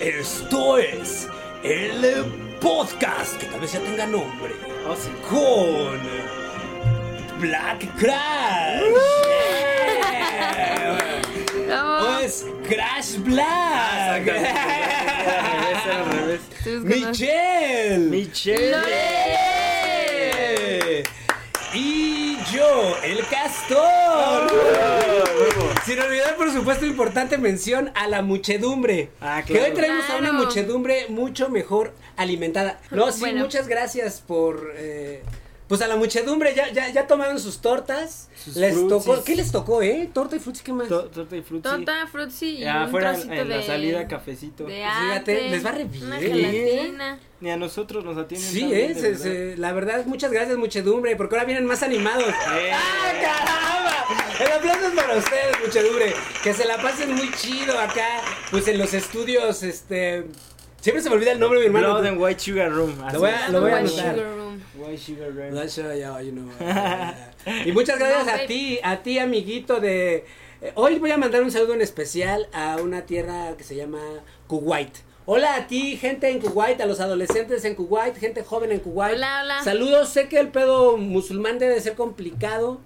Esto es el podcast que tal vez ya tenga nombre. Oh, sí. Con Black Crash. Yeah. ¿Cómo? O es Crash Black. Al revés, al revés. Michelle. Michelle. Y yo, el castor. Sin olvidar, por supuesto, importante mención a la muchedumbre. Ah, Que hoy traemos a una muchedumbre mucho mejor alimentada. No, sí, Bueno. muchas gracias por. eh, pues a la muchedumbre, ya, ya, ya tomaron sus tortas. Sus les frutsis. tocó. ¿Qué les tocó, eh? Torta y frutis, ¿qué más? To- Torta y frutzi. Torta, frutzi y Ya un afuera trocito en la de... salida cafecito. De Fíjate, ate, les va re bien. Una ¿eh? gelatina. Ni a nosotros nos atienden. Sí, eh, se- verdad. se- la verdad, muchas gracias, muchedumbre, porque ahora vienen más animados. Eh. ¡Ah, caramba! El aplauso es para ustedes, muchedumbre. Que se la pasen muy chido acá, pues en los estudios, este... Siempre se me olvida el nombre de mi hermano. Blood and White Sugar Room. así voy a- lo voy a White anotar. Sugar Room. White Sugar Room. You know, y muchas gracias No, a ti, a ti, amiguito de... eh, Hoy voy a mandar un saludo en especial a una tierra que se llama Kuwait. Hola a ti, gente en Kuwait, a los adolescentes en Kuwait, gente joven en Kuwait. Hola, hola. Saludos, sé que el pedo musulmán debe de ser complicado,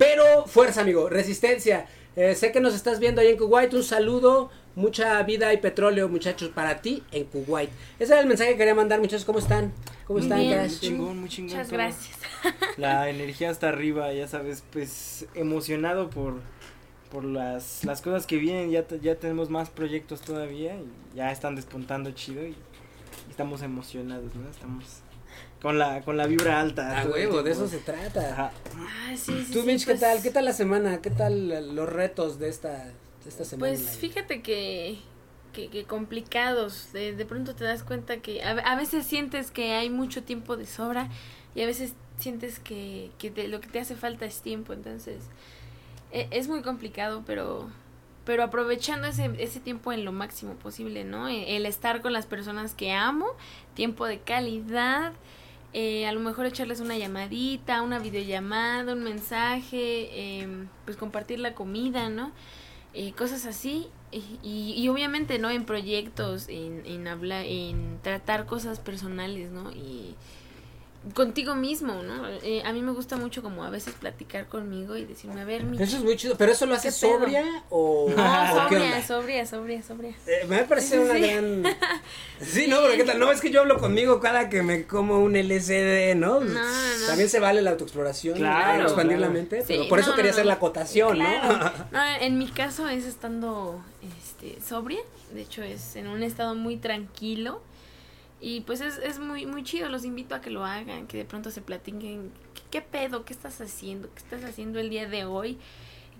pero fuerza, amigo, resistencia. Eh, sé que nos estás viendo ahí en Kuwait, un saludo, mucha vida y petróleo, muchachos, para ti en Kuwait. Ese era el mensaje que quería mandar, muchachos, ¿cómo están? ¿Cómo Muy están, bien. Muy chingón, muy chingón. Muchas todo. gracias. La energía hasta arriba, ya sabes, pues emocionado por por las, las cosas que vienen, ya, ya tenemos más proyectos todavía y ya están despuntando chido y, y estamos emocionados, ¿no? Estamos con la con la vibra alta. A huevo, de eso se trata. Ajá. Sí, sí, Tú, sí, Mitch, ¿qué pues- tal? ¿Qué tal la semana? ¿Qué tal los retos de esta, de esta semana? Pues fíjate que, que, que complicados. De, de pronto te das cuenta que a, a veces sientes que hay mucho tiempo de sobra y a veces sientes que, que te- lo que te hace falta es tiempo. Entonces e- es muy complicado, pero pero aprovechando ese, ese tiempo en lo máximo posible, ¿no? E- El estar con las personas que amo, tiempo de calidad, eh, a lo mejor echarles una llamadita, una videollamada, un mensaje, em, pues compartir la comida, ¿no? Eh, cosas así. Y, y, obviamente no en proyectos en, en hablar en tratar cosas personales no y contigo mismo no Eh, a mí me gusta mucho como a veces platicar conmigo y decirme a ver mi Eso es muy chido, pero eso lo haces sobria o, no o qué sobria onda? sobria sobria sobria Eh, me parece Sí, una sí. gran. Sí, no, pero ¿qué tal? No, es que yo hablo conmigo cada que me como un LCD, ¿no? No, no. También se vale la autoexploración, Claro, expandir claro. la mente, Sí, pero por eso quería no, hacer no. la acotación, Claro. ¿no? No, en mi caso es estando este, sobria, de hecho es en un estado muy tranquilo y pues es, es muy, muy chido, los invito a que lo hagan, que de pronto se platiquen, ¿qué, qué pedo? ¿Qué estás haciendo? ¿Qué estás haciendo el día de hoy?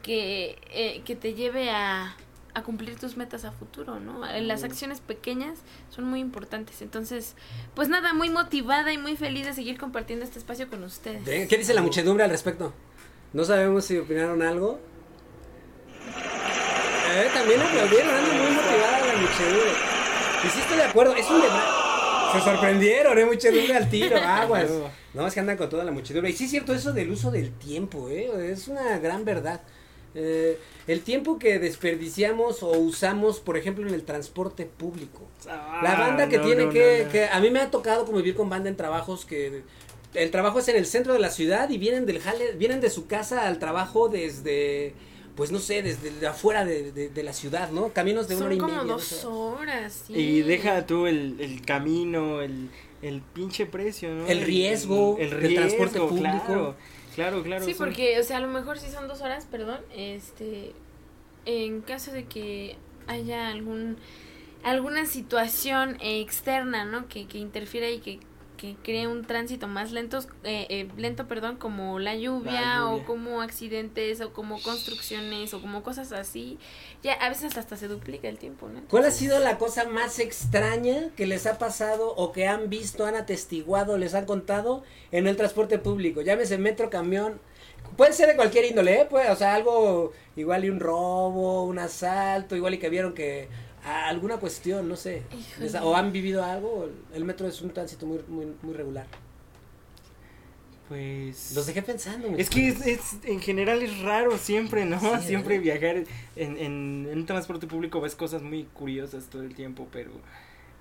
Que, eh, que te lleve a, a cumplir tus metas a futuro, ¿no? Las acciones pequeñas son muy importantes, entonces, pues nada, muy motivada y muy feliz de seguir compartiendo este espacio con ustedes. ¿Qué dice la muchedumbre al respecto? No sabemos si opinaron algo. Eh, también aplaudieron, anda muy motivada la muchedumbre. Y sí estoy de acuerdo, es un debate. Se sorprendieron, eh, muchedumbre al tiro, aguas. No, es que andan con toda la muchedumbre. Y sí es cierto eso del uso del tiempo, eh, es una gran verdad. Eh, el tiempo que desperdiciamos o usamos, por ejemplo, en el transporte público. La banda que Ah, no, tiene no, que, no, no. que a mí me ha tocado convivir con banda en trabajos que el trabajo es en el centro de la ciudad y vienen del jale, vienen de su casa al trabajo desde pues no sé, desde de afuera de, de- de la ciudad, ¿no? Caminos de una hora Son y como media. dos horas. sí. Y deja tú el, el camino, el, el pinche precio, ¿no? El riesgo del transporte público. Claro, claro, claro. Sí, son- porque, o sea, a lo mejor sí son dos horas, perdón, este, en caso de que haya algún, alguna situación externa, ¿no? Que, que interfiera y que, que cree un tránsito más lento, eh, eh, lento, perdón, como la lluvia, La lluvia. o como accidentes o como construcciones o como cosas así, ya a veces hasta se duplica el tiempo, ¿no? ¿Cuál ha sido la cosa más extraña que les ha pasado o que han visto, han atestiguado, les han contado en el transporte público? Llámese metro, camión. Puede ser de cualquier índole, ¿eh? Puede, o sea, algo igual y un robo, un asalto, igual y que vieron que a- alguna cuestión, no sé. O han vivido algo. El metro es un tránsito muy, muy, muy regular. Pues... Los dejé pensando. Es que es, es, en general es raro siempre, ¿no? Sí, siempre viajar en, en, en un transporte público ves cosas muy curiosas todo el tiempo, pero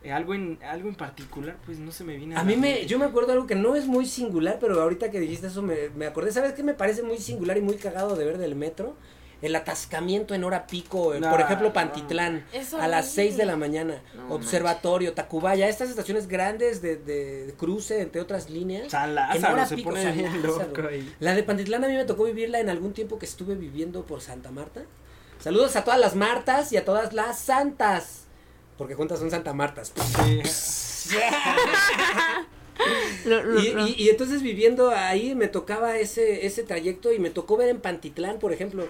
eh, algo en algo en particular pues no se me viene A la mí me, mente. yo me acuerdo algo que no es muy singular, pero ahorita que dijiste eso me, me acordé. ¿Sabes qué me parece muy singular y muy cagado de ver del metro? El atascamiento en hora pico, No, por ejemplo, no. Pantitlán, a las horrible. 6 de la mañana, No Observatorio, Tacubaya, estas estaciones grandes de, de cruce, entre otras líneas. San En hora se pico, pone San loco ahí. La de Pantitlán a mí me tocó vivirla en algún tiempo que estuve viviendo por Santa Marta. Saludos a todas las Martas y a todas las Santas. Porque juntas son Santa Martas. Sí. Lo- lo- Y, lo- y- y entonces viviendo ahí me tocaba ese, ese trayecto y me tocó ver en Pantitlán, por ejemplo,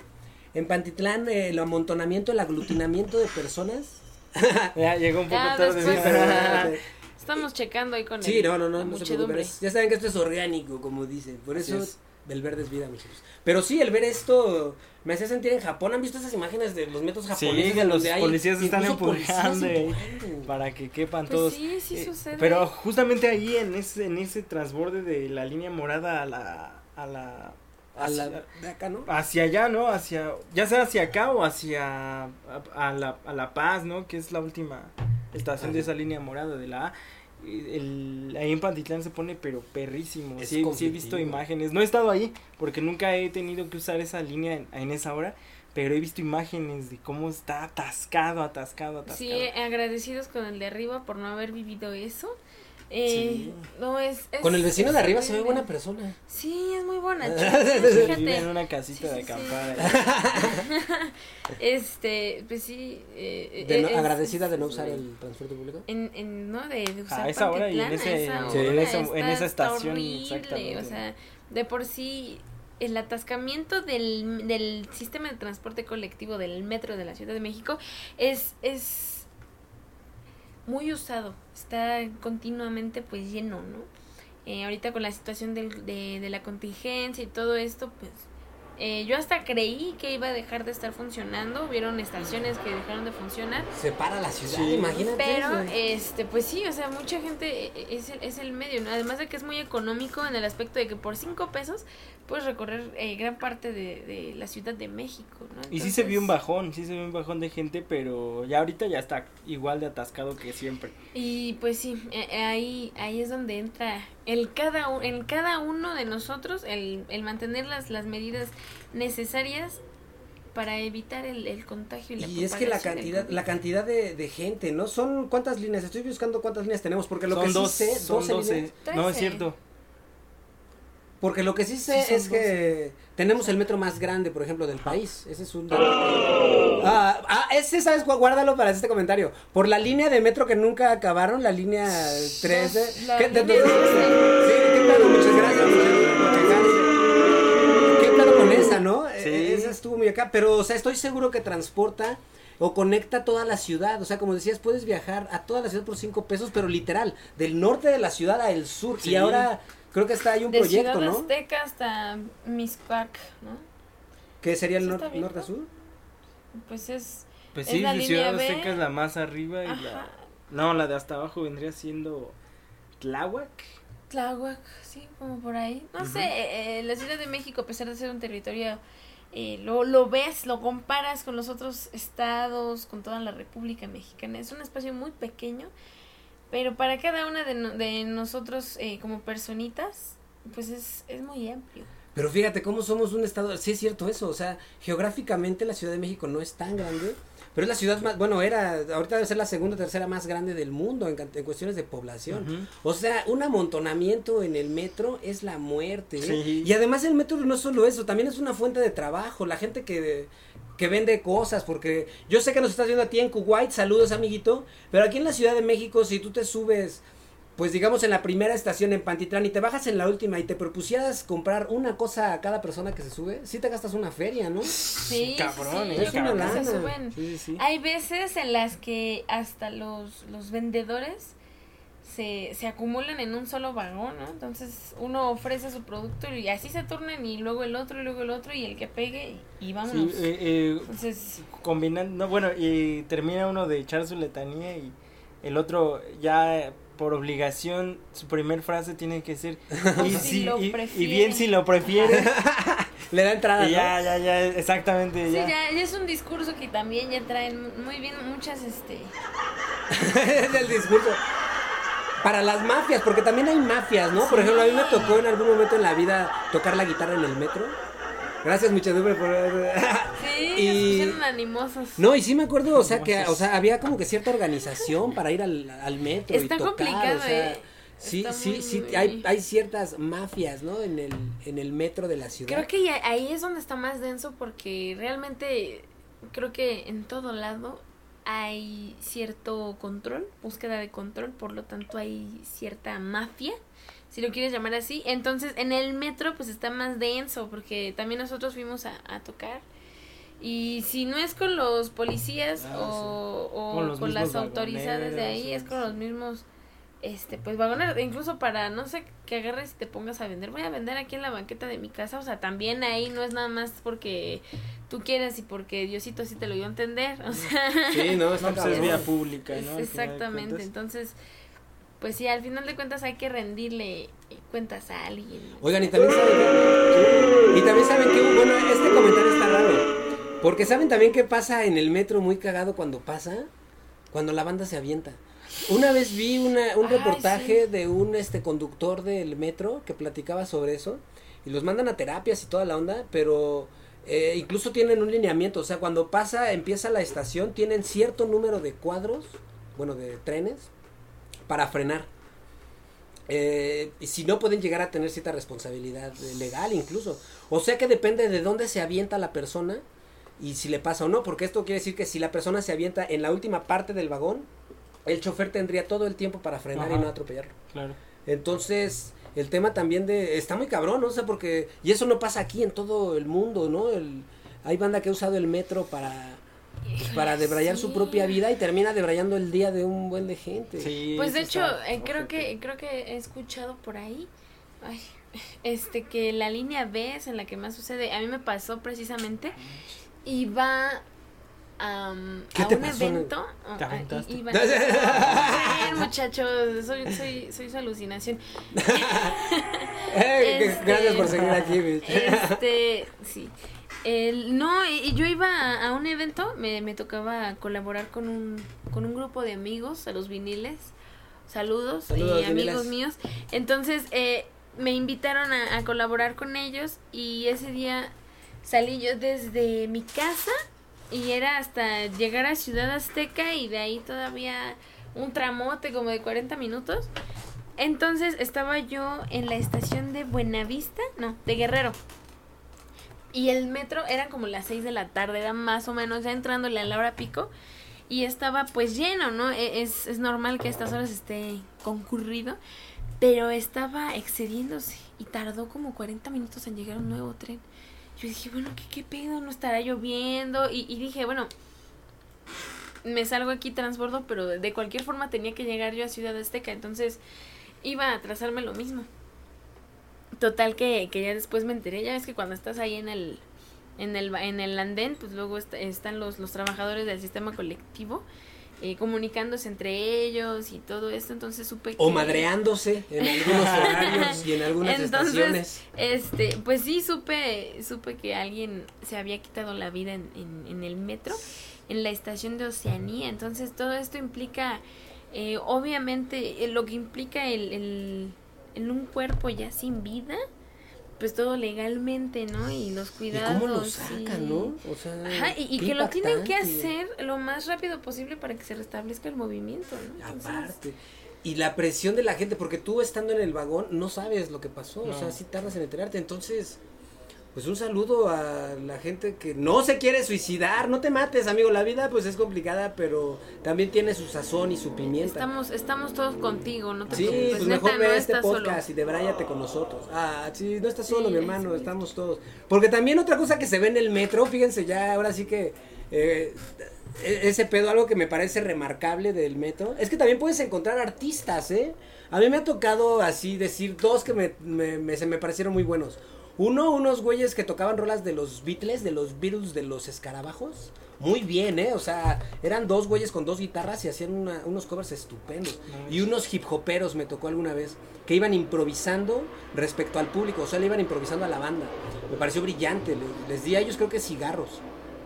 en Pantitlán eh, el amontonamiento, el aglutinamiento de personas. Ya llegó un poco Ya, tarde. después- ¿sí? Estamos checando ahí con Sí, el- no, no, no, no se preocupen. Ya saben que esto es orgánico, como dicen. Por eso es. el verde es vida, muchachos. Pero sí, el ver esto me hacía sentir en Japón. ¿Han visto esas imágenes de los metros Sí, japoneses? que en los hay policías están empujando? para que quepan Pues todos. sí, sí Eh, sucede. Pero justamente ahí en ese en ese transborde de la línea morada a la a la A la hacia- de acá, ¿no? hacia allá, ¿no? Hacia, ya sea hacia acá o hacia a, a la, a La Paz, ¿no? Que es la última estación de esa línea morada de la A. El, ahí en Pantitlán se pone pero perrísimo. Sí, sí he visto imágenes. No he estado ahí porque nunca he tenido que usar esa línea en, en esa hora. Pero he visto imágenes de cómo está atascado, atascado, atascado. Sí, agradecidos con el de arriba por no haber vivido eso. Eh, Sí. No es, es- Con el vecino es de arriba se ve buena persona. Sí, es muy buena. Vive en una casita Sí, de sí, sí. acampar. ahí. Este, pues sí. eh, De no- es- agradecida es- de no usar el transporte público. En, en, ¿no? De, de usar A esa hora y en ese- esa en en estación, horrible, exactamente. O sea, de por sí, el atascamiento del, del sistema de transporte colectivo del metro de la Ciudad de México es, es muy usado. Está continuamente pues lleno, ¿no? Eh, ahorita con la situación del, de, de la contingencia y todo esto, pues eh, yo hasta creí que iba a dejar de estar funcionando. Hubieron estaciones que dejaron de funcionar. Separa la ciudad, Sí. imagínate. Pero, eso. este, pues sí, o sea, mucha gente es el, es el medio, ¿no? Además de que es muy económico en el aspecto de que por cinco pesos puedes recorrer eh, gran parte de, de la Ciudad de México, ¿no? Y sí se vio un bajón, sí se vio un bajón de gente, pero ya ahorita ya está igual de atascado que siempre. Y pues sí, eh, ahí, ahí es donde entra el cada, en cada uno de nosotros el, el mantener las, las medidas necesarias para evitar el, el contagio y la Y es que la cantidad, la cantidad de, de gente, ¿no? Son cuántas líneas, estoy buscando cuántas líneas tenemos, porque lo son que dos, sí sé, son 12 12. líneas. No, es cierto. Porque lo que sí sé Sí, es que tenemos el metro más grande, por ejemplo, del país. Ese es un dato. Ah, ah, ese, ¿sabes? cuál? Guárdalo para este comentario. Por la línea de metro que nunca acabaron, la línea 13. la ¿Qué, de- línea de- 12. Sí, qué pedo, muchas gracias. muchas gracias. ¿Qué pedo con esa, no? Eh, Sí. Esa estuvo muy acá. Pero, o sea, estoy seguro que transporta o conecta toda la ciudad. O sea, como decías, puedes viajar a toda la ciudad por 5 pesos, pero literal, del norte de la ciudad al sur. Sí. Y ahora creo que está ahí un de proyecto, Ciudad ¿no? Azteca hasta Miscuac, ¿no? ¿Qué sería el nor- norte ¿no? a sur? Pues es Pues Es sí, la Ciudad. Azteca es la más arriba y Ajá. la... No, la de hasta abajo vendría siendo Tláhuac. Tláhuac, sí, como por ahí. No sé, eh, eh, la Ciudad de México, a pesar de ser un territorio, eh, lo, lo ves, lo comparas con los otros estados, con toda la República Mexicana. Es un espacio muy pequeño, pero para cada una de, no- de nosotros eh, como personitas, pues es, es muy amplio. Pero fíjate cómo somos un estado, sí es cierto eso, o sea, geográficamente la Ciudad de México no es tan grande, pero es la ciudad más, bueno, era, ahorita debe ser la segunda o tercera más grande del mundo en, en cuestiones de población. O sea, un amontonamiento en el metro es la muerte. ¿eh? Sí. Y además el metro no es solo eso, también es una fuente de trabajo. La gente que, que vende cosas, porque yo sé que nos estás viendo a ti en Kuwait, saludos amiguito, pero aquí en la Ciudad de México, si tú te subes, pues digamos en la primera estación en Pantitlán y te bajas en la última y te propusieras comprar una cosa a cada persona que se sube, sí te gastas una feria, ¿no? Sí, Cabrón, sí, ¿eh? Es una se lana. suben. Sí, sí, sí. Hay veces en las que hasta los, los vendedores se, se acumulan en un solo vagón, ¿no? Entonces uno ofrece su producto y así se turnan y luego el otro y luego el otro y el que pegue y, vámonos. Sí, eh, eh, Entonces, combinando, no, bueno, y termina uno de echar su letanía y el otro ya por obligación, su primer frase tiene que ser. Y, Si si- lo y- y prefiere. bien si lo prefiere. Le da entrada, y ¿no? ya, ya, ya, exactamente. Sí, ya. ya, ya es un discurso que también ya traen muy bien muchas, este... es el discurso. Para las mafias, porque también hay mafias, ¿no? Por ejemplo, a mí me tocó en algún momento en la vida tocar la guitarra en el metro. Gracias, muchachos, por... Sí, Y- pusieron animosos. No, y sí me acuerdo, o sea, que o sea, había como que cierta organización para ir al, al metro Está y tocar, complicado, o sea, eh. sí, Está sí, muy, sí, muy- hay, hay ciertas mafias, ¿no? En el, en el metro de la ciudad. Creo que ahí es donde está más denso porque realmente creo que en todo lado hay cierto control, búsqueda de control, por lo tanto hay cierta mafia, si lo quieres llamar así. Entonces en el metro pues está más denso porque también nosotros fuimos a, a tocar. Y si no es con los policías Ah, o, o Con los con las mismos autorizadas de ahí, es con los mismos este pues vagoneros. Incluso para no sé que agarres y te pongas a vender voy a vender aquí en la banqueta de mi casa. O sea también ahí no es nada más porque tú quieras y porque Diosito así te lo dio a entender. O sea Sí, no, pues es vía pública, ¿no? Exactamente. Entonces pues sí al final de cuentas hay que rendirle cuentas a alguien Oigan, y también saben que, y también saben que, bueno, este comentario está raro. Porque saben también qué pasa en el metro muy cagado cuando pasa, cuando la banda se avienta. Una vez vi una, un Ay, reportaje sí. de un este conductor del metro que platicaba sobre eso y los mandan a terapias y toda la onda, pero eh, incluso tienen un lineamiento, o sea, cuando pasa, empieza la estación, tienen cierto número de cuadros, bueno, de trenes, para frenar. Eh, y si no pueden llegar a tener cierta responsabilidad legal incluso. O sea que depende de dónde se avienta la persona y si le pasa o no, porque esto quiere decir que si la persona se avienta en la última parte del vagón, el chofer tendría todo el tiempo para frenar y no atropellarlo. Claro. Entonces, el tema también de está muy cabrón, ¿no? O sea, porque y eso no pasa aquí en todo el mundo, ¿no? El, hay banda que ha usado el metro para pues, para debrayar su propia vida y termina debrayando el día de un buen de gente. Sí, Pues de hecho, eh, creo que creo que he escuchado por ahí ay, este que la línea B es en la que más sucede. A mí me pasó precisamente iba am, ¿Qué a te un pasó evento. Te ah, muchachos, soy soy soy su alucinación. Eh, Este, Gracias por seguir aquí, bitch. Este, sí. El, no, yo iba a, a un evento, me, me tocaba colaborar con un, con un grupo de amigos, a los viniles. Saludos, Saludos, y amigos viniles. míos. Entonces, eh, me invitaron a, a colaborar con ellos y ese día salí yo desde mi casa y era hasta llegar a Ciudad Azteca y de ahí todavía un tramote como de 40 minutos. Entonces estaba yo en la estación de Buenavista, no, de Guerrero. Y el metro era como las 6 de la tarde, era más o menos ya entrándole a la hora pico. Y estaba pues lleno, ¿no? E- Es, es normal que estas horas esté concurrido. Pero estaba excediéndose y tardó como 40 minutos en llegar un nuevo tren. Yo dije, bueno, ¿qué, qué pedo? ¿No estará lloviendo? Y, y dije, bueno, me salgo aquí, transbordo, pero de, cualquier forma tenía que llegar yo a Ciudad Azteca. Entonces iba a atrasarme lo mismo. Total que, que ya después me enteré, ya ves que cuando estás ahí en el en el en el andén, pues luego est- están los los trabajadores del sistema colectivo eh, comunicándose entre ellos y todo esto, entonces supe que O madreándose en algunos horarios y en algunas Entonces, estaciones. este, pues sí supe supe que alguien se había quitado la vida en, en, en el metro, en la estación de Oceanía. Entonces todo esto implica, eh, obviamente, eh, lo que implica el, el, el un cuerpo ya sin vida, pues todo legalmente, ¿no? Y los ¿Y cuidados. cómo lo sacan, y- no? O sea, Ajá, y, que lo tienen que hacer lo más rápido posible para que se restablezca el movimiento, ¿no? Entonces, Aparte. Y la presión de la gente, porque tú estando en el vagón no sabes lo que pasó, o sea, sí tardas en enterarte. Entonces, pues un saludo a la gente que no se quiere suicidar. No te mates, amigo. La vida pues es complicada, pero también tiene su sazón y su pimienta. estamos, estamos todos contigo, no te Sí, preocupes, pues mejor no ve este estás solo. podcast y debráyate con nosotros. Ah, sí, no estás solo, Sí, mi hermano, estamos todos. Porque también otra cosa que se ve en el metro, fíjense ya, ahora sí que eh, e- ese pedo, algo que me parece remarcable del metro, es que también puedes encontrar artistas, ¿eh? A mí me ha tocado así decir dos que me, me- me- se me parecieron muy buenos. Uno, unos güeyes que tocaban rolas de los Beatles, de los Beatles, de los escarabajos. muy bien, ¿eh? O sea, eran dos güeyes con dos guitarras y hacían una- unos covers estupendos. No, Y unos hip hoperos me tocó alguna vez, que iban improvisando respecto al público, o sea, le iban improvisando a la banda. Me pareció brillante, le- les, di a ellos creo que cigarros.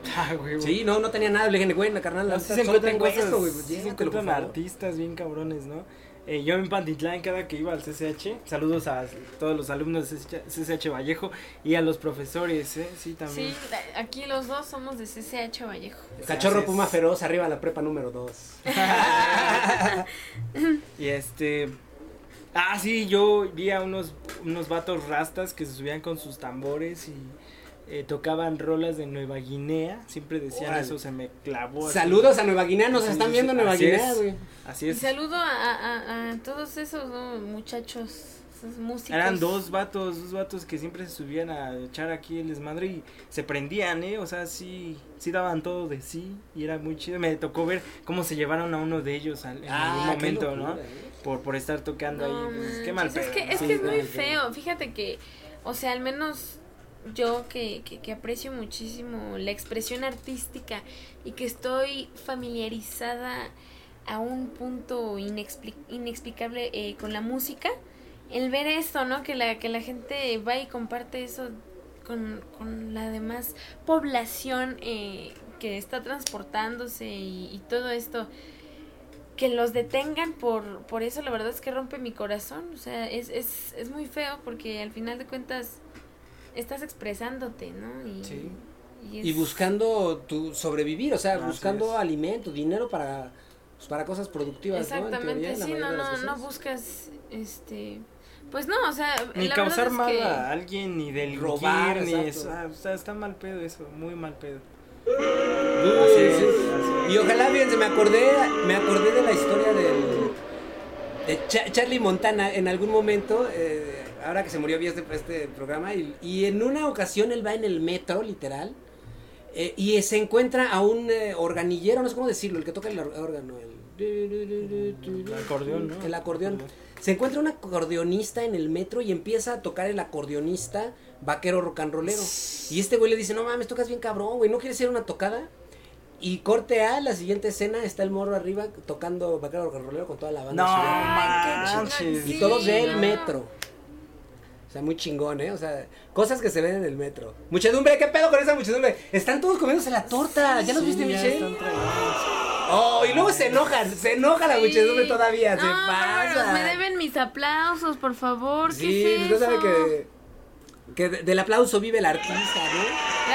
Ah, güey, güey. Sí, no, no tenía nada, le dije, güey, la carnal, No, ahorita sí se solo encuentran tengo cosas, esto, güey, sí se encuentran artistas bien cabrones, ¿no? Eh, yo en Pantitlán, cada que iba al CCH, saludos a todos los alumnos de CCH, Vallejo y a los profesores, ¿eh? Sí, también. Sí, aquí los dos somos de CCH Vallejo. Cachorro. Puma Feroz, arriba la prepa número 2. Y este. Ah, sí, yo vi a unos, unos vatos rastas que se subían con sus tambores y eh, tocaban rolas de Nueva Guinea. Siempre decían eso, se me clavó. así. Saludos a Nueva Guinea, nos Sí, están viendo en Nueva así Guinea, es. güey. Así Y es. saludo a, a- a todos esos ¿no? muchachos, esos músicos. Eran dos vatos, dos vatos que siempre se subían a echar aquí el desmadre y se prendían, ¿eh? O sea, sí, sí daban todo de sí y era muy chido. Me tocó ver cómo se llevaron a uno de ellos al- en algún Ah, qué momento, ¿no? ¿eh? Por, por estar tocando No, ahí. pues, qué mal Es pedo, que, ¿no? es, Sí, que es muy feo. Fíjate que, o sea, al menos yo que, que, aprecio muchísimo la expresión artística y que estoy familiarizada a un punto inexpli- inexplicable eh, con la música, el ver esto, ¿no? Que la, que la gente va y comparte eso con, con la demás población eh, que está transportándose y, y todo esto que los detengan por, por eso la verdad es que rompe mi corazón o sea es, es, es muy feo porque al final de cuentas estás expresándote no y, Sí. y, es- Y buscando tu sobrevivir, o sea, Así buscando es. alimento, dinero para, pues, para cosas productivas, ¿no? En exactamente teoría, la sí no no no buscas este pues no o sea Ni la causar mal es que a alguien, ni del Robar, ni eso. Ah, o sea, está mal pedo eso, muy mal pedo. Uy, Así sí. es, así es. Y ojalá, fíjense, me acordé, me acordé de la historia del de Cha- Charlie Montana en algún momento, eh, ahora que se murió vi este, este programa, y, y en una ocasión él va en el metro, literal, eh, y se encuentra a un eh, organillero, no sé cómo decirlo, el que toca el órgano, el... El acordeón, ¿no? El acordeón. Se encuentra un acordeonista en el metro y empieza a tocar el acordeonista vaquero rock and rollero. Y este güey le dice, no mames, tocas bien cabrón, güey, ¿no quieres ir a una tocada? Y corte A, la siguiente escena, está el morro arriba tocando vaquero rock and rollero con toda la banda. No, y todos del no. metro. O sea, muy chingón, ¿eh? O sea, cosas que se ven en el metro. Muchedumbre, ¿qué pedo con esa muchedumbre? Están todos comiéndose la torta. ¿Ya los viste, Michelle? Oh, y luego se enojan, se enoja la muchedumbre todavía, se no, pasa. me deben mis aplausos por favor Sí, ¿qué es usted sabe eso? que, que de- del aplauso vive el artista, ¿no?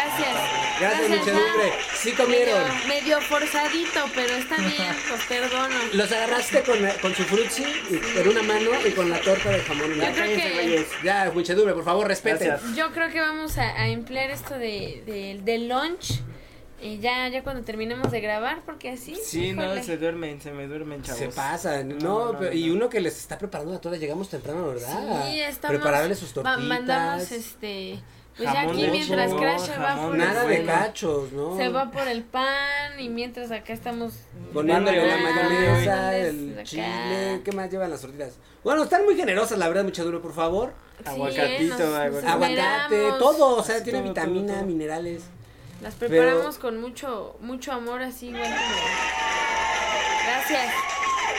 Gracias Gracias, muchedumbre. ya. Sí comieron. medio, medio forzadito pero está bien los perdono Los agarraste con, con su frutzi y- en una mano y con la torta de jamón. en la Yo creo otra. que-. Ya, muchedumbre, por favor, respeten. Gracias. Yo creo que vamos a, a emplear esto de, de, de lunch eh, ya, ya cuando terminemos de grabar, porque así. Sí, no, se duermen, se me duermen, chavos. Se pasa, no, No, no, pero- y no. uno que les está preparando la torta, llegamos temprano, ¿verdad? Sí, estamos. Prepararles sus ma- tortitas. mandamos este. Pues ya aquí mientras ocho, Crash va jamón por Nada el, de bueno. cachos, ¿no? se va por el pan y mientras acá estamos Poniéndole la mayonesa, el chile, ¿qué más llevan las tortitas? Bueno, están muy generosas, la verdad, muchedumbre, por favor. Aguacatito, Sí, nos- nos aguacate. Todo, o sea, tiene todo, vitamina, todo, todo. minerales. Las preparamos con mucho, mucho amor, así igual como. Gracias.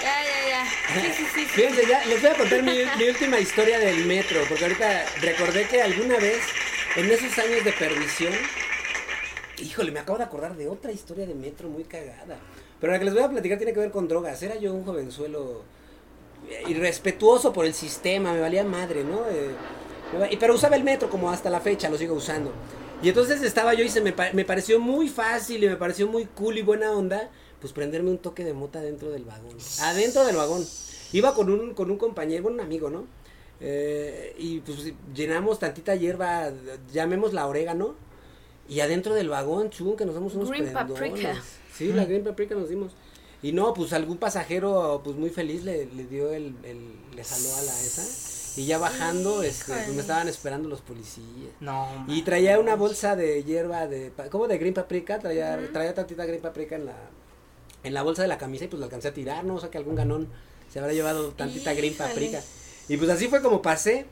Ya, ya, ya. Sí, sí, sí. sí. Fíjense, ya les voy a contar mi, mi última historia del metro, porque ahorita recordé que alguna vez, en esos años de perdición, híjole, me acabo de acordar de otra historia de metro muy cagada. Pero la que les voy a platicar tiene que ver con drogas. Era yo un jovenzuelo eh, irrespetuoso por el sistema, me valía madre, ¿no? Eh, pero usaba el metro como hasta la fecha, lo sigo usando. Y entonces estaba yo y se me, me pareció muy fácil y me pareció muy cool y buena onda, pues prenderme un toque de mota dentro del vagón. Adentro del vagón. Iba con un, con un compañero, un amigo, ¿no? Eh, y pues llenamos tantita hierba, llamemos la orégano, y adentro del vagón, chum, que nos damos unos Green prendones. paprika. Sí, la green paprika nos dimos. Y no, pues algún pasajero, pues muy feliz le, le dio el, el- le jaló a la esa. Y ya bajando, este, pues, me estaban esperando los policías. No, Y traía una bolsa de hierba de, ¿cómo de green paprika? Traía, traía tantita green paprika en la, en la bolsa de la camisa y pues la alcancé a tirar, ¿no? O sea que algún ganón se habrá llevado tantita green paprika. Y pues así fue como pasé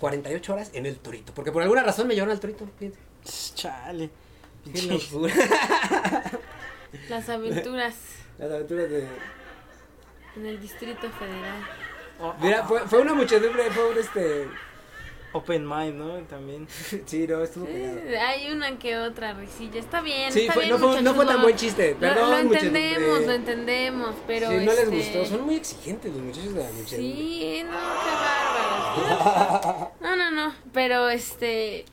48 horas en el torito, porque por alguna razón me llevaron al torito, fíjense. Chale. Qué locura. Las aventuras Las aventuras de... en el Distrito Federal. Mira, fue, fue una muchedumbre, fue un este... Open mind, ¿no? También. Sí, no, estuvo cagado. Eh, hay una que otra risilla. Está bien. Sí, está fue- bien, no, fue, no fue tan lo- buen chiste, Lo, perdón, lo entendemos, muchedumbre. lo entendemos, pero Sí, no les este, gustó, son muy exigentes los muchachos de la muchedumbre. Sí, no, qué bárbaros. No, no, no, pero este...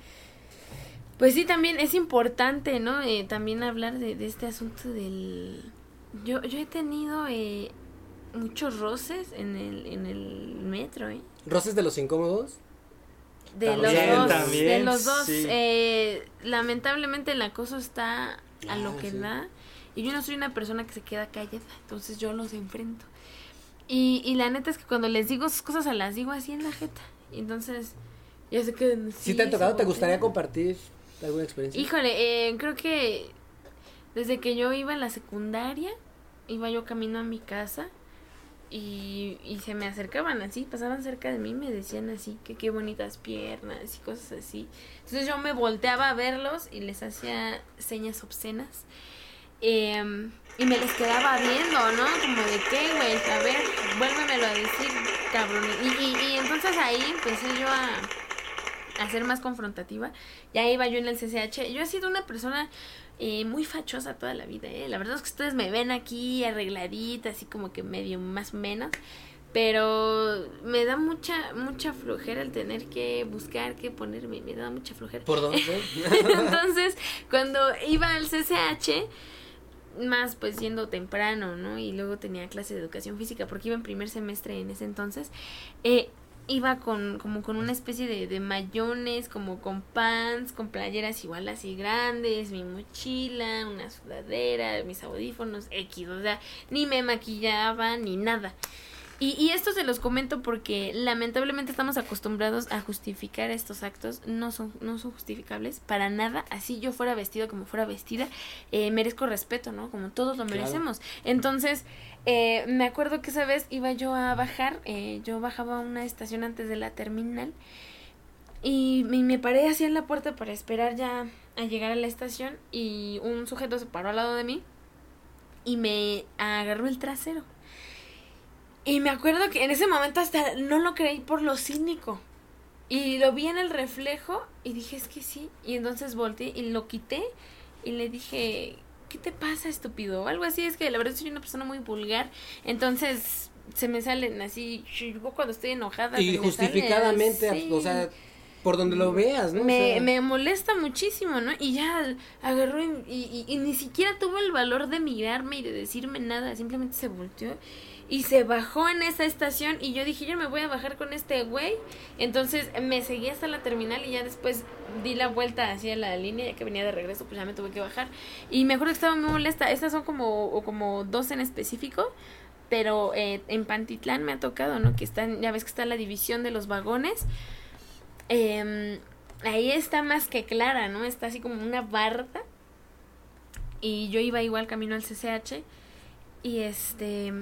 Pues sí, también es importante, ¿no? Eh, también hablar de, de este asunto del... Yo, yo he tenido eh, muchos roces en el, en el metro, ¿eh? ¿Roces de los incómodos? De También, los dos, también, de los dos. sí. eh, lamentablemente el acoso está a lo Ah, que sí. da. Y yo no soy una persona que se queda callada, entonces yo los enfrento. Y, y la neta es que cuando les digo sus cosas, se las digo así en la jeta. Entonces, ya se quedan Si sí, te ha tocado, ¿te gustaría compartir alguna experiencia? Híjole, eh, creo que desde que yo iba en la secundaria, iba yo camino a mi casa y, se me acercaban así, pasaban cerca de mí y me decían así, que qué bonitas piernas y cosas así. Entonces yo me volteaba a verlos y les hacía señas obscenas. Em, y me les quedaba viendo, ¿no? Como de qué, güey, a ver, vuélvemelo a decir, cabrón. Y, y, y entonces ahí empecé yo a, a ser más confrontativa. Ya iba yo en el CCH. Yo he sido una persona eh, muy fachosa toda la vida, ¿eh? La verdad es que ustedes me ven aquí arregladita, así como que medio más o menos. Pero me da mucha, mucha flojera el tener que buscar qué ponerme. Me da mucha flojera. ¿Por dónde? Entonces, cuando iba al CCH, más pues yendo temprano, ¿no? Y luego tenía clase de educación física, porque iba en primer semestre en ese entonces, eh, iba con, como con una especie de, de mayones, como con pants, con playeras igual así grandes, mi mochila, una sudadera, mis audífonos, X, o sea, ni me maquillaba, ni nada. Y, y esto se los comento porque lamentablemente estamos acostumbrados a justificar estos actos, no son, no son justificables para nada, así yo fuera vestida como fuera vestida, eh, merezco respeto, ¿no? Como todos lo Claro. merecemos. Entonces, eh, me acuerdo que esa vez iba yo a bajar, eh, yo bajaba a una estación antes de la terminal y me, me paré así en la puerta para esperar ya a llegar a la estación y un sujeto se paró al lado de mí y me agarró el trasero. Y me acuerdo que en ese momento hasta no lo creí por lo cínico. Y lo vi en el reflejo y dije, es que sí. Y entonces volteé y lo quité y le dije, ¿qué te pasa, estúpido? Algo así, es que la verdad soy una persona muy vulgar. Entonces se me salen así, yo cuando estoy enojada. y me salen justificadamente, así. o sea, por donde lo veas, ¿no? O Me, sea, me molesta muchísimo, ¿no? Y ya agarró y, y- y ni siquiera tuvo el valor de mirarme y de decirme nada, simplemente se volteó y se bajó en esa estación y yo dije, yo me voy a bajar con este güey. Entonces me seguí hasta la terminal y ya después di la vuelta hacia la línea, ya que venía de regreso, pues ya me tuve que bajar. Y me acuerdo que estaba muy molesta. Estas son como, o como dos en específico. Pero eh, en Pantitlán me ha tocado, ¿no? Que están, ya ves que está la división de los vagones. Em, ahí está más que clara, ¿no? Está así como una barda. Y yo iba igual camino al CCH. Y este.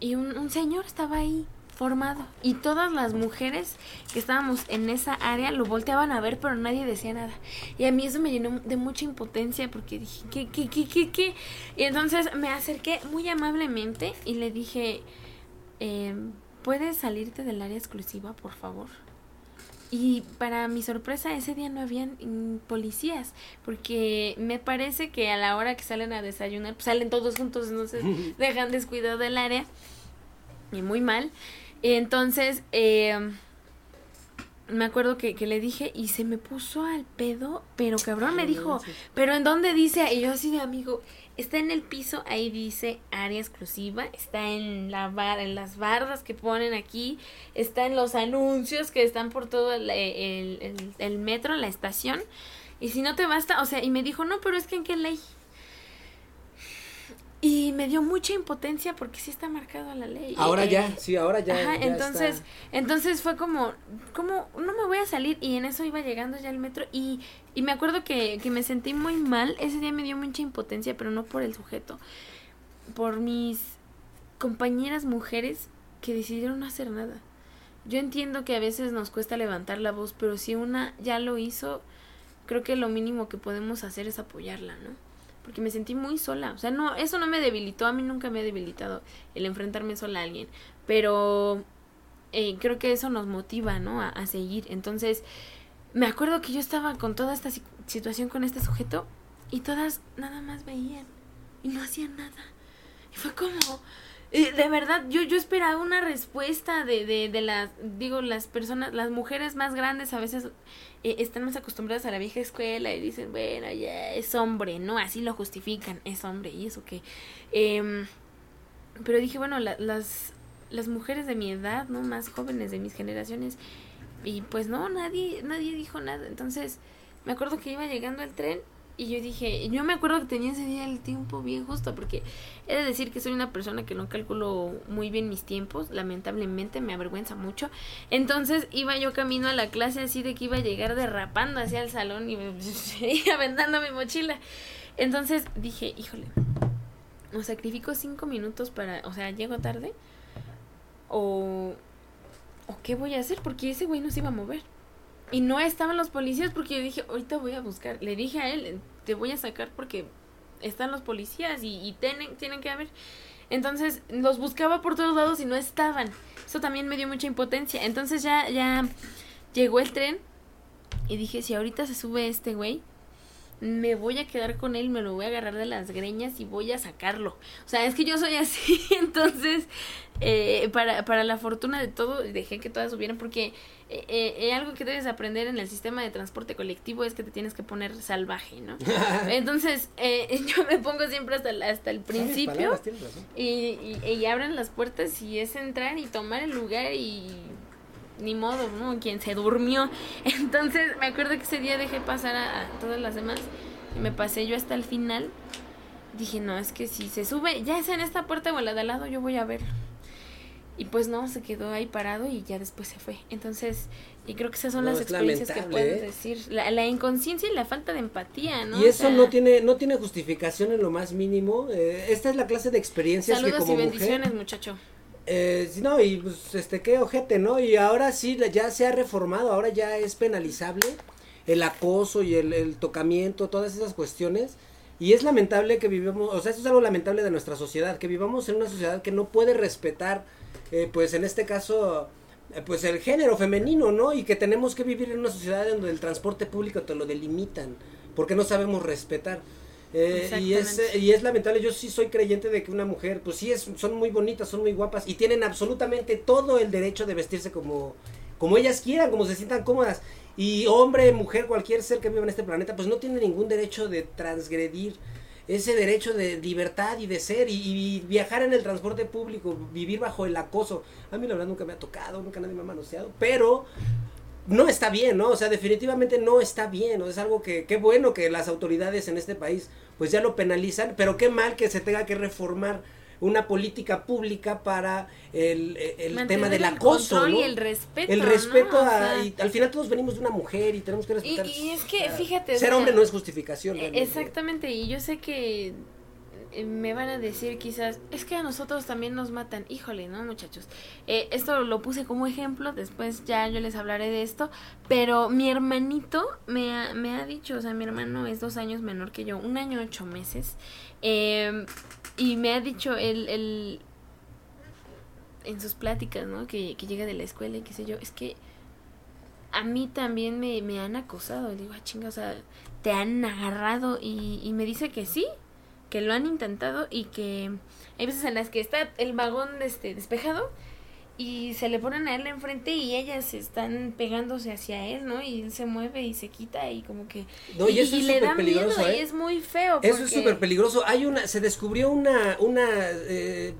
Y un, señor estaba ahí formado. Y todas las mujeres que estábamos en esa área lo volteaban a ver, pero nadie decía nada. Y a mí eso me llenó de mucha impotencia porque dije, ¿qué, qué, qué, qué, qué? Y entonces me acerqué muy amablemente y le dije, em, ¿puedes salirte del área exclusiva, por favor? Y para mi sorpresa, ese día no habían mm, policías, porque me parece que a la hora que salen a desayunar, pues salen todos juntos, entonces dejan descuidado del área, y muy mal. Entonces, eh, me acuerdo que, que le dije, y se me puso al pedo, pero cabrón, me dijo, pero ¿en dónde dice? Y yo así de amigo, está en el piso, ahí dice área exclusiva, está en la bar, en las bardas que ponen aquí, está en los anuncios que están por todo el, el, el- el metro, la estación. Y si no te basta, o sea, y me dijo, no, pero es que en qué ley. Y me dio mucha impotencia porque sí está marcado la ley. Ahora Eh, ya, sí, ahora ya. Ajá, ya entonces, está. entonces fue como, como, no me voy a salir y en eso iba llegando ya el metro y, y me acuerdo que, que me sentí muy mal, ese día me dio mucha impotencia, pero no por el sujeto, por mis compañeras mujeres que decidieron no hacer nada. Yo entiendo que a veces nos cuesta levantar la voz, pero si una ya lo hizo, creo que lo mínimo que podemos hacer es apoyarla, ¿no? Porque me sentí muy sola. O sea, no, eso no me debilitó. A mí nunca me ha debilitado el enfrentarme sola a alguien. Pero eh, creo que eso nos motiva, ¿no? A, a, seguir. Entonces, me acuerdo que yo estaba con toda esta situación con este sujeto y todas nada más veían y no hacían nada. Y fue como, de verdad, yo, yo esperaba una respuesta de, de, de las, digo, las personas, las mujeres más grandes a veces eh, están más acostumbradas a la vieja escuela y dicen, bueno, ya es hombre, ¿no? Así lo justifican, es hombre, y eso que... Eh, pero dije, bueno, la, las, las mujeres de mi edad, ¿no? Más jóvenes de mis generaciones, y pues no, nadie, nadie dijo nada. Entonces, me acuerdo que iba llegando el tren y yo dije, yo me acuerdo que tenía ese día el tiempo bien justo, porque he de decir que soy una persona que no calculo muy bien mis tiempos, lamentablemente me avergüenza mucho. Entonces iba yo camino a la clase así de que iba a llegar derrapando hacia el salón y me aventando mi mochila. Entonces dije, híjole, o sacrifico cinco minutos para, o sea, llego tarde, o, o qué voy a hacer, porque ese güey no se iba a mover. Y no estaban los policías porque yo dije, ahorita voy a buscar. Le dije a él, te voy a sacar porque están los policías y, tienen, tienen que haber. Entonces los buscaba por todos lados y no estaban. Eso también me dio mucha impotencia. Entonces ya, ya llegó el tren y dije, si ahorita se sube este güey, me voy a quedar con él, me lo voy a agarrar de las greñas y voy a sacarlo. O sea, es que yo soy así, entonces, eh, para, para la fortuna de todo, dejé que todas subieran porque eh, eh, algo que debes aprender en el sistema de transporte colectivo es que te tienes que poner salvaje, ¿no? Entonces, eh, yo me pongo siempre hasta el, hasta el principio y, y, y abren las puertas y es entrar y tomar el lugar y ni modo, ¿no? Quien se durmió. Entonces me acuerdo que ese día dejé pasar a, a, todas las demás y me pasé yo hasta el final. Dije, no, es que si se sube, ya es en esta puerta o la de al lado, yo voy a verlo. Y pues no, se quedó ahí parado y ya después se fue. Entonces, y creo que esas son No, las es experiencias que puedes ¿eh? decir. La, la inconsciencia y la falta de empatía, ¿no? Y O eso sea, no tiene no tiene justificación en lo más mínimo. Eh, esta es la clase de experiencias que como y mujer bendiciones, muchacho. Eh, no, y pues, este, qué ojete, ¿no? Y ahora sí, ya se ha reformado, ahora ya es penalizable el acoso y el, el tocamiento, todas esas cuestiones. Y es lamentable que vivamos, o sea, esto es algo lamentable de nuestra sociedad, que vivamos en una sociedad que no puede respetar, eh, pues en este caso, eh, pues el género femenino, ¿no? Y que tenemos que vivir en una sociedad donde el transporte público te lo delimitan, porque no sabemos respetar. Eh, y, es, Exactamente. y es lamentable, yo sí soy creyente de que una mujer, pues sí, es, son muy bonitas, son muy guapas y tienen absolutamente todo el derecho de vestirse como, como ellas quieran, como se sientan cómodas. Y hombre, mujer, cualquier ser que viva en este planeta, pues no tiene ningún derecho de transgredir ese derecho de libertad y de ser y, y viajar en el transporte público, vivir bajo el acoso. A mí la verdad nunca me ha tocado, nunca nadie me ha manoseado, pero no está bien, ¿no? O sea, definitivamente no está bien, ¿no? Es algo que, qué bueno que las autoridades en este país pues ya lo penalizan, pero qué mal que se tenga que reformar una política pública para el, el tema del el acoso, control ¿no? y el respeto. El respeto ¿no? O a, y al final todos venimos de una mujer y tenemos que respetar. y es que, fíjate. o ser sea, hombre no es justificación. Eh, realmente. Exactamente, y yo sé que eh, me van a decir quizás, es que a nosotros también nos matan. Híjole, ¿no, muchachos? Eh, esto lo puse como ejemplo, después ya yo les hablaré de esto, pero mi hermanito me ha, me ha dicho, o sea, mi hermano es dos años menor que yo, un año ocho meses, eh, y me ha dicho él, él en sus pláticas, ¿no? Que, que llega de la escuela y qué sé yo, es que a mí también me, me han acosado. Y digo, ah, chinga, o sea, te han agarrado. Y, y me dice que sí, que lo han intentado y que hay veces en las que está el vagón este, despejado y se le ponen a él enfrente y ellas están pegándose hacia él, ¿no? Y él se mueve y se quita y como que... No, y eso es le da peligroso, miedo ¿eh? y es muy feo. Eso es súper peligroso. Hay una, se descubrió una, una, eh,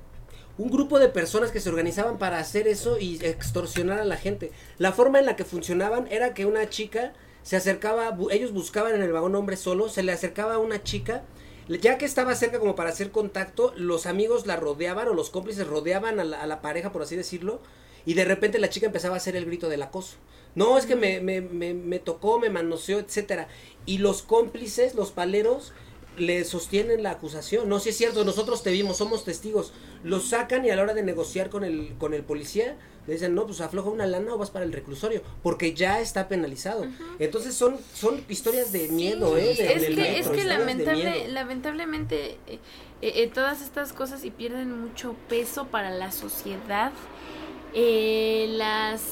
un grupo de personas que se organizaban para hacer eso y extorsionar a la gente. La forma en la que funcionaban era que una chica se acercaba, bu- ellos buscaban en el vagón hombre solo, se le acercaba a una chica, ya que estaba cerca como para hacer contacto, los amigos la rodeaban o los cómplices rodeaban a la, a la pareja, por así decirlo, y de repente la chica empezaba a hacer el grito del acoso. No, es que me, me, me, me tocó, me manoseó, etcétera. Y los cómplices, los paleros, le sostienen la acusación. No, si es cierto, nosotros te vimos, somos testigos. Lo sacan y a la hora de negociar con el, con el policía, le dicen, no, pues afloja una lana o vas para el reclusorio, porque ya está penalizado. Entonces son, son historias de miedo, ¿eh? de- es que, metro, es que historias de lamentable, lamentablemente eh, eh, todas estas cosas y pierden mucho peso para la sociedad. Eh, las,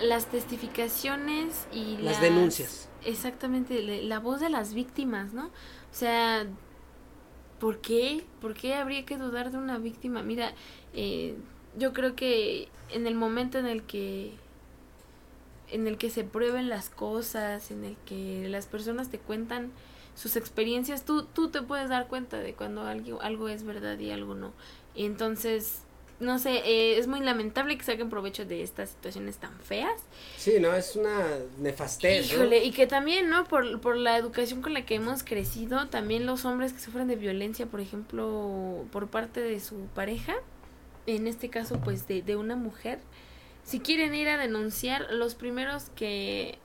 las testificaciones y Las denuncias. Exactamente, la voz de las víctimas, ¿no? O sea, ¿por qué? ¿Por qué habría que dudar de una víctima? Mira, eh, yo creo que en el momento en el que en el que se prueben las cosas, en el que las personas te cuentan sus experiencias, tú, tú te puedes dar cuenta de cuando algo, algo es verdad y algo no. Entonces, no sé, eh, es muy lamentable que saquen provecho de estas situaciones tan feas. Sí, no, es una nefastez, ¿no? Híjole, y que también, ¿no? Por, por la educación con la que hemos crecido, también los hombres que sufren de violencia, por ejemplo, por parte de su pareja, en este caso, pues, de, de una mujer, si quieren ir a denunciar, los primeros que,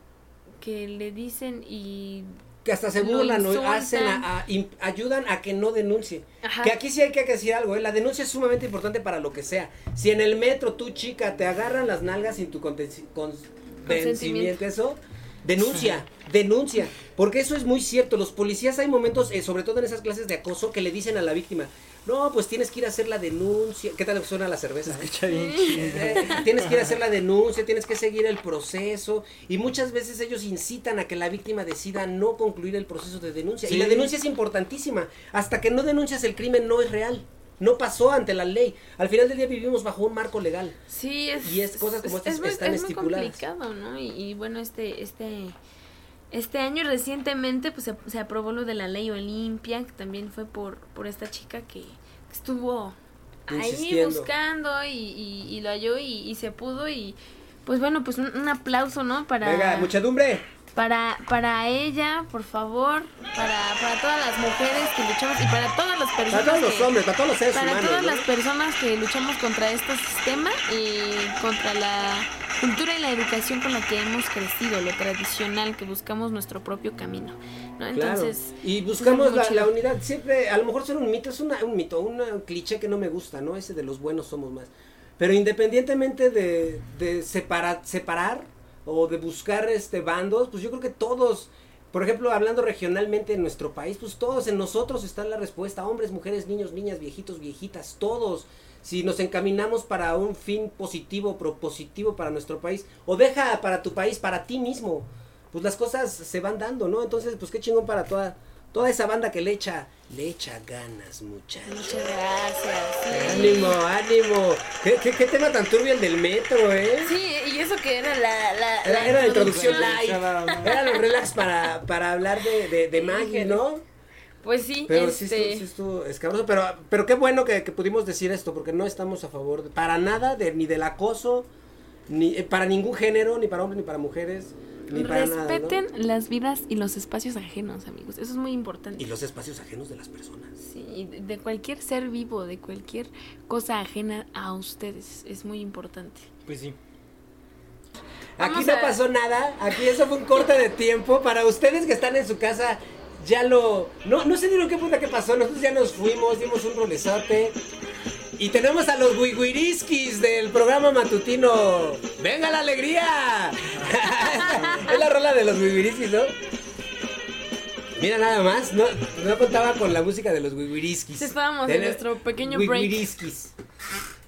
que le dicen y... que hasta se burlan o hacen a- a- im- ayudan a que no denuncie. Ajá. Que aquí sí hay que decir algo, ¿eh? la denuncia es sumamente importante para lo que sea. Si en el metro tú chica te agarran las nalgas sin tu convencimiento, eso, denuncia, denuncia, porque eso es muy cierto. Los policías hay momentos, eh, sobre todo en esas clases de acoso, que le dicen a la víctima, no, pues tienes que ir a hacer la denuncia. ¿Qué tal suena la cerveza? eh? Escucha bien. Eh, tienes que ir a hacer la denuncia, tienes que seguir el proceso y muchas veces ellos incitan a que la víctima decida no concluir el proceso de denuncia. Y la denuncia es importantísima. Hasta que no denuncias el crimen no es real. No pasó ante la ley. Al final del día vivimos bajo un marco legal. Sí, es, Y es cosas como estas muy, están es muy estipuladas. complicado, ¿no? Y, y bueno, este, este, este año recientemente pues se, se aprobó lo de la ley Olimpia, que también fue por, por esta chica que estuvo ahí buscando y, y, y lo halló y, y se pudo y pues bueno, pues un, un aplauso, ¿no? Para, Venga, muchedumbre. para, para ella, por favor, para, para todas las mujeres que luchamos y para todas las personas Para todos los hombres, para todos los seres para humanos. todas ¿no? las personas que luchamos contra este sistema y contra la cultura y la educación con la que hemos crecido, lo tradicional, que buscamos nuestro propio camino, ¿no? Entonces, Claro. y buscamos muy la, unidad. Siempre, a lo mejor ser un mito, es una- un mito, un cliché que no me gusta, ¿no? Ese de los buenos somos más. Pero independientemente de, de separa- separar o de buscar este bandos, pues yo creo que todos, por ejemplo, hablando regionalmente en nuestro país, pues todos en nosotros está la respuesta, hombres, mujeres, niños, niñas, viejitos, viejitas, todos. Si nos encaminamos para un fin positivo, propositivo para nuestro país, o deja para tu país, para ti mismo, pues las cosas se van dando, ¿no? Entonces, pues qué chingón para toda, toda esa banda que le echa, le echa ganas, muchachos. muchas gracias. sí. Ánimo, ánimo. ¿Qué, qué, qué tema tan turbio el del metro, ¿eh? Sí, y eso que era la, la, Era- era la introducción. Era los relax para, para hablar de, de, de Maggie, ¿no? Pues sí, Pero sí este, estuvo, sí estuvo escabroso, pero, pero qué bueno que, que pudimos decir esto, porque no estamos a favor de- para nada de, ni del acoso, ni eh, para ningún género, ni para hombres, ni para mujeres, ni para nada. ¿no? respeten las vidas y los espacios ajenos, amigos. Eso es muy importante. Y los espacios ajenos de las personas. Sí, y de- cualquier ser vivo, de cualquier cosa ajena a ustedes, es muy importante. Pues sí. Aquí Vamos no a- pasó nada, aquí eso fue un corte de tiempo. Para ustedes que están en su casa, ya lo. No, no se dieron qué puta que pasó, nosotros ya nos fuimos, dimos un rolezote. Y tenemos a los wiguiriskis del programa matutino. ¡Venga la alegría! es la rola de los wiguiriskis, ¿no? Mira nada más, no, no contaba con la música de los wiguiriskis. Sí, estábamos en nuestro pequeño break. Wiguiriskis.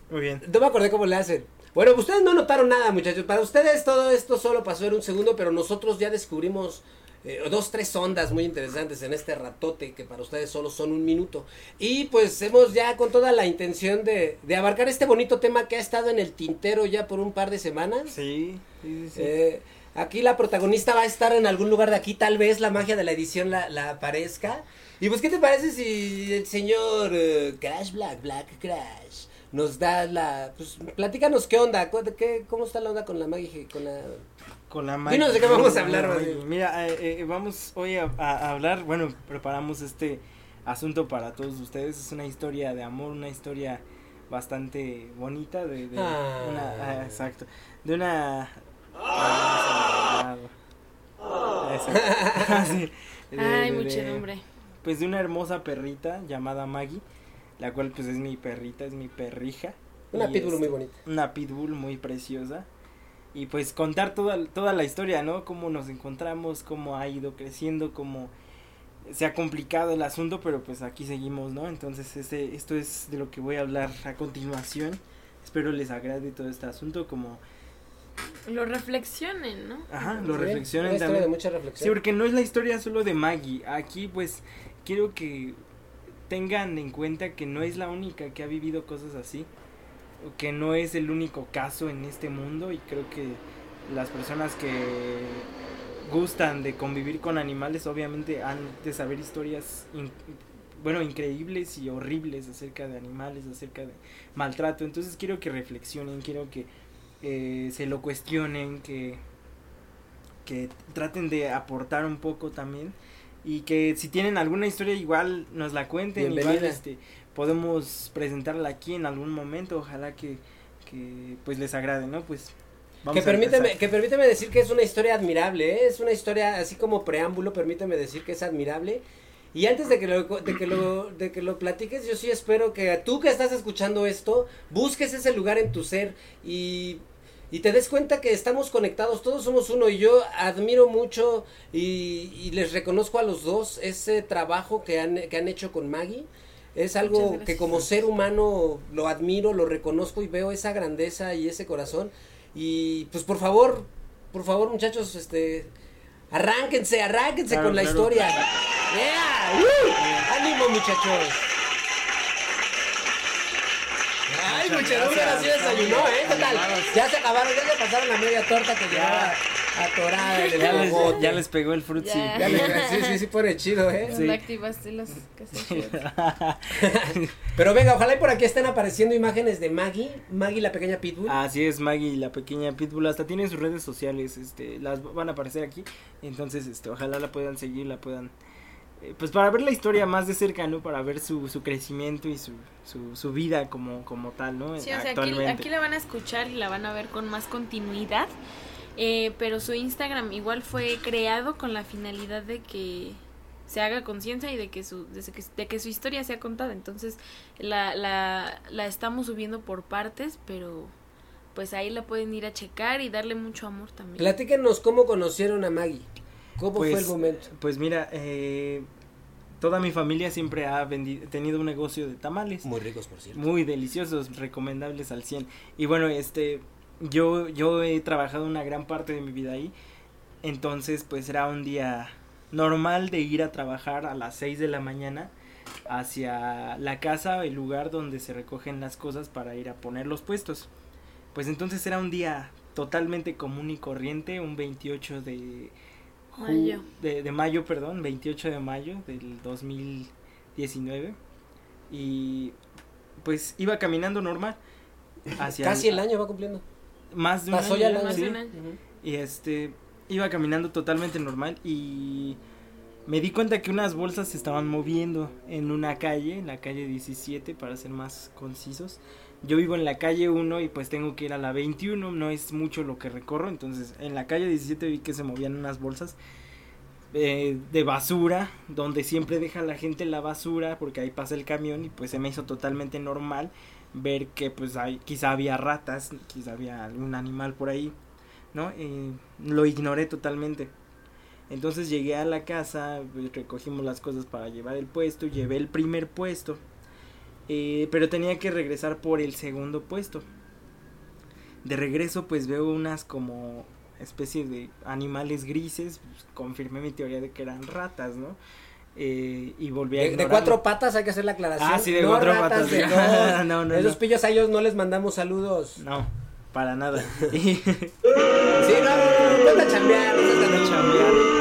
Muy bien. No me acordé cómo le hacen. Bueno, ustedes no notaron nada, muchachos. Para ustedes todo esto solo pasó en un segundo, pero nosotros ya descubrimos eh, dos, tres ondas muy interesantes en este ratote que para ustedes solo son un minuto. Y pues hemos ya con toda la intención de, de abarcar este bonito tema que ha estado en el tintero ya por un par de semanas. Sí, sí, sí. Eh, aquí la protagonista va a estar en algún lugar de aquí, tal vez la magia de la edición la, la aparezca. Y pues, ¿qué te parece si el señor eh, Crash Black, Black Crash, nos da la... Pues, platícanos qué onda, qué, cómo está la onda con la magia, con la... Con la Dinos de qué vamos a hablar, bien. Mira, eh, eh, vamos hoy a, hablar, bueno, preparamos este asunto para todos ustedes. Es una historia de amor, una historia bastante bonita de, de Ah. una, ah, exacto, de una ah, Exacto. Sí. De- Ay, de- muchedumbre. pues de una hermosa perrita llamada Maggie, la cual pues es mi perrita, es mi perrija. Una pitbull este, muy bonita. Una pitbull muy preciosa. Y pues contar toda, toda la historia, ¿no? Cómo nos encontramos, cómo ha ido creciendo, cómo se ha complicado el asunto, pero pues aquí seguimos, ¿no? Entonces este, esto es de lo que voy a hablar a continuación. Espero les agrade todo este asunto, como, Lo reflexionen, ¿no? ajá, lo Sí, reflexionen una historia también. de mucha Sí, reflexión. porque no es la historia solo de Maggie. Aquí, pues, quiero que tengan en cuenta que no es la única que ha vivido cosas así. Que no es el único caso en este mundo. Y creo que las personas que gustan de convivir con animales, obviamente han de saber historias, bueno, increíbles y horribles acerca de animales, acerca de maltrato. Entonces, quiero que reflexionen, quiero que eh, se lo cuestionen, que que traten de aportar un poco también y que si tienen alguna historia igual nos la cuenten igual Bienvenida. este podemos presentarla aquí en algún momento ojalá que, que pues les agrade no pues vamos Que a permíteme, empezar. que permíteme decir que es una historia admirable, ¿eh? es una historia así como preámbulo, permíteme decir que es admirable. Y antes de que lo, de que lo, de que lo platiques, yo sí espero que tú que estás escuchando esto, busques ese lugar en tu ser y, y te des cuenta que estamos conectados, todos somos uno y yo admiro mucho y, y les reconozco a los dos ese trabajo que han, que han hecho con Maggie. Es algo que como ser humano lo admiro, lo reconozco y veo esa grandeza y ese corazón. Y pues por favor, por favor muchachos, este, arránquense, arránquense Claro, con la claro. historia. Yeah, ¡uh! ánimo muchachos. Ay, Muchas muchachos, gracias. ahora sí desayunó, ¿eh? ¿Qué tal? Ya se acabaron, ya se pasaron la media torta que llevaba atorada ya les, ya les pegó el frutzi Ya. Ya les- sí, sí, sí pone chido, ¿eh? Sí. No activaste los cassettes. Pero venga, ojalá y por aquí estén apareciendo imágenes de Maggie, Maggie la pequeña pitbull. Así es, Maggie, la pequeña Pitbull, hasta tiene sus redes sociales, este, las van a aparecer aquí, entonces, este, ojalá la puedan seguir, la puedan, pues para ver la historia más de cerca, ¿no? Para ver su, su crecimiento y su, su, su vida como, como tal, ¿no? Sí, o sea, aquí, Actualmente. aquí la van a escuchar y la van a ver con más continuidad. eh, pero su Instagram igual fue creado con la finalidad de que se haga conciencia y de que su de que, de que su historia sea contada. Entonces la, la, la estamos subiendo por partes, pero pues ahí la pueden ir a checar y darle mucho amor también. Platíquenos cómo conocieron a Maggie. ¿Cómo fue Pues, el momento? Pues mira, eh, toda mi familia siempre ha tenido un negocio de tamales. Muy ricos, por cierto. Muy deliciosos, recomendables al 100. Y bueno, este, yo, yo he trabajado una gran parte de mi vida ahí. Entonces, pues era un día normal de ir a trabajar a las 6 de la mañana hacia la casa, el lugar donde se recogen las cosas para ir a poner los puestos. Pues entonces era un día totalmente común y corriente, un 28 de Mayo. De, de mayo, perdón, 28 de mayo del 2019. Y pues iba caminando normal hacia Casi el año va cumpliendo. más de un Pasó año, ya el ¿no? año. Más de un año. Y este, iba caminando totalmente normal y me di cuenta que unas bolsas se estaban moviendo en una calle, en la calle 17 para ser más concisos. Yo vivo en la calle 1 y pues tengo que ir a la 21, no es mucho lo que recorro, entonces en la calle 17 vi que se movían unas bolsas eh, de basura, donde siempre deja la gente la basura porque ahí pasa el camión y pues se me hizo totalmente normal ver que pues hay, quizá había ratas, quizá había algún animal por ahí. ¿no? Lo ignoré totalmente. Entonces llegué a la casa, recogimos las cosas para llevar el puesto, llevé el primer puesto, eh, pero tenía que regresar por el segundo puesto. De regreso pues veo unas como especie de animales grises, pues, confirmé mi teoría de que eran ratas, ¿no? Eh, y volví a De, de cuatro patas hay que hacer la aclaración. Ah, sí, de no cuatro ratas patas. de de- dos. no, no, Esos no. pillos a ellos no les mandamos saludos. No, para nada. Sí, no, no, no,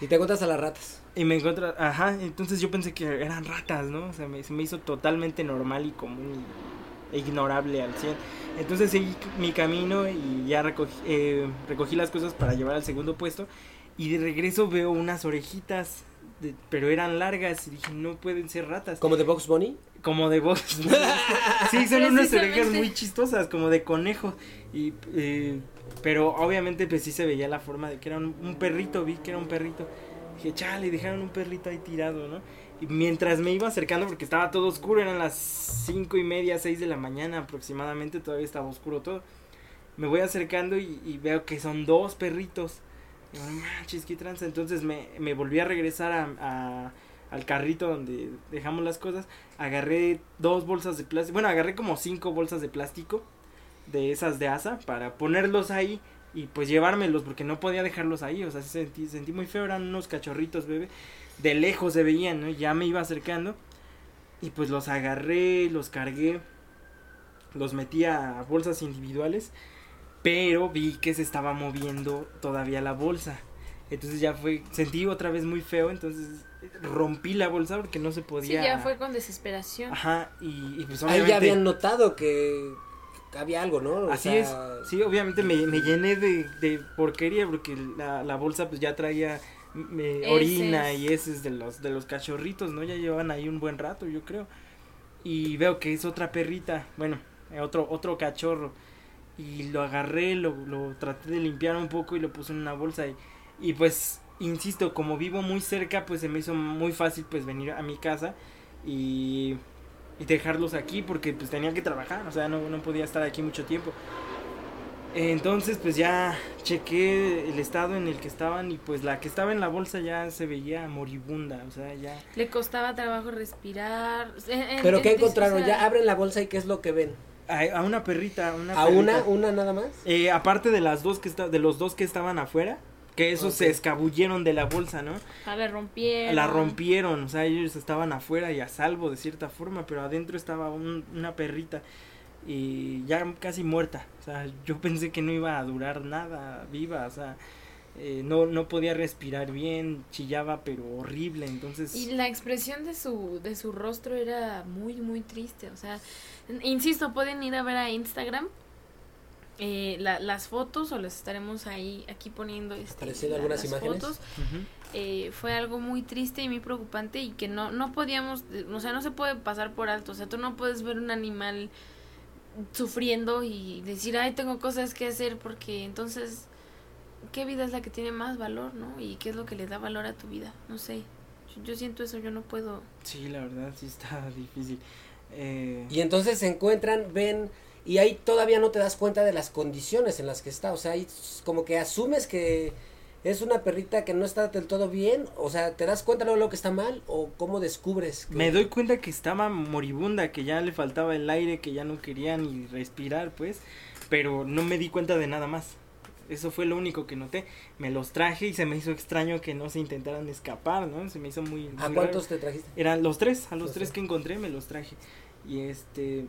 Y te encuentras a las ratas. Y me encuentro, ajá, entonces yo pensé que eran ratas, ¿no? O sea, me, se me hizo totalmente normal y común e ignorable al 100. Entonces seguí mi camino y ya recogí, eh, recogí las cosas para llevar al segundo puesto. Y de regreso veo unas orejitas, de- pero eran largas. Y dije, no pueden ser ratas. Como de Box Bunny. Como de voz. sí, son unas orejas muy chistosas, como de conejo. Y, eh, pero obviamente pues sí se veía la forma de que era un, un perrito, vi que era un perrito. Dije, chale, dejaron un perrito ahí tirado, ¿no? Y mientras me iba acercando, porque estaba todo oscuro, eran las cinco y media, seis de la mañana aproximadamente, todavía estaba oscuro todo. Me voy acercando y, y veo que son dos perritos. Y digo, manches, qué tranza. Entonces me, me volví a regresar a, a- al carrito donde dejamos las cosas. Agarré dos bolsas de plástico. Bueno, agarré como cinco bolsas de plástico de esas de asa para ponerlos ahí y pues llevármelos porque no podía dejarlos ahí. O sea, sí sentí, sentí muy feo. Eran unos cachorritos, bebé. De lejos se veían, ¿no? Ya me iba acercando. Y pues los agarré, los cargué. Los metí a bolsas individuales. Pero vi que se estaba moviendo todavía la bolsa. Entonces ya fue, sentí otra vez muy feo. Entonces rompí la bolsa porque no se Sí, podía. ya fue con desesperación. Ajá, y, y pues Ahí ya habían notado que había algo, ¿no? O Así sea, es, sí, obviamente me, me llené de, de porquería porque la, la bolsa pues ya traía me, Heces. orina y heces de los, de los cachorritos, ¿no? Ya llevan ahí un buen rato, yo creo. Y veo que es otra perrita, bueno, eh, otro, otro cachorro. Y lo agarré, lo, lo traté de limpiar un poco y lo puse en una bolsa. Y, y pues, insisto, como vivo muy cerca, pues se me hizo muy fácil pues venir a mi casa y, y dejarlos aquí porque pues tenía que trabajar, o sea, no, no podía estar aquí mucho tiempo. Entonces, pues ya chequé el estado en el que estaban y pues la que estaba en la bolsa ya se veía moribunda, o sea, ya... Le costaba trabajo respirar. Pero ¿qué encontraron? o sea, Ya abren la bolsa y ¿qué es lo que ven? A, a una perrita, una ¿A perrita. una? ¿Una nada más? Eh, aparte de las dos que está, de los dos que estaban afuera, que esos se escabulleron de la bolsa, ¿no? A ver, rompieron. La rompieron, o sea, ellos estaban afuera y a salvo de cierta forma, pero adentro estaba un- una perrita y ya casi muerta, o sea, yo pensé que no iba a durar nada viva, o sea, eh, no, no podía respirar bien, chillaba pero horrible, entonces... Y la expresión de su, de su rostro era muy, muy triste. O sea, insisto, pueden ir a ver a Instagram eh, la- las fotos o las estaremos ahí aquí poniendo este, Apareciendo la- algunas las imágenes. fotos. Eh, fue algo muy triste y muy preocupante y que no, no podíamos, o sea, no se puede pasar por alto. O sea, tú no puedes ver un animal sufriendo y decir, ay, tengo cosas que hacer porque entonces, ¿qué vida es la que tiene más valor, no? Y qué es lo que le da valor a tu vida, no sé. Yo, yo siento eso, yo no puedo. Sí, la verdad, sí está difícil. Eh, Y entonces se encuentran, ven, y ahí todavía no te das cuenta de las condiciones en las que está. O sea, ahí como que asumes que es una perrita que no está del todo bien. O sea, ¿te das cuenta luego lo que está mal? ¿O cómo descubres? que- Me doy cuenta que estaba moribunda, que ya le faltaba el aire, que ya no quería ni respirar, pues, pero no me di cuenta de nada más. Eso fue lo único que noté. Me los traje y se me hizo extraño que no se intentaran escapar, ¿no? Se me hizo muy... muy ¿A raro. cuántos te trajiste? Eran los tres, a los Los tres tres. que encontré me los traje. Y este,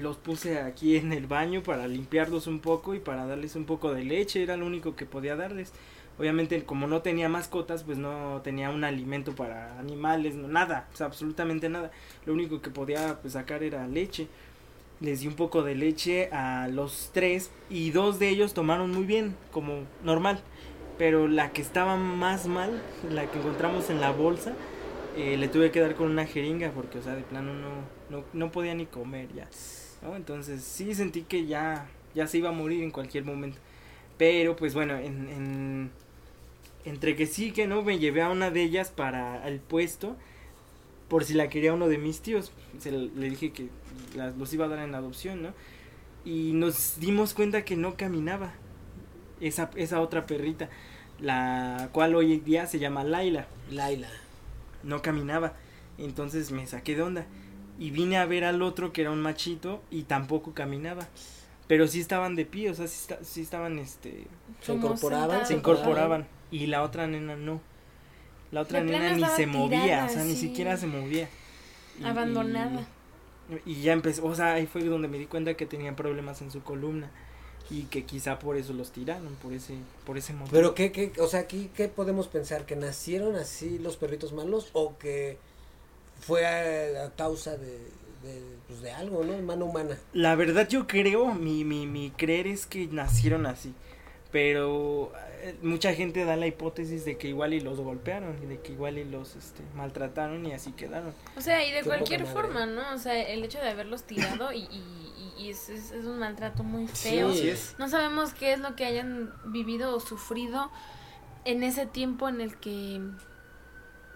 los puse aquí en el baño para limpiarlos un poco y para darles un poco de leche, era lo único que podía darles. Obviamente, como no tenía mascotas, pues no tenía un alimento para animales, nada, o sea, absolutamente nada. Lo único que podía pues, sacar era leche. Les di un poco de leche a los tres y dos de ellos tomaron muy bien, como normal. Pero la que estaba más mal, la que encontramos en la bolsa, eh, le tuve que dar con una jeringa porque, o sea, de plano no, no, no podía ni comer ya. ¿No? Entonces sí sentí que ya, ya se iba a morir en cualquier momento. Pero pues bueno, en, en- entre que sí que no, me llevé a una de ellas para el puesto por si la quería uno de mis tíos. Se le dije que las, los iba a dar en adopción, ¿no? Y nos dimos cuenta que no caminaba esa, esa otra perrita, la cual hoy en día se llama Laila Laila. no caminaba. Entonces me saqué de onda. Y vine a ver al otro que era un machito y tampoco caminaba. Pero sí estaban de pie, o sea, sí, esta- sí estaban, este, Se incorporaban, sentados. se incorporaban. Y la otra nena no. La otra nena ni se movía, tirada, o sea, ni siquiera se movía. Y- Abandonada. Y, y ya empezó, o sea, ahí fue donde me di cuenta que tenían problemas en su columna. Y que quizá por eso los tiraron, por ese, por ese motivo. Pero qué, qué, o sea, aquí, ¿qué podemos pensar? ¿Que nacieron así los perritos malos o que fue a, a causa de, de, pues de algo, ¿no? Mano humana. La verdad yo creo, mi, mi, mi creer es que nacieron así. Pero eh, mucha gente da la hipótesis de que igual y los golpearon y de que igual y los este, maltrataron y así quedaron. O sea, y de Qué cualquier forma, ¿no? O sea, el hecho de haberlos tirado y, y, y- y es, es- es un maltrato muy feo. Sí. Así es. No sabemos qué es lo que hayan vivido o sufrido en ese tiempo en el que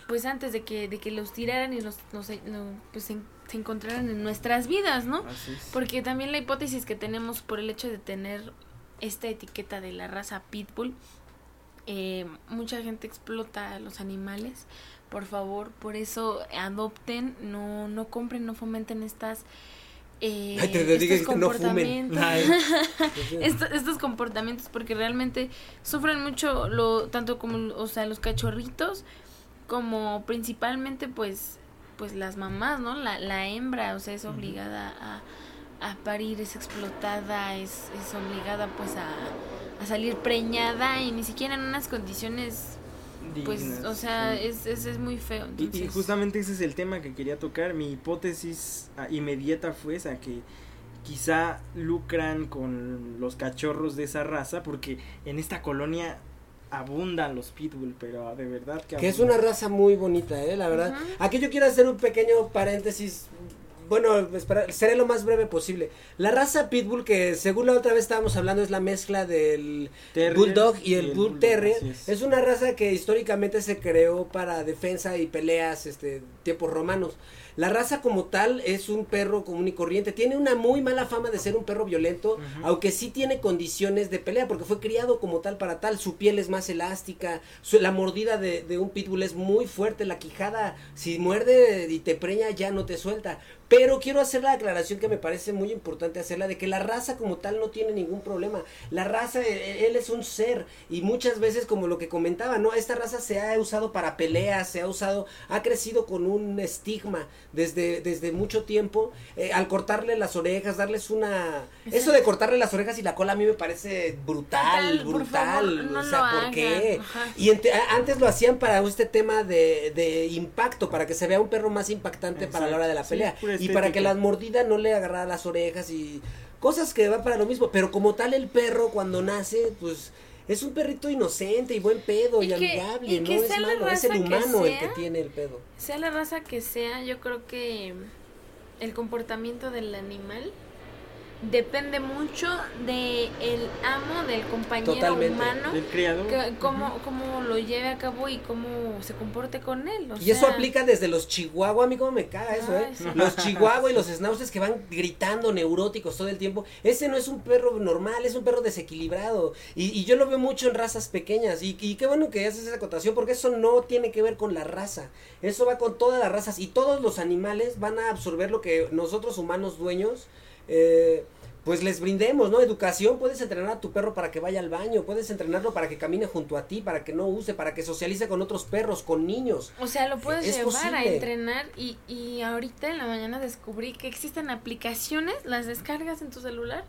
pues antes de que, de que los tiraran y los, los- lo- pues se, se encontraran en nuestras vidas, ¿no? Así es. Porque también la hipótesis que tenemos por el hecho de tener esta etiqueta de la raza pitbull, eh, mucha gente explota a los animales. Por favor, por eso adopten, no, no compren, no fomenten estas... Eh, Ay, te- estos no comportamientos. Ay, Esto- estos comportamientos porque realmente sufren mucho lo tanto como o sea los cachorritos como principalmente pues pues las mamás no la, la hembra o sea es obligada a, a parir es explotada es, es obligada pues a, a salir preñada y ni siquiera en unas condiciones pues dignas, o sea sí. es, es, es muy feo Y- entonces Y, justamente ese es el tema que quería tocar. Mi hipótesis ah, inmediata fue esa, que quizá lucran con los cachorros de esa raza, porque en esta colonia abundan los pitbull, pero de verdad que, Que es abundan. una raza muy bonita, ¿eh? La verdad. Ujú. Aquí yo quiero hacer un pequeño paréntesis. Bueno, espera, seré lo más breve posible. La raza Pitbull, que según la otra vez estábamos hablando, es la mezcla del Terrier Bulldog y el, Bull Bulldog, Terrier. Es. es. una raza que históricamente se creó para defensa y peleas, este, tiempos romanos. La raza como tal es un perro común y corriente. Tiene una muy mala fama de ser un perro violento, aunque sí tiene condiciones de pelea, porque fue criado como tal para tal. Su piel es más elástica, su- la mordida de, de un pitbull es muy fuerte, la quijada, si muerde y te preña ya no te suelta. Pero quiero hacer la aclaración que me parece muy importante hacerla de que la raza como tal no tiene ningún problema. La raza, eh, él es un ser y muchas veces como lo que comentaba, ¿no? Esta raza se ha usado para peleas, se ha usado, ha crecido con un estigma desde, desde mucho tiempo. Eh, al cortarle las orejas, darles una... Eso de cortarle las orejas y la cola a mí me parece brutal, brutal. favor, no o sea, lo ¿por qué? ajá. Y ente- a- antes lo hacían para este tema de, de impacto, para que se vea un perro más impactante para la hora de la pelea. sí, y para que las mordidas no le agarrara las orejas y cosas que van para lo mismo. Pero como tal el perro cuando nace, pues es un perrito inocente y buen pedo y, Y que- amigable, y no es malo, es el humano el que tiene el pedo. sea la raza que sea, yo creo que el comportamiento del animal depende mucho de el amo, del compañero Totalmente. humano, del criador. que- cómo, cómo lo lleve a cabo y cómo se comporte con él. o Y eso aplica desde los chihuahua, a mí como me caga eso, Ay, ¿eh? sí. Los chihuahua y los schnauzers que van gritando neuróticos todo el tiempo. Ese no es un perro normal, es un perro desequilibrado. Y, y yo lo veo mucho en razas pequeñas. Y, y qué bueno que haces esa acotación porque eso no tiene que ver con la raza. Eso va con todas las razas y todos los animales van a absorber lo que nosotros humanos dueños... Eh, pues les brindemos, ¿no? Educación, puedes entrenar a tu perro para que vaya al baño, puedes entrenarlo para que camine junto a ti, para que no use, para que socialice con otros perros, con niños. O sea, lo puedes Es llevar a entrenar y, y ahorita en la mañana descubrí que existen aplicaciones, las descargas en tu celular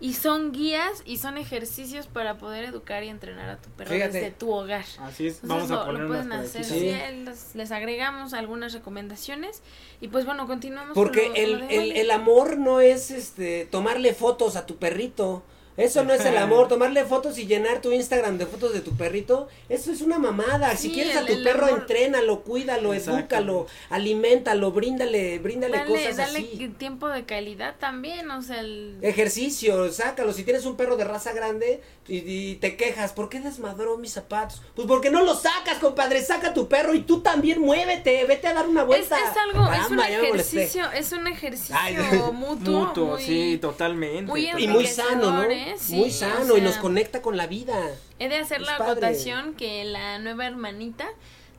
y son guías y son ejercicios para poder educar y entrenar a tu perro Fíjate. desde tu hogar. Así es, Entonces vamos a poner lo pueden unas hacer. Sí. sí, les, les agregamos algunas recomendaciones y pues bueno, continuamos. Porque con lo- el, el, el amor no es este tomarle fotos a tu perrito. Eso no es el amor, tomarle fotos y llenar tu Instagram de fotos de tu perrito, eso es una mamada. si quieres a el- tu el perro, amor- entrénalo, cuídalo, Exacto. edúcalo, aliméntalo, bríndale, bríndale Dale, cosas dale así. tiempo de calidad también, o sea, el... Ejercicio, sácalo. Si tienes un perro de raza grande y, y te quejas, ¿por qué desmadró mis zapatos? Pues porque no lo sacas, compadre. Saca tu perro y tú también muévete. Vete a dar una Es, vuelta. es algo, es un ejercicio, es un ejercicio Ay, mutuo, Mutuo, muy- sí, totalmente. muy Y muy sano, ¿no? ¿Eh? Sí, muy o sano y nos conecta con la vida. He de hacer Es la padre. acotación que la nueva hermanita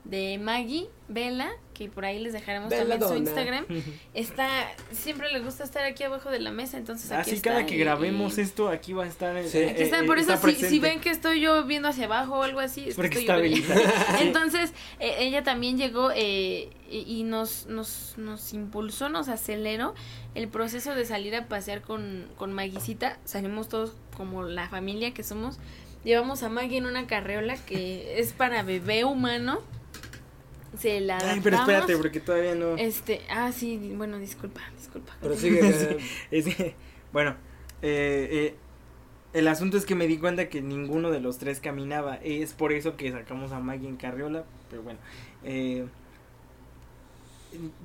de Maggie, Vela, que por ahí les dejaremos también su. Instagram, está, siempre le gusta estar aquí abajo de la mesa, entonces aquí Así está. cada que y- grabemos y- esto, aquí va a estar. eh, Sí. eh, Aquí está, eh, por eso está si, ven que estoy yo viendo hacia abajo o algo así, es que Porque estoy está. Entonces, eh, ella también llegó eh, y y nos, nos, nos impulsó, nos aceleró el proceso de salir a pasear con, con Maguisita. Salimos todos como la familia que somos. Llevamos a Maggie en una carreola que es para bebé humano. Se la Ay, pero espérate, porque todavía no. Este, ah, sí, bueno, disculpa, disculpa. Pero sigue. Es que, bueno, eh, eh, el asunto es que me di cuenta que ninguno de los tres caminaba. Es por eso que sacamos a Maggie en carriola. Pero bueno, eh,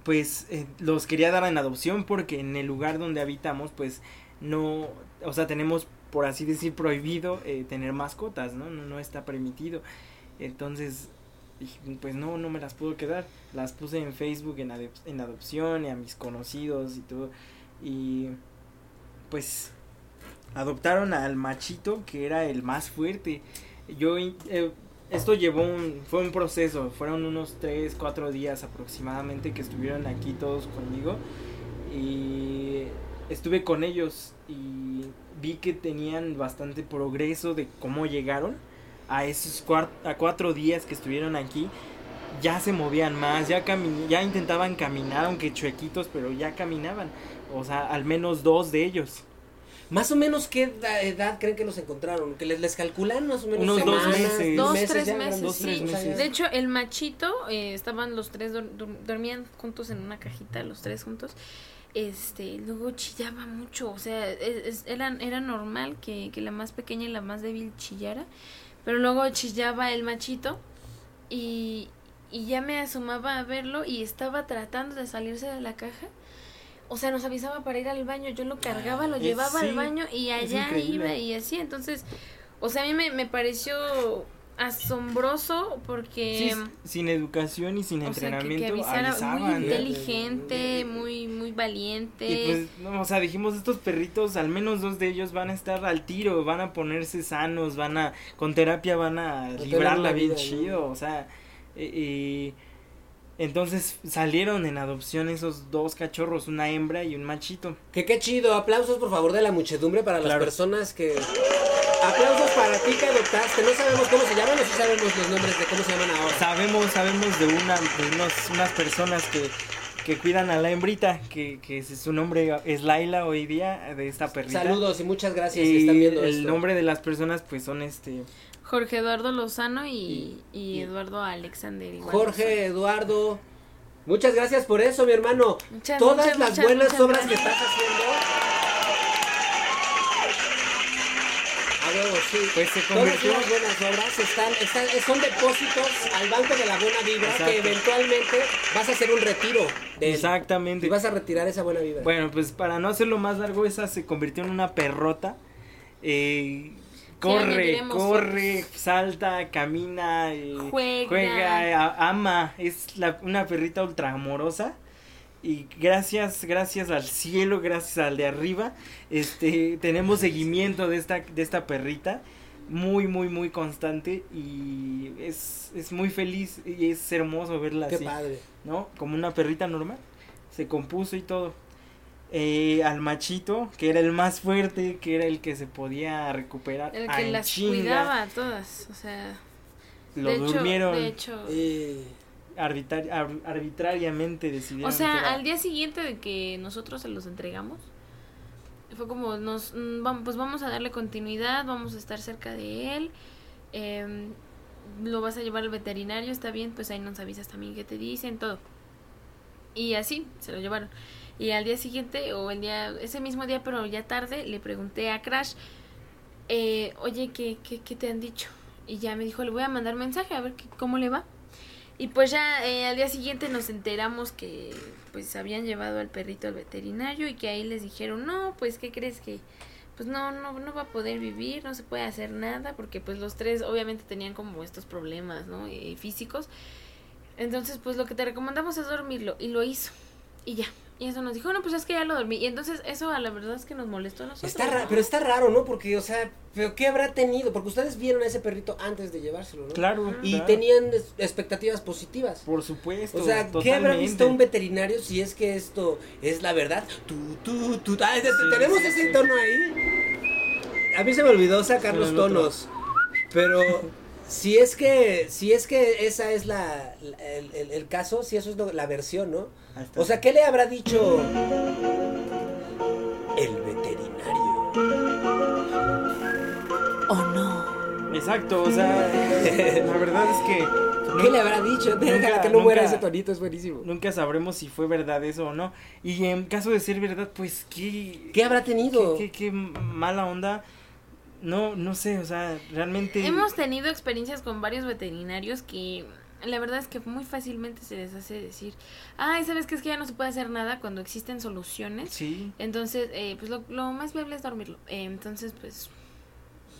pues eh, los quería dar en adopción porque en el lugar donde habitamos, pues no, o sea, tenemos por así decir prohibido eh, tener mascotas, ¿no? ¿no? No está permitido. Entonces, Pues no, no me las puedo quedar. Las puse en Facebook en, adop- en adopción y a mis conocidos y todo. Y pues adoptaron al machito que era el más fuerte. Yo, eh, esto llevó un, fue un proceso, fueron unos 3, 4 días aproximadamente que estuvieron aquí todos conmigo. Y estuve con ellos y vi que tenían bastante progreso de cómo llegaron a esos a cuatro días que estuvieron aquí. Ya se movían más, ya, ya intentaban caminar, aunque chuequitos, pero ya caminaban. O sea, al menos dos de ellos. Más o menos, ¿qué edad, edad creen que los encontraron? Que les, les calculan más o menos Unos dos meses. Dos, meses tres meses, dos, sí. tres meses. De hecho, el machito, eh, estaban los tres, dormían juntos en una cajita, los tres juntos. Este, luego chillaba mucho, o sea, es- es- era, era normal que, que la más pequeña y la más débil chillara, pero luego chillaba el machito y, y ya me asomaba a verlo y estaba tratando de salirse de la caja. O sea, nos avisaba para ir al baño, yo lo cargaba, lo llevaba sí, al baño y allá iba y así, entonces, o sea, a mí me, me pareció asombroso porque... Sí, sin educación y sin o sea, que, que entrenamiento avisaban. muy inteligente, muy muy valiente. Y pues, no, o sea, dijimos, estos perritos, al menos dos de ellos van a estar al tiro, van a ponerse sanos, van a, con terapia van a tener librarla bien vida, ¿no? chido, o sea, y, y entonces salieron en adopción esos dos cachorros, una hembra y un machito. Que qué chido, aplausos por favor de la muchedumbre para las personas que... Aplausos para ti que adoptaste, no sabemos cómo se llaman o sí sabemos los nombres de cómo se llaman ahora. Sabemos, sabemos de una, de unos, unas personas que, que cuidan a la hembrita, que, que su nombre es Laila hoy día, de esta perrita. Saludos y muchas gracias si están viendo el esto. nombre de las personas pues son este Jorge Eduardo Lozano y, y y- Eduardo Alexander. igual Jorge, Eduardo, muchas gracias por eso, mi hermano. Muchas, Todas muchas, las muchas, buenas muchas obras que estás haciendo. A huevo, sí. Pues se Todas convirtió- las buenas obras están, están, son depósitos al banco de la buena vibra Exacto. que eventualmente vas a hacer un retiro de él. Exactamente. Y vas a retirar esa buena vibra. Bueno, pues para no hacerlo más largo, esa se convirtió en una perrota. Eh, corre, corre, salta, camina, eh, Juega. a- ama. Es la- una perrita ultra amorosa. Y gracias, gracias al cielo, gracias al de arriba, este, tenemos seguimiento de esta, de esta perrita, muy, muy, muy constante y es, es muy feliz y es hermoso verla Qué así. padre. ¿no? Como una perrita normal. Se compuso y todo. Eh, al machito, que era el más fuerte, que era el que se podía recuperar. El que las chinga, cuidaba a todas, o sea... Lo de hecho, durmieron. de hecho, Eh, arbitrar- ar- arbitrariamente decidieron. O sea, que al día siguiente de que nosotros se los entregamos, fue como, nos, mm, pues vamos a darle continuidad, vamos a estar cerca de él, em, lo vas a llevar al veterinario, está bien, pues ahí nos avisas también qué te dicen, todo. Y así, se lo llevaron. Y al día siguiente, o el día, ese mismo día, pero ya tarde, le pregunté a Crash, eh, oye, ¿qué, qué, qué te han dicho? Y ya me dijo, le voy a mandar mensaje a ver qué, cómo le va. Y pues ya eh, al día siguiente nos enteramos que pues habían llevado al perrito al veterinario y que ahí les dijeron, no, pues ¿qué crees que? Pues no, no, no va a poder vivir, no se puede hacer nada, porque pues los tres obviamente tenían como estos problemas, ¿no? Eh, físicos. Entonces pues lo que te recomendamos es dormirlo y lo hizo. Y ya. Y eso nos dijo, no, pues es que ya lo dormí. Y entonces eso a la verdad es que nos molestó a nosotros. está pero está raro, ¿no? Porque, o sea, ¿pero qué habrá tenido? Porque ustedes vieron a ese perrito antes de llevárselo, ¿no? Claro. Y claro. tenían expectativas positivas. Por supuesto. O sea, ¿qué habrá totalmente. visto un veterinario si es que esto es la verdad? Tú, tú, tú. Ah, te- te- tenemos sí, ese sí. tono ahí. A mí se me olvidó sacar los tonos. Pero si es que, si es que esa es la, la- el, el- el caso, si eso es lo- la versión, ¿no? O sea, ¿qué le habrá dicho el veterinario? ¿O no? Exacto, o sea, la verdad es que. ¿Qué le habrá dicho? Nunca- que no muera ese tonito, es buenísimo. Nunca sabremos si fue verdad eso o no. Y en caso de ser verdad, pues qué. ¿Qué habrá tenido? qué, qué- qué mala onda. No, no sé, o sea, realmente. Hemos tenido experiencias con varios veterinarios que la verdad es que muy fácilmente se les hace decir, ay, ¿sabes qué? Es que ya no se puede hacer nada cuando existen soluciones. Sí, Entonces, eh, pues lo, lo más viable es dormirlo. Eh, entonces, pues,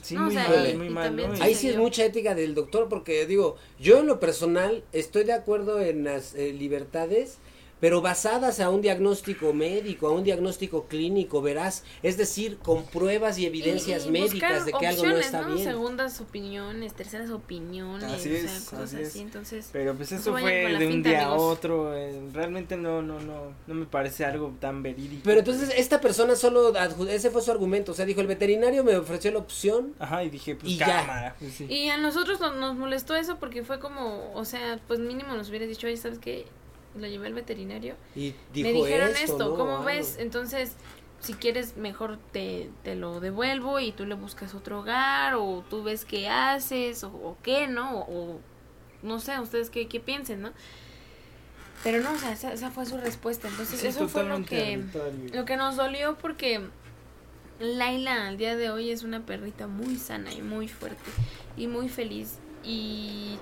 Sí, No, o muy sea, mal, y- muy y mal, Ahí sí es mucha ética del doctor porque digo, yo en lo personal estoy de acuerdo en las eh, libertades, pero basadas a un diagnóstico médico, a un diagnóstico clínico, verás, es decir, con pruebas y evidencias Y- y médicas de que algo no está bien. Segundas opiniones, terceras opiniones, Así o sea, cosas así es. así. Entonces, Pero pues No eso fue de un finta, día a otro. eh, realmente no, no, no, no me parece algo tan verídico. Pero entonces esta persona solo, ese fue su argumento, o sea, dijo, el veterinario me ofreció la opción, Ajá, y dije, pues Y ya. cámara. pues, sí. Y a nosotros nos, nos molestó eso porque fue como, o sea, pues mínimo nos hubieras dicho, oye, ¿sabes qué? Lo llevé al veterinario. y dijo Me dijeron esto, esto, ¿no? ¿cómo ves? Entonces, si quieres, mejor te, te lo devuelvo y tú le buscas otro hogar o tú ves qué haces o, o qué, ¿no? O, o no sé, ustedes qué, qué piensen, ¿no? Pero no, o sea, esa, esa fue su respuesta. Entonces, Sí, eso fue lo que, lo que nos dolió porque Laila al día de hoy es una perrita muy sana y muy fuerte y muy feliz y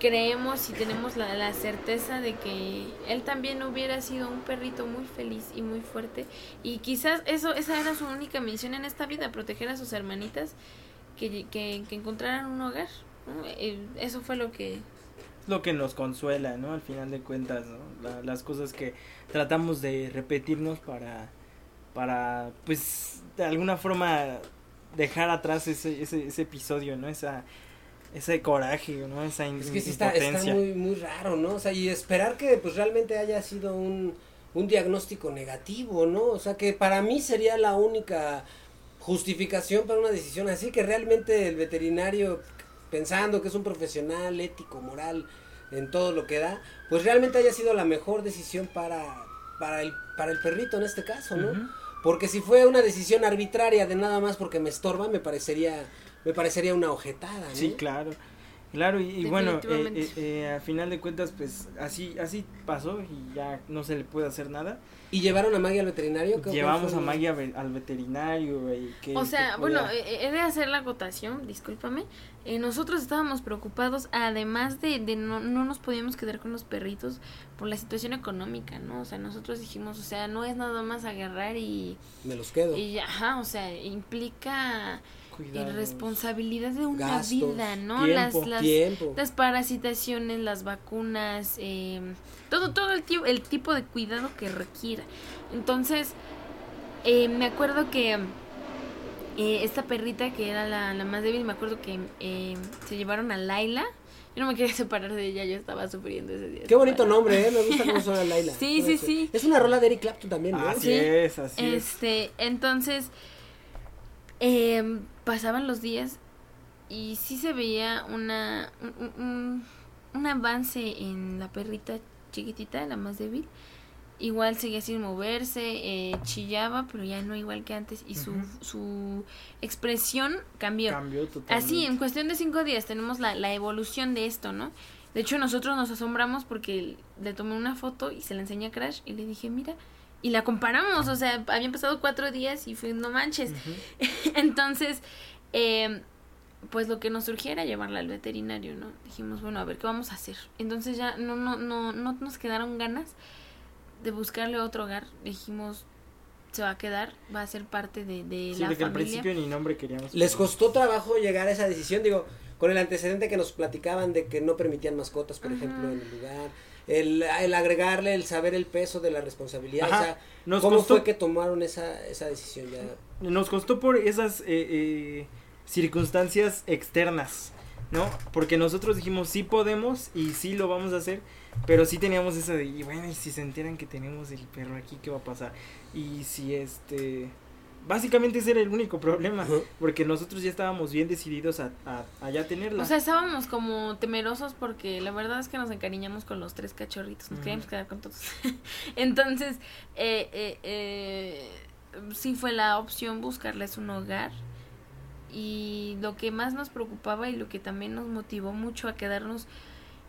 creemos y tenemos la, la certeza de que él también hubiera sido un perrito muy feliz y muy fuerte y quizás eso esa era su única misión en esta vida proteger a sus hermanitas que, que, encontraran un hogar. Eh, eso fue lo que lo que nos consuela, ¿no? Al final de cuentas, ¿no? La- las cosas que tratamos de repetirnos para, para, pues, de alguna forma dejar atrás ese, ese, ese episodio, ¿no? Esa, ese coraje, ¿no? Esa Es que sí está, está muy, muy raro, ¿no? O sea, y esperar que pues realmente haya sido un, un diagnóstico negativo, ¿no? O sea, que para mí sería la única justificación para una decisión así, que realmente el veterinario, pensando que es un profesional ético, moral, en todo lo que da, pues realmente haya sido la mejor decisión para, para, el, para el perrito en este caso, ¿no? Porque si fue una decisión arbitraria de nada más porque me estorba, me parecería, me parecería una ojetada, ¿no? Sí, claro. Claro, y, y bueno, eh, eh, eh, a final de cuentas, pues así así pasó y ya no se le puede hacer nada. ¿Y llevaron a Maggie al veterinario? ¿Qué- Llevamos a? Maggie al veterinario, güey. que- O sea, que bueno, eh, he de hacer la acotación, discúlpame. Eh, nosotros estábamos preocupados, además de, de no, no nos podíamos quedar con los perritos por la situación económica, ¿no? O sea, nosotros dijimos, o sea, no es nada más agarrar y, Me los quedo. y ya, ajá, o sea, implica Cuidados. responsabilidad de una Gastos, vida, ¿no? tiempo, las, las, Tiempo. las parasitaciones, las vacunas, eh, todo, todo el, ti- el tipo de cuidado que requiera. Entonces, eh, me acuerdo que eh, esta perrita que era la, la más débil, me acuerdo que eh, se llevaron a Laila. Yo no me quería separar de ella, yo estaba sufriendo ese día. Qué bonito nombre, ¿eh? Me gusta cómo suena Laila. Sí, sí, sí. Es una rola de Eric Clapton también, ¿no? Así Sí. es, así es. Este, entonces, em, pasaban los días y sí se veía una, un, un- un avance en la perrita chiquitita, la más débil. Igual seguía sin moverse, eh, chillaba, pero ya no igual que antes. Y su, su expresión cambió. Cambió totalmente. Así, en cuestión de cinco días tenemos la, la evolución de esto, ¿no? De hecho, nosotros nos asombramos porque le tomé una foto y se la enseñé a Crash y le dije, mira, y la comparamos, o sea, habían pasado cuatro días y fue, no manches. Entonces, eh, pues lo que nos surgió era llevarla al veterinario, ¿no? Dijimos, bueno, a ver, ¿qué vamos a hacer? Entonces ya no, no, no, no nos quedaron ganas de buscarle otro hogar. Dijimos, se va a quedar, va a ser parte de, de Sí, la de que al familia. principio ni nombre queríamos. Les costó trabajo llegar a esa decisión, digo, con el antecedente que nos platicaban de que no permitían mascotas, por Ajá. ejemplo, en el lugar. El, el agregarle, el saber el peso de la responsabilidad. Ajá. O sea, Nos ¿cómo costó- fue que tomaron esa, esa decisión ya? Nos costó por esas eh, eh, circunstancias externas, ¿no? Porque nosotros dijimos sí podemos y sí lo vamos a hacer, pero sí teníamos esa de, y bueno, y si se enteran que tenemos el perro aquí, ¿qué va a pasar? Y si este... Básicamente ese era el único problema, porque nosotros ya estábamos bien decididos a, a, a ya tenerla. O sea, estábamos como temerosos porque la verdad es que nos encariñamos con los tres cachorritos, nos queríamos quedar con todos. Entonces, eh, eh, eh, sí fue la opción buscarles un hogar. Y lo que más nos preocupaba y lo que también nos motivó mucho a quedarnos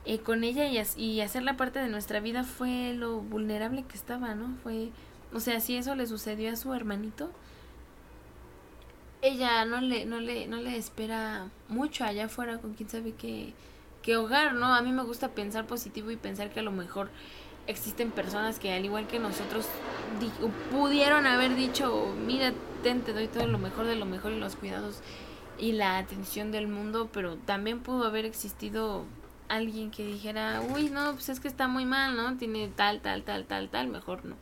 eh, con ella y, y hacerla parte de nuestra vida fue lo vulnerable que estaba, ¿no? Fue, o sea, si eso le sucedió a su hermanito, ella no le, no le, no le espera mucho allá afuera con quién sabe qué, qué hogar, ¿no? A mí me gusta pensar positivo y pensar que a lo mejor existen personas que al igual que nosotros di- pudieron haber dicho, mira, ten, te doy todo lo mejor de lo mejor y los cuidados y la atención del mundo, pero también pudo haber existido alguien que dijera, uy, no, pues es que está muy mal, ¿no? Tiene tal, tal, tal, tal, tal, mejor no.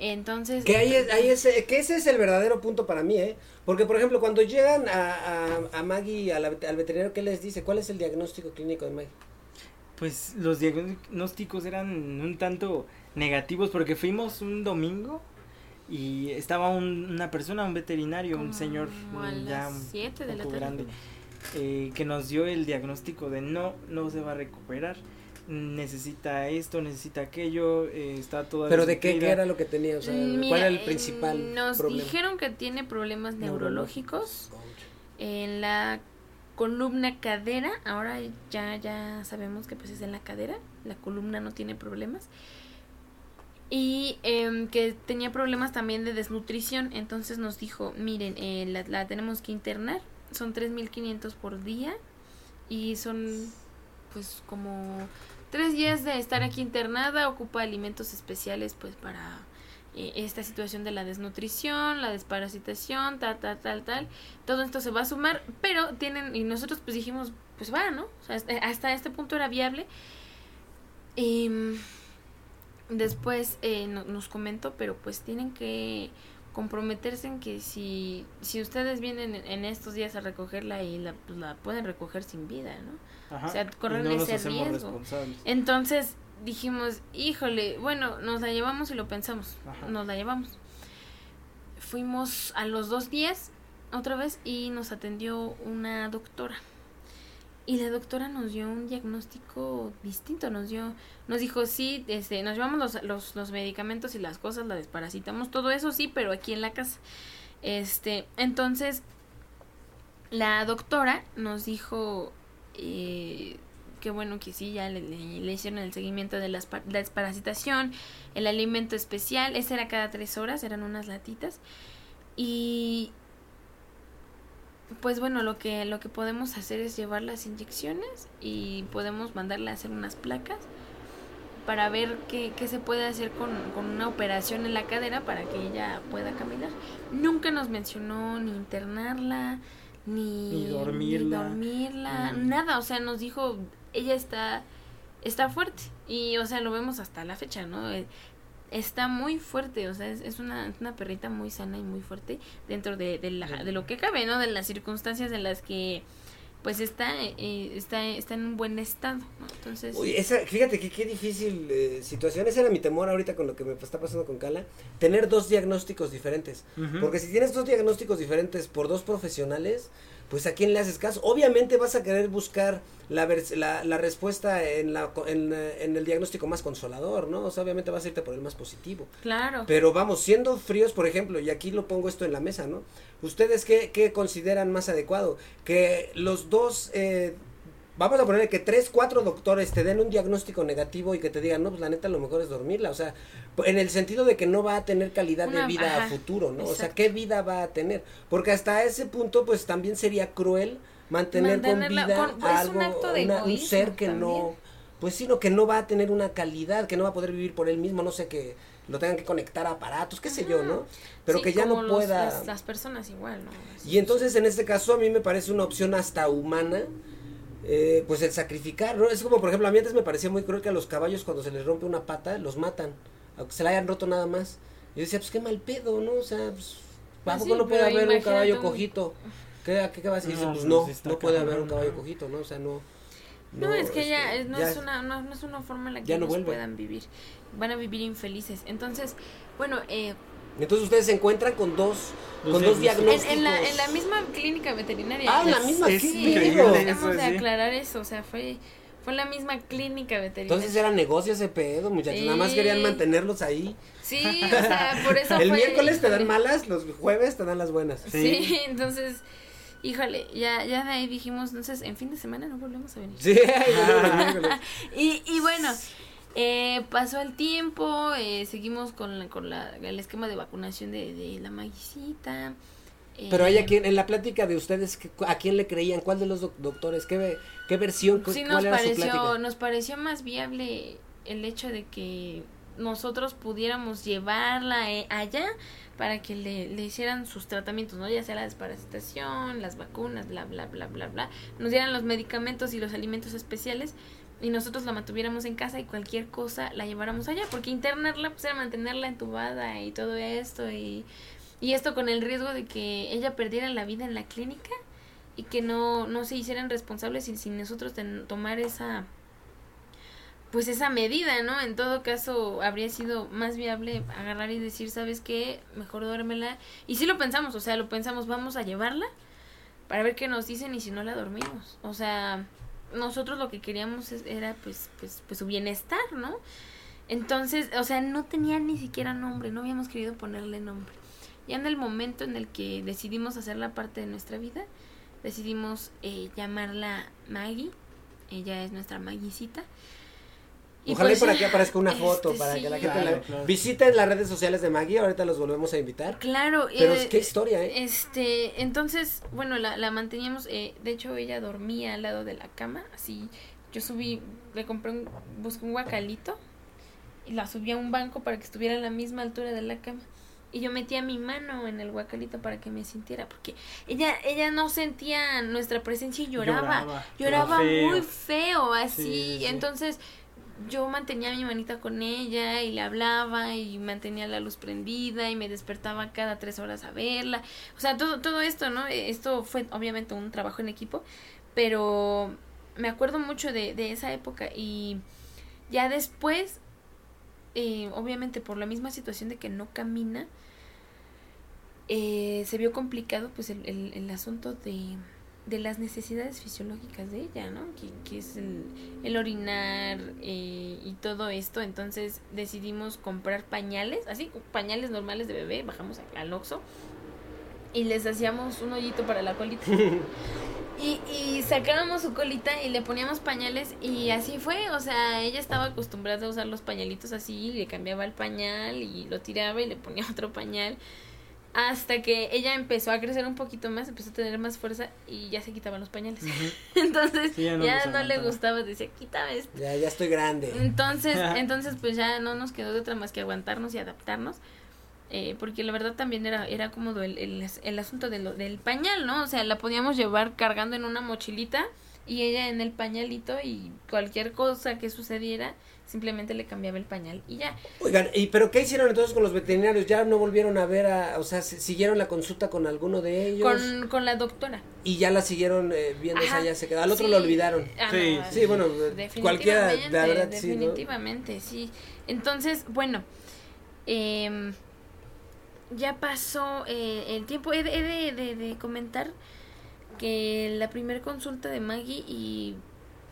Entonces... Que ahí, es, ahí ese, que ese es el verdadero punto para mí, ¿eh? Porque, por ejemplo, cuando llegan a, a, a Maggie, a la- al veterinario, ¿qué les dice? ¿Cuál es el diagnóstico clínico de Maggie? Pues los diagnósticos eran un tanto negativos porque fuimos un domingo y estaba un- una persona, un veterinario, un señor a ya las un la tarde. grande, eh, que nos dio el diagnóstico de no, no se va a recuperar, necesita esto, necesita aquello, eh, está toda ¿Pero de qué, era lo que tenía? O sea, ¿cuál era el eh, principal Nos problema? dijeron que tiene problemas neurológicos Neurológicos. en la columna cadera. Ahora ya ya sabemos que pues es en la cadera. La columna no tiene problemas. Y em, que tenía problemas también de desnutrición. Entonces nos dijo, miren, eh, la, la tenemos que internar. Son 3.500 por día. Y son pues como tres días de estar aquí internada. Ocupa alimentos especiales pues para eh, esta situación de la desnutrición, la desparasitación, tal, tal, tal, tal. Todo esto se va a sumar, pero tienen, y nosotros pues dijimos, pues va, ¿no? O sea, hasta- este punto era viable. Em, después eh, no- nos comentó, pero pues tienen que comprometerse en que si, si ustedes vienen en, en estos días a recogerla y la, pues, la pueden recoger sin vida, ¿no? Ajá, o sea, corren no ese riesgo. Entonces dijimos, híjole, bueno, nos la llevamos y lo pensamos. Ajá. Nos la llevamos. Fuimos a los dos días otra vez y nos atendió una doctora. Y la doctora nos dio un diagnóstico distinto, nos dio, nos dijo, sí, este, nos llevamos los, los, los medicamentos y las cosas, la desparasitamos, todo eso sí, pero aquí en la casa. Este, entonces, la doctora nos dijo eh, que bueno que sí, ya le, hicieron el seguimiento de la desparasitación, el alimento especial, ese era cada tres horas, eran unas latitas. Y pues bueno, lo que, lo que podemos hacer es llevar las inyecciones y podemos mandarle a hacer unas placas para ver qué, qué se puede hacer con, con una operación en la cadera para que ella pueda caminar. Nunca nos mencionó ni internarla, ni, Ni dormirla. ni dormirla, Mm. nada, o sea, nos dijo, ella está, está fuerte y, o sea, lo vemos hasta la fecha, ¿no? Eh, Está muy fuerte, o sea, es, es una, una perrita muy sana y muy fuerte dentro de, de, la, de lo que cabe, ¿no? De las circunstancias en las que, pues, está, eh, está, está en un buen estado, ¿no? Entonces... Uy, esa, fíjate que qué difícil eh, situación. Ese era mi temor ahorita con lo que me está pasando con Cala. Tener dos diagnósticos diferentes. Porque si tienes dos diagnósticos diferentes por dos profesionales, pues a quién le haces caso. Obviamente vas a querer buscar la, la, la respuesta en, la, en, eh, en el diagnóstico más consolador, ¿no? O sea, obviamente vas a irte por el más positivo. Claro. Pero vamos, siendo fríos, por ejemplo, y aquí lo pongo esto en la mesa, ¿no? ¿Ustedes qué, qué consideran más adecuado? Que los dos, eh, vamos a poner que tres, cuatro doctores te den un diagnóstico negativo y que te digan, no, pues la neta lo mejor es dormirla. O sea, en el sentido de que no va a tener calidad de vida a futuro, ¿no? O sea. ¿qué vida va a tener? Porque hasta ese punto, pues también sería cruel mantener con vida con- pues, un algo, acto de una- un ser que no pues sí, no, que no va a tener una calidad, que no va a poder vivir por él mismo, no sé, que lo tengan que conectar a aparatos, qué sé yo, ¿no? Pero Sí, que ya como no los- pueda... las, las personas igual, ¿no? Y entonces en este caso a mí me parece una opción hasta humana, eh, pues el sacrificar, ¿no? Es como, por ejemplo, a mí antes me parecía muy cruel que a los caballos cuando se les rompe una pata, los matan, aunque se la hayan roto nada más. Yo decía, pues qué mal pedo, ¿no? O sea, pues, ¿a Pues poco sí, no puede haber un caballo un- cojito? ¿Qué, a qué, qué vas a decir? No, pues pues no, no puede haber un caballo ¿no? cojito, ¿no? O sea, no... No, es que ya, este, es- no, ya- es una, no, no es una forma en la que ya no ellos vuelve. puedan vivir. Van a vivir infelices. Entonces, bueno, eh, Entonces ustedes se encuentran con dos, con dos diagnósticos. en, en, la, en la misma clínica veterinaria. Ah, en la misma es ¿qué Sí, digo? increíble. eso de sí. aclarar eso, o sea, fue, fue la misma clínica veterinaria. Entonces era negocio ese pedo, muchachos. Nada más Sí. querían mantenerlos ahí. Sí, o sea, por eso El fue- miércoles te dan malas, los jueves te dan las buenas. Sí. Sí. entonces, híjole, ya, ya de ahí dijimos, entonces, en fin de semana no volvemos a venir. Sí. Y, y bueno, eh, pasó el tiempo, eh, seguimos con, la, con la, el esquema de vacunación de, de la maguicita. eh, Pero hay aquí en la plática de ustedes, ¿qué- ¿a quién le creían? ¿Cuál de los doc- doctores? ¿Qué, qué versión? Sí, ¿Cuál nos era pareció, nos pareció más viable el hecho de que nosotros pudiéramos llevarla eh, allá para que le, le hicieran sus tratamientos, ¿no? Ya sea la desparasitación, las vacunas, bla, bla, bla, bla, bla. Nos dieran los medicamentos y los alimentos especiales y nosotros la mantuviéramos en casa y cualquier cosa la lleváramos allá, porque internarla pues era mantenerla entubada y todo esto y, y esto con el riesgo de que ella perdiera la vida en la clínica y que no, no se hicieran responsables sin, sin nosotros tomar esa pues esa medida, ¿no? En todo caso habría sido más viable agarrar y decir, ¿sabes qué? Mejor duérmela. Y sí lo pensamos, o sea, lo pensamos, vamos a llevarla para ver qué nos dicen y si no la dormimos. O sea, nosotros lo que queríamos era pues, pues, pues su bienestar, ¿no? Entonces, o sea, no tenía ni siquiera nombre, no habíamos querido ponerle nombre. Ya en el momento en el que decidimos hacerla parte de nuestra vida, decidimos eh, llamarla Maggie. Ella es nuestra Ojalá y pues por aquí aparezca una este, foto para que la gente Claro, la claro. visiten las redes sociales de Maggie, ahorita los volvemos a invitar. Claro, Pero eh, es qué historia, ¿eh? Este, entonces, bueno, la, la manteníamos, eh, de hecho ella dormía al lado de la cama, así, yo subí, le compré un, busqué un guacalito y la subí a un banco para que estuviera a la misma altura de la cama. Y yo metía mi mano en el guacalito para que me sintiera, porque ella, ella no sentía nuestra presencia y lloraba, Lloraba, lloraba feo. muy feo, así, Sí, sí, sí. entonces yo mantenía mi manita con ella y le hablaba y mantenía la luz prendida y me despertaba cada tres horas a verla. O sea, todo, todo esto, ¿no? Esto fue obviamente un trabajo en equipo, pero me acuerdo mucho de, de esa época y ya después, eh, obviamente por la misma situación de que no camina, eh, se vio complicado pues el, el asunto de, de las necesidades fisiológicas de ella, ¿no? Que, que es el, el orinar eh, y todo esto. Entonces decidimos comprar pañales, así, pañales normales de bebé, bajamos al- Oxxo y les hacíamos un hoyito para la colita. Y, y sacábamos su colita y le poníamos pañales y así fue, o sea, ella estaba acostumbrada a usar los pañalitos así, le cambiaba el pañal y lo tiraba y le ponía otro pañal. Hasta que ella empezó a crecer un poquito más, empezó a tener más fuerza y ya se quitaban los pañales. Entonces Sí, ya ya no le gustaba, decía, quítame esto. Ya, ya estoy grande. Entonces, entonces pues ya no nos quedó de otra más que aguantarnos y adaptarnos. eh, porque la verdad también era, era cómodo el, el, el asunto de lo, del pañal, ¿no? O sea, la podíamos llevar cargando en una mochilita y ella en el pañalito y cualquier cosa que sucediera, simplemente le cambiaba el pañal y ya. Oigan, ¿y pero qué hicieron entonces con los veterinarios? ¿Ya no volvieron a ver a, o sea, si- siguieron la consulta con alguno de ellos? Con, con la doctora. Y ya la siguieron eh, viendo, esa Ajá, ya se quedó. Al otro sí. lo olvidaron. Ah, Sí, no, Sí, bueno, cualquiera, la verdad, sí, ¿no? definitivamente, sí. Entonces, bueno, em, ya pasó eh, el tiempo. He, de, de- de- de comentar que la primer consulta de Maggie y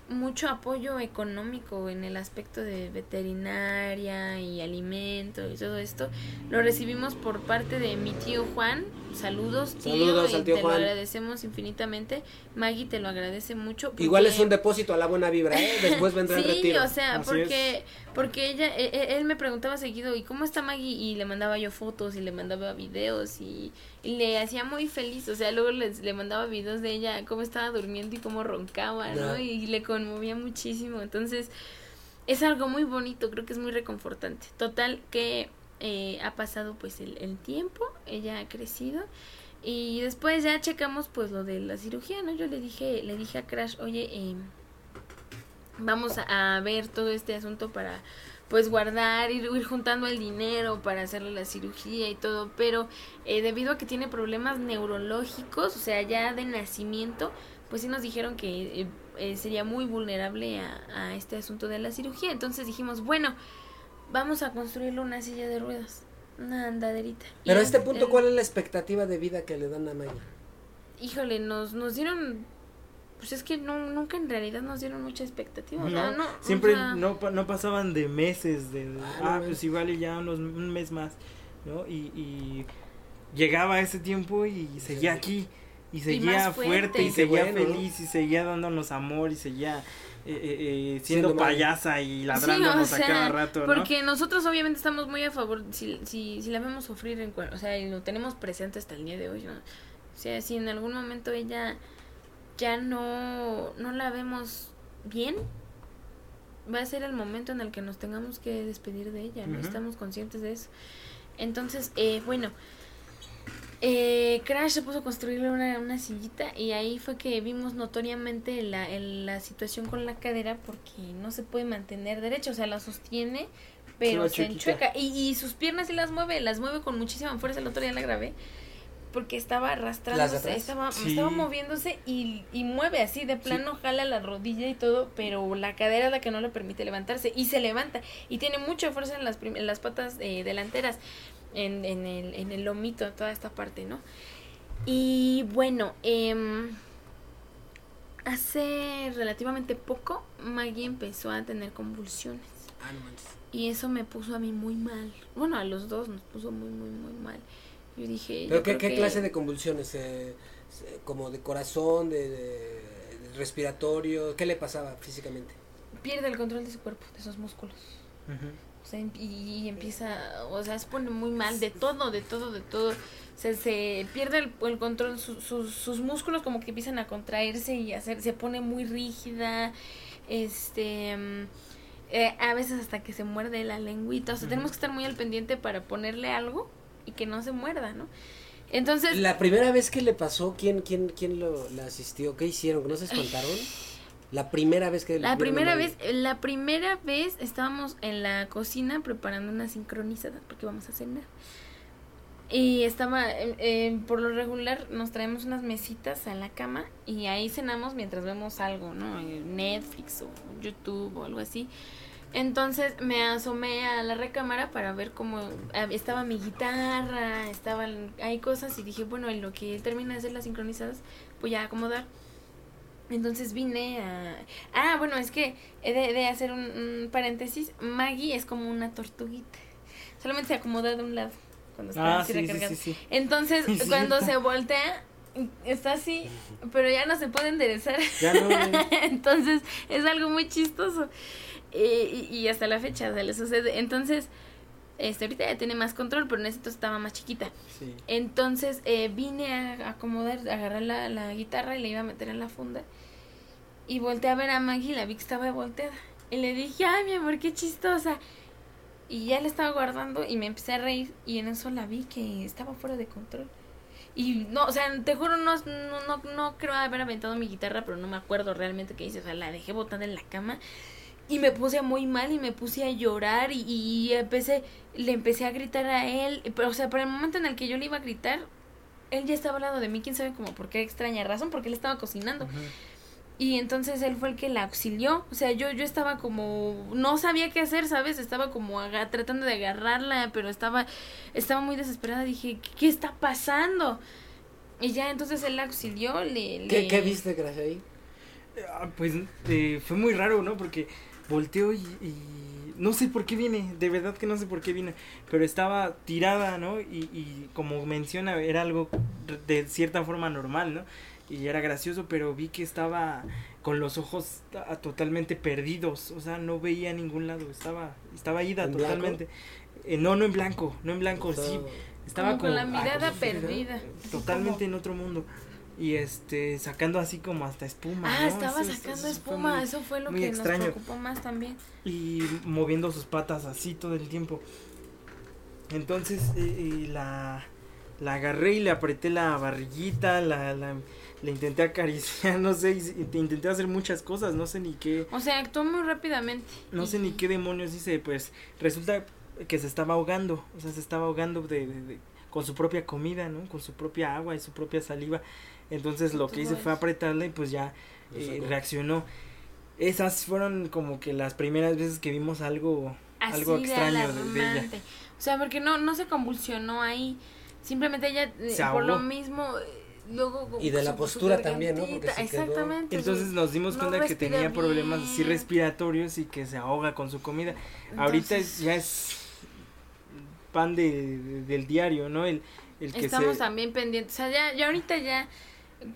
mucho apoyo económico en el aspecto de veterinaria y alimento y todo esto lo recibimos por parte de mi tío Juan. Saludos, tío, Saludos y al tío te Juan. lo agradecemos infinitamente. Maggie te lo agradece mucho. Igual es un depósito a la buena vibra, ¿eh? Después vendrá el Sí, retiro. o sea, Así porque porque ella e- e- él me preguntaba seguido, ¿y cómo está Maggie? Y le mandaba yo fotos y le mandaba videos y, y le hacía muy feliz, o sea, luego les, le mandaba videos de ella cómo estaba durmiendo y cómo roncaba, ¿no? Y le conmovía muchísimo. Entonces, es algo muy bonito, creo que es muy reconfortante. Total que eh, ha pasado pues el, el tiempo, ella ha crecido y después ya checamos pues lo de la cirugía, ¿no? Yo le dije, le dije a Crash, oye, eh, vamos a, ver todo este asunto para pues guardar, ir, ir juntando el dinero para hacerle la cirugía y todo, pero eh, debido a que tiene problemas neurológicos, o sea, ya de nacimiento, pues sí nos dijeron que eh, eh, sería muy vulnerable a, a este asunto de la cirugía. Entonces dijimos, bueno, vamos a construirle una silla de ruedas, una andaderita. Y Pero a este punto, ¿cuál es la expectativa de vida que le dan a Maggie? Híjole, nos, nos dieron, pues es que no, nunca en realidad nos dieron mucha expectativa. o sea, No, no, o siempre sea, no, pa- no pasaban de meses, de, Ah, ah, pues igual y ya unos, un mes más, ¿no? Y, y llegaba ese tiempo y seguía aquí, y seguía fuerte. fuerte, y seguía bueno, ¿no? feliz, y seguía dándonos amor, y seguía eh, eh, eh, Siendo payasa y Sí, ladrándonos o a cada rato, ¿no? Porque nosotros obviamente estamos muy a favor, si, si, si la vemos sufrir, en, cual- o sea, y lo tenemos presente hasta el día de hoy, ¿no? O sea, si en algún momento ella ya no, no la vemos bien, va a ser el momento en el que nos tengamos que despedir de ella, ¿no? Estamos conscientes de eso. Entonces, eh, bueno, eh, Crash se puso a construirle una, una sillita y ahí fue que vimos notoriamente la, el- la situación con la cadera porque no se puede mantener derecha, o sea, la sostiene, pero se enchueca y, y sus piernas sí las mueve, las mueve con muchísima fuerza, el otro día la grabé porque estaba ¿Las de arrastrándose, estaba, Sí. estaba moviéndose y, y mueve así, de plano jala la rodilla y todo, pero la cadera es la que no le permite levantarse y se levanta y tiene mucha fuerza en las, en las patas eh, delanteras, en, en, el, en el lomito, toda esta parte, ¿no? Y bueno, em, hace relativamente poco Maggie empezó a tener convulsiones. Ah, no. Y eso me puso a mí muy mal. Bueno, a los dos nos puso muy, muy, muy mal. Yo dije. ¿Pero yo qué, creo qué que clase de convulsiones? Eh, se- ¿Como de corazón, de, respiratorio? ¿Qué le pasaba físicamente? Pierde el control de su cuerpo, de sus músculos. O sea, y, y empieza. O sea, se pone muy mal de todo, de todo, de todo. Se, se pierde el, el control, su- sus- sus músculos como que empiezan a contraerse y hacer. Se pone muy rígida. Este. mm, eh, a veces hasta que se muerde la lengüita. O sea, tenemos que estar muy al pendiente para ponerle algo y que no se muerda, ¿no? Entonces. La primera vez que le pasó, ¿quién, quién, quién lo, la asistió? ¿Qué hicieron? ¿No se espantaron? La primera vez que La primera vez, la primera vez estábamos en la cocina preparando una sincronizada porque vamos a cenar. Y estaba, eh, eh, por lo regular, nos traemos unas mesitas a la cama y ahí cenamos mientras vemos algo, ¿no? Eh, Netflix o YouTube o algo así. Entonces me asomé a la recámara para ver cómo ah, estaba mi guitarra, estaban, hay cosas y dije, bueno, en lo que él termina de hacer las sincronizadas, voy a acomodar. Entonces vine a... Ah, bueno, es que he de, de hacer un, un paréntesis. Maggie es como una tortuguita. Solamente se acomoda de un lado cuando está Ah, así sí. Entonces, Es cuando se voltea, está así, pero ya no se puede enderezar. Ya no. Entonces, es algo muy chistoso. Eh, y, y hasta la fecha se le sucede. Entonces, este, ahorita ya tiene más control, pero en ese entonces estaba más chiquita. Sí. Entonces eh, vine a acomodar, a agarrar la, la guitarra y le iba a meter en la funda. Y volteé a ver a Maggie y la vi que estaba volteada. Y le dije, ay, mi amor, qué chistosa. Y ya la estaba guardando y me empecé a reír y en eso la vi que estaba fuera de control. Y no, o sea, te juro, no, no, no, no creo haber aventado mi guitarra, pero no me acuerdo realmente qué hice. O sea, la dejé botada en la cama y me puse muy mal y me puse a llorar y, y empecé, le empecé a gritar a él. Pero, o sea, para el momento en el que yo le iba a gritar, él ya estaba al lado de mí, quién sabe como por qué extraña razón, porque él estaba cocinando. Y entonces él fue el que la auxilió. O sea, yo, yo estaba como. No sabía qué hacer, ¿sabes? Estaba como aga- tratando de agarrarla, pero estaba, estaba muy desesperada. Dije, ¿qué, qué está pasando? Y ya entonces él la auxilió. Le, ¿Qué, le- qué viste, Gracia, ahí? Ah, Pues eh, fue muy raro, ¿no? Porque volteó y, y no sé por qué viene, de verdad que no sé por qué viene, pero estaba tirada, ¿no? Y, y como menciona, era algo de cierta forma normal, ¿no? Y era gracioso, pero vi que estaba con los ojos a- totalmente perdidos, o sea, no veía a ningún lado, estaba, estaba ida totalmente. Eh, no, no en blanco, no en blanco, sí, estaba Como con la mirada perdida. Totalmente en otro mundo. Y este, sacando así como hasta espuma. Ah, ¿no? estaba Eso- sacando eso espuma. muy- Eso fue lo que extraño. nos preocupó más también. y moviendo sus patas así todo el tiempo. Entonces eh, eh, la, la agarré y le apreté la barriguita, la, la, le intenté acariciar, no sé, y, y intenté hacer muchas cosas, no sé ni qué, O sea, actuó muy rápidamente. no sé ni qué demonios hice, pues resulta que se estaba ahogando, o sea, se estaba ahogando de, de- de- con su propia comida, ¿no? Con su propia agua y su propia saliva. Entonces lo que hice fue eso. apretarle y pues ya eh, reaccionó. Esas fueron como que las primeras veces que vimos algo Así algo extraño de, de ella. O sea, porque no, no se convulsionó ahí. Simplemente ella, eh, Se por lo mismo, eh, luego... Y de la postura también, ¿no? Porque se quedó- Exactamente. Entonces nos dimos no cuenta que tenía problemas así respiratorios y que se ahoga con su comida. Ahorita entonces, es- ya es pan de, de- del diario, ¿no? El, el que Estamos se... también pendientes. O sea, ya, ya ahorita ya,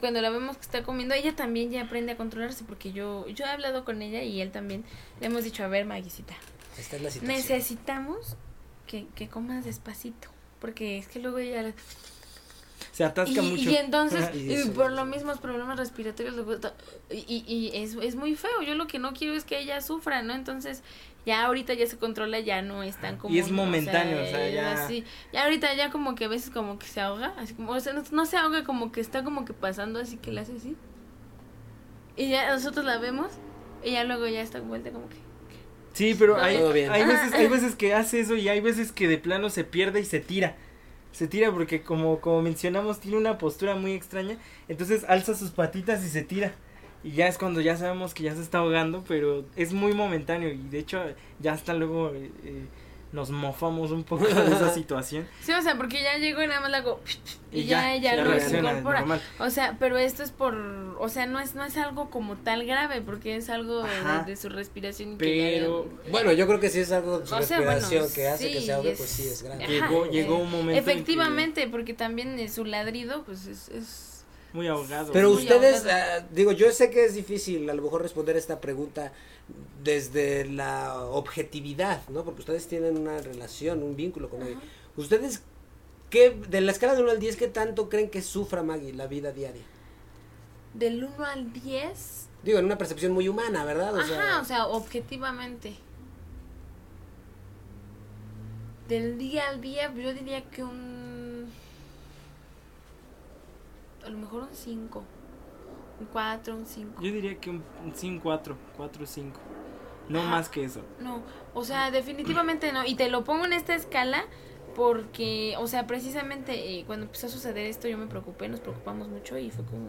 cuando la vemos que está comiendo, ella también ya aprende a controlarse porque yo, yo he hablado con ella y él también le hemos dicho, a ver, Maguisita, Esta es la situación. necesitamos que, que comas despacito. Porque es que luego ella... se atasca y, mucho. y entonces, Y eso, por eso. los mismos problemas respiratorios, y, y es, es muy feo. Yo lo que no quiero es que ella sufra, ¿no? Entonces, ya ahorita ya se controla, ya no es tan como. Y es momentáneo, o sea, ya- Así, ya ahorita ya como que a veces como que se ahoga, así como, o sea, no, no se ahoga, como que está como que pasando, así que le hace así. Y ya nosotros la vemos, y ya luego ya está vuelta como que. Sí, pero hay veces, hay veces que hace eso y hay veces que de plano se pierde y se tira. Se tira porque como, como mencionamos tiene una postura muy extraña, entonces alza sus patitas y se tira. Y ya es cuando ya sabemos que ya se está ahogando, pero es muy momentáneo y de hecho ya hasta luego eh, eh, nos mofamos un poco de esa situación. Sí, o sea, porque ya llegó y nada más la hago. Y, Y ya, ya, ella ya lo reacciona incorpora. normal. O sea, pero esto es por, o sea, no es no es algo como tal grave porque es algo de, de su respiración y que ya- Pero Bueno, yo creo que si es algo de su O sea, bueno, respiración que hace que sí, se ahogue, es- pues sí es grave. Ajá, llegó, eh, llegó un momento en que efectivamente, porque también eh, su ladrido pues es, es muy ahogado. Pero Muy ustedes, ahogada. ah, digo, yo sé que es difícil a lo mejor responder esta pregunta desde la objetividad, ¿no? Porque ustedes tienen una relación, un vínculo con ella. ¿Ustedes qué, de la escala de 1 al 10, qué tanto creen que sufra Maggie la vida diaria? del 1 al 10. Digo, en una percepción muy humana, ¿verdad? O Ajá, sea, o sea, objetivamente. Del día al día, yo diría que un. A lo mejor un 5. Un 4, un 5. Yo diría que un 5, 4, 4, 5. No Ajá. más que eso. No, o sea, definitivamente no. Y te lo pongo en esta escala porque, o sea, precisamente eh, cuando empezó a suceder esto yo me preocupé, nos preocupamos mucho y fue como...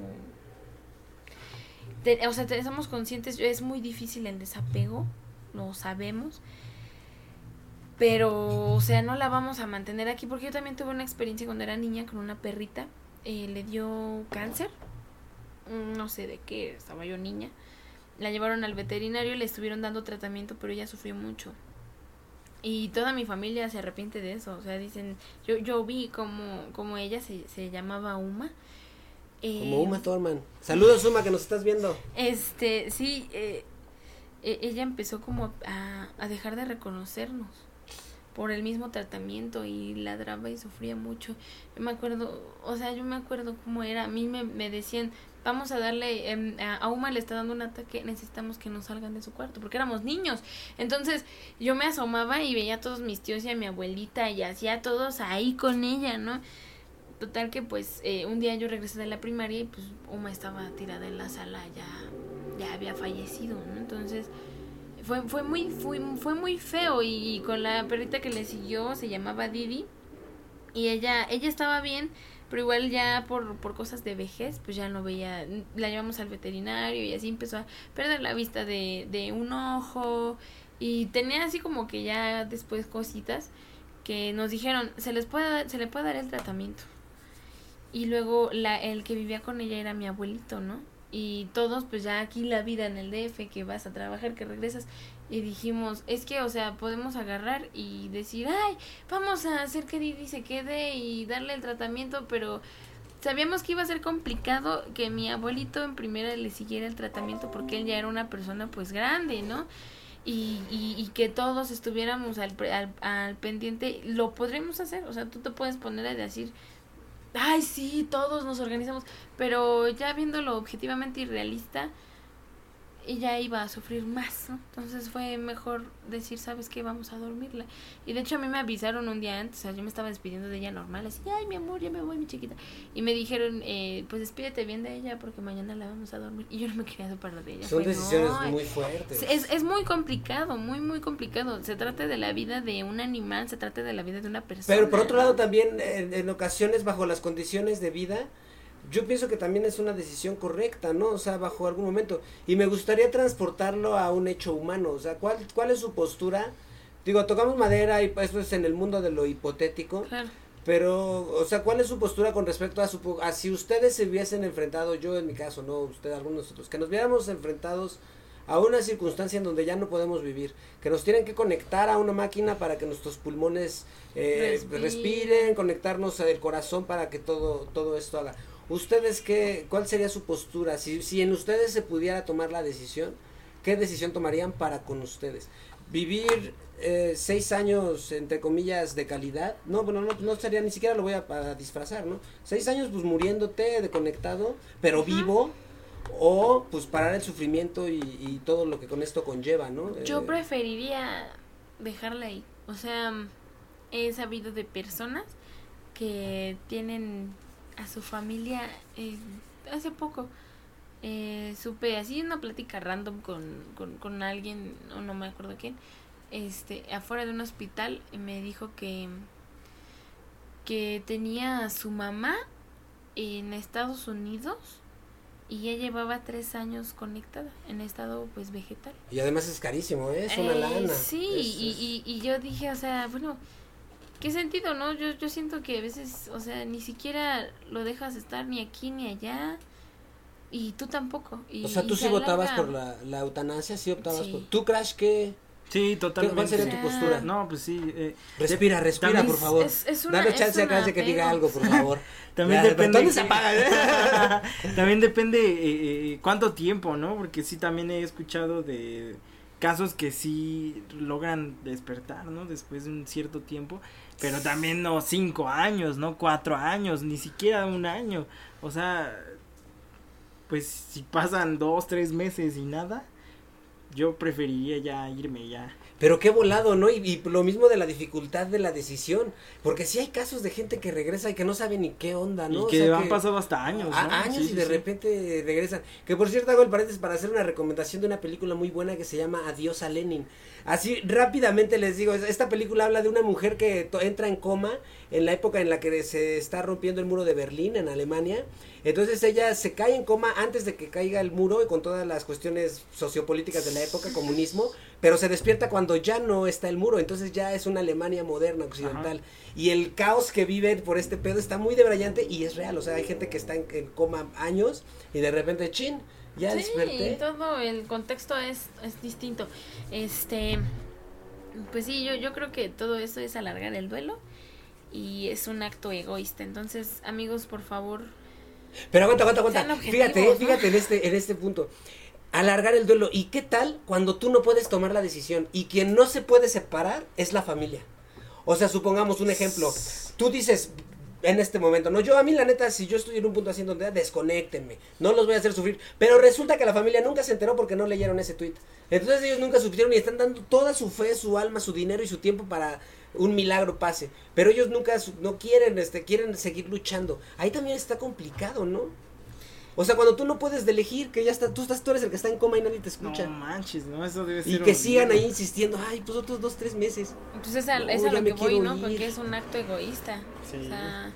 Te- o sea, te- estamos conscientes, es muy difícil el desapego, lo sabemos. Pero, o sea, no la vamos a mantener aquí porque yo también tuve una experiencia cuando era niña con una perrita. Eh, le dio cáncer. Mm, No sé de qué, estaba yo niña. La llevaron al veterinario y le estuvieron dando tratamiento, pero ella sufrió mucho. Y toda mi familia se arrepiente de eso. O sea, dicen, yo, yo vi como, como ella se, se llamaba Uma. Eh, como Uma Thurman. Saludos, Uma, que nos estás viendo. Este, sí, eh, e- ella empezó como a, a dejar de reconocernos por el mismo tratamiento y ladraba y sufría mucho. Yo me acuerdo, o sea, yo me acuerdo cómo era. A mí me, me decían, vamos a darle, em, a Uma le está dando un ataque, necesitamos que nos salgan de su cuarto, porque éramos niños. Entonces yo me asomaba y veía a todos mis tíos y a mi abuelita y hacía todos ahí con ella, ¿no? Total que pues eh, un día yo regresé de la primaria y pues Uma estaba tirada en la sala, ya, ya había fallecido, ¿no? Entonces fue, fue muy, fue, fue muy feo y, con la perrita que le siguió se llamaba Didi y ella, ella estaba bien, pero igual ya por, por cosas de vejez, pues ya no veía, la llevamos al veterinario y así empezó a perder la vista de, de un ojo y tenía así como que ya después cositas que nos dijeron, se les puede, se le puede dar el tratamiento. Y luego la, el que vivía con ella era mi abuelito, ¿no? Y todos, pues ya aquí la vida en el DF, que vas a trabajar, que regresas. Y dijimos, es que, o sea, podemos agarrar y decir, ay, vamos a hacer que Didi se quede y darle el tratamiento, pero sabíamos que iba a ser complicado que mi abuelito en primera le siguiera el tratamiento porque él ya era una persona pues grande, ¿no? Y, y, y que todos estuviéramos al, al pendiente, lo podremos hacer, o sea, tú te puedes poner a decir, ay, sí, todos nos organizamos, pero ya viéndolo objetivamente y realista, ella iba a sufrir más, ¿no? Entonces fue mejor decir, ¿sabes qué? Vamos a dormirla. Y de hecho a mí me avisaron un día antes, o sea, yo me estaba despidiendo de ella normal, así, ay, mi amor, ya me voy, mi chiquita. Y me dijeron, eh, pues despídete bien de ella porque mañana la vamos a dormir. Y yo no me quería separar de ella. Son Fue, decisiones "No, muy fuertes. es, es muy complicado, muy, muy complicado. Se trata de la vida de un animal, se trata de la vida de una persona. Pero por otro lado también en, en ocasiones bajo las condiciones de vida, yo pienso que también es una decisión correcta, ¿no? O sea, bajo algún momento. Y me gustaría transportarlo a un hecho humano. O sea, ¿cuál, cuál es su postura? Digo, tocamos madera y eso es en el mundo de lo hipotético. Claro. Pero, o sea, ¿cuál es su postura con respecto a su... a si ustedes se hubiesen enfrentado, yo en mi caso, no, usted, algunos de nosotros, que nos viéramos enfrentados a una circunstancia en donde ya no podemos vivir, que nos tienen que conectar a una máquina para que nuestros pulmones eh, Respiren. respiren, conectarnos al corazón para que todo, todo esto haga. ¿Ustedes qué, cuál sería su postura? Si, si en ustedes se pudiera tomar la decisión, ¿qué decisión tomarían para con ustedes? vivir eh, seis años, entre comillas, de calidad. No, bueno, no, no sería, ni siquiera lo voy a, a disfrazar, ¿no? Seis años, pues, muriéndote, desconectado, pero vivo. O, pues, parar el sufrimiento y, y todo lo que con esto conlleva, ¿no? Yo Eh, preferiría dejarla ahí. O sea, he sabido de personas que tienen a su familia eh, hace poco. Eh, supe así una plática random con, con, con alguien, o no me acuerdo quién, este, afuera de un hospital, me dijo que, que tenía a su mamá en Estados Unidos y ya llevaba tres años conectada en estado pues vegetal. Y además es carísimo, ¿eh? Es una Eh, lana. Sí, Es- y, es- y, y yo dije, o sea, bueno, ¿qué sentido, no? Yo, yo siento que a veces, o sea, ni siquiera lo dejas estar ni aquí ni allá. Y tú tampoco. Y, O sea, tú sí se votabas por la, la eutanasia, sí optabas Sí. por... ¿Tú, Crash, qué? Sí, totalmente. ¿Cuál sería tu postura? No, pues sí. eh, Respira, respira, también por favor. es- es una- Dale chance a una Crash de que diga algo, por favor. También Ya, depende. ¿Dónde se que- apaga? también depende eh, eh, cuánto tiempo, ¿no? Porque sí también he escuchado de casos que sí logran despertar, ¿no? Después de un cierto tiempo, pero también no cinco años, ¿no? Cuatro años, ni siquiera un año. O sea, pues si pasan dos, tres meses y nada, yo preferiría ya irme ya. Pero qué volado, ¿no? Y, y lo mismo de la dificultad de la decisión. Porque sí hay casos de gente que regresa y que no sabe ni qué onda, ¿no? y O que sea, han pasado hasta años, ¿no? a- años Sí, y sí, de sí. repente regresan. Que por cierto hago el paréntesis para hacer una recomendación de una película muy buena que se llama Adiós a Lenin. Así rápidamente les digo, es- esta película habla de una mujer que entra en coma en la época en la que se está rompiendo el muro de Berlín en Alemania. Entonces ella se cae en coma antes de que caiga el muro y con todas las cuestiones sociopolíticas de la época, comunismo, pero se despierta cuando ya no está el muro, entonces ya es una Alemania moderna, occidental. Y el caos que viven por este pedo está muy debrayante y es real, o sea, hay gente que está en, en coma años y de repente, chin, ya sí, desperté. todo el contexto es, es distinto. Este, pues sí, yo, yo creo que todo esto es alargar el duelo y es un acto egoísta. Entonces, amigos, por favor, Pero aguanta, aguanta, aguanta. Fíjate, ¿no? fíjate en este, en este punto. Alargar el duelo. ¿Y qué tal cuando tú no puedes tomar la decisión? Y quien no se puede separar es la familia. O sea, supongamos un ejemplo. Tú dices en este momento, no, yo a mí la neta, si yo estoy en un punto así en donde desconéctenme, no los voy a hacer sufrir. Pero resulta que la familia nunca se enteró porque no leyeron ese tweet. Entonces ellos nunca supieron y están dando toda su fe, su alma, su dinero y su tiempo para un milagro pase. Pero ellos nunca su- no quieren, este, quieren seguir luchando. Ahí también está complicado, ¿no? O sea, cuando tú no puedes de elegir, que ya está, tú estás, tú eres el que está en coma y nadie te escucha. No manches, ¿no? Eso debe ser y que horrible. sigan ahí insistiendo, ay, pues otros dos, tres meses. pues es a, No, es a lo que voy, ¿no? ir. Porque es un acto egoísta. Sí. O sea,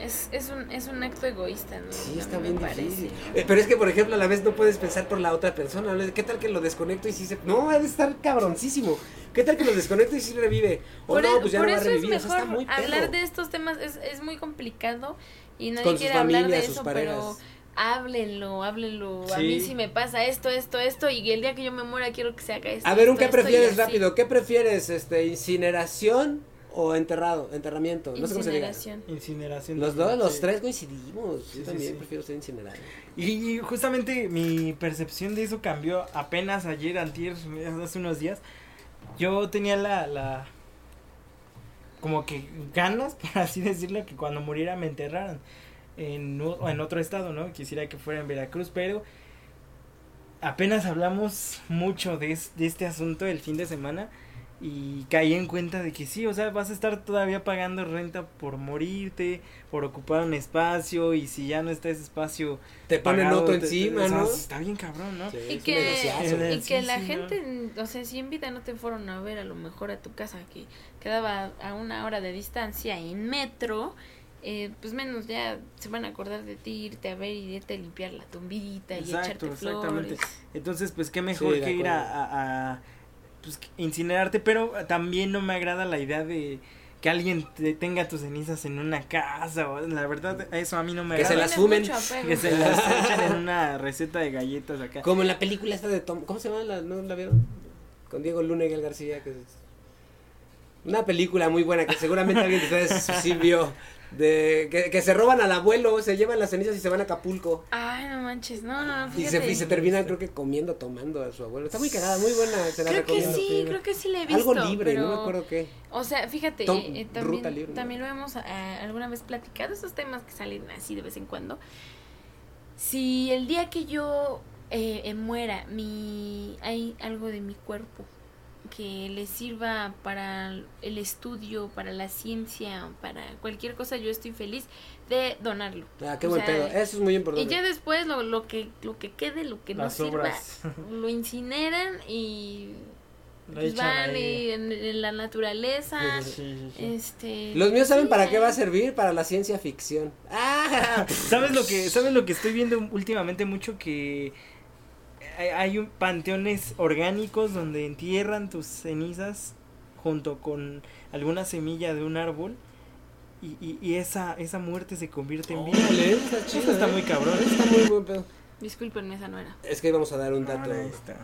es, es, un, es un acto egoísta, ¿no? Sí, está bien difícil. Eh, pero es que, por ejemplo, a la vez no puedes pensar por la otra persona. ¿Qué tal que lo desconecto y sí se... No, ha de estar cabroncísimo. ¿Qué tal que lo desconecto y sí revive? O Por, no, e- pues ya no va a es revivir. O sea, mejor está muy hablar de estos temas, es, es muy complicado y nadie Con quiere hablar de eso, parejas. pero háblenlo, háblenlo. A mí sí me pasa esto, esto, esto y el día que yo me muera quiero que se haga esto. A ver, ¿un esto, qué prefieres rápido? ¿Qué prefieres, este, incineración o enterrado? Enterramiento. No sé cómo se diga. Incineración. Los dos, los Sí. tres coincidimos. Sí, Yo sí, también sí. prefiero ser incinerado. Y justamente mi percepción de eso cambió apenas ayer, antier, hace unos días. Yo tenía la, la, como que ganas, por así decirlo, que cuando muriera me enterraran en, o en otro estado, ¿no? Quisiera que fuera en Veracruz, pero apenas hablamos mucho de, es- de este asunto el fin de semana y caí en cuenta de que sí, o sea, vas a estar todavía pagando renta por morirte, por ocupar un espacio y si ya no está ese espacio Te ponen pagado, otro te- te- encima, o sea, ¿no? Está bien cabrón, ¿no? Sí, Y que, negociazo. y que Sí, la sí, gente, o sea, si en vida no te fueron a ver a lo mejor a tu casa que quedaba a una hora de distancia en metro, eh, pues menos ya se van a acordar de ti, irte a ver y irte a limpiar la tumbita y echarte exactamente. flores. Entonces, pues qué mejor Sí, que ir a, a- a, pues, incinerarte, pero también no me agrada la idea de que alguien te tenga tus cenizas en una casa, o, la verdad, eso a mí no me Que se agrada. las Tienes fumen. Que se las echen en una receta de galletas acá. Como en la película esta de Tom, ¿cómo se llama? La, ¿No la vieron? Con Diego Luna y Gael García, que es una película muy buena que seguramente alguien de ustedes sí vio. De que, que se roban al abuelo, se llevan las cenizas y se van a Acapulco. Ay, no manches, no, no, no, Y se, y se terminan, creo que comiendo, tomando a su abuelo. Está muy cagada, muy buena, se la Creo que sí, creo que sí le he visto. Algo libre, no pero- me acuerdo qué. O sea, fíjate, Tom- eh, eh, Ruta también, libre, ¿no? también lo hemos ah, alguna vez platicado, esos temas que salen así de vez en cuando. Si el día que yo eh, eh, muera, mi hay algo de mi cuerpo que le sirva para el estudio, para la ciencia, para cualquier cosa, yo estoy feliz de donarlo. Ah, qué O buen sea, pedo. Eso es muy Y importante. ya después lo, lo que lo que quede, lo que no sirva, lo incineran y Lo pues van y en, en la naturaleza. Sí, sí, sí. Este. Los míos saben sí, para qué va a servir, para la ciencia ficción. ¡Ah! ¿Sabes lo que sabes lo que estoy viendo últimamente mucho que hay, hay un panteones orgánicos donde entierran tus cenizas junto con alguna semilla de un árbol y, y, y esa esa muerte se convierte en vida. Órale, está chido. Eso está ¿eh? muy cabrón. Está muy buen pedo. Disculpenme, esa no era. Es que íbamos a dar un dato. Ahora está.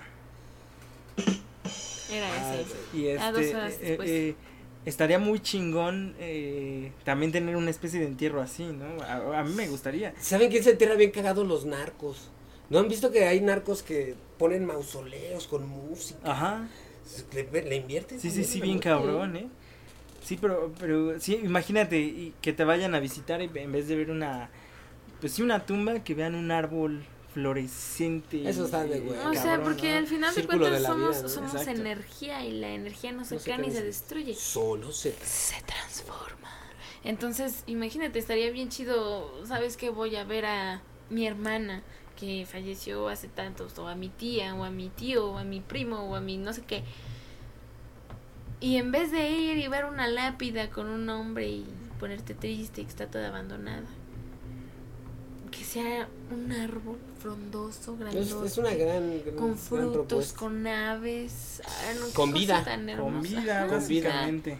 Era Ah, ese. Y Ah, dos este horas eh, eh, estaría muy chingón eh, también tener una especie de entierro así, ¿no? A, a mí me gustaría. ¿Saben quién se entierra bien cagado? Los narcos. ¿No han visto que hay narcos que ponen mausoleos con música? Ajá. Le, le invierten. Sí, sí, sí, bien cabrón, ¿eh? Sí, pero, pero, sí, imagínate y que te vayan a visitar y en vez de ver una, pues sí, una tumba, que vean un árbol florescente. Eso está de güey. O sea, porque ¿no? al final de cuentas somos, vida, ¿no? somos Exacto. energía y la energía no se No se crea ni se- destruye. Solo se. Se transforma. Entonces, imagínate, estaría bien chido, ¿sabes qué? Voy a ver a mi hermana que falleció hace tantos, o a mi tía, o a mi tío, o a mi primo, o a mi no sé qué. Y en vez de ir y ver una lápida con un nombre y ponerte triste que está toda abandonada, que sea un árbol frondoso, Es, grandote, es una gran, gran, con frutos, con aves, ah, no, Con vida. tan Con vida, Con vida. básicamente.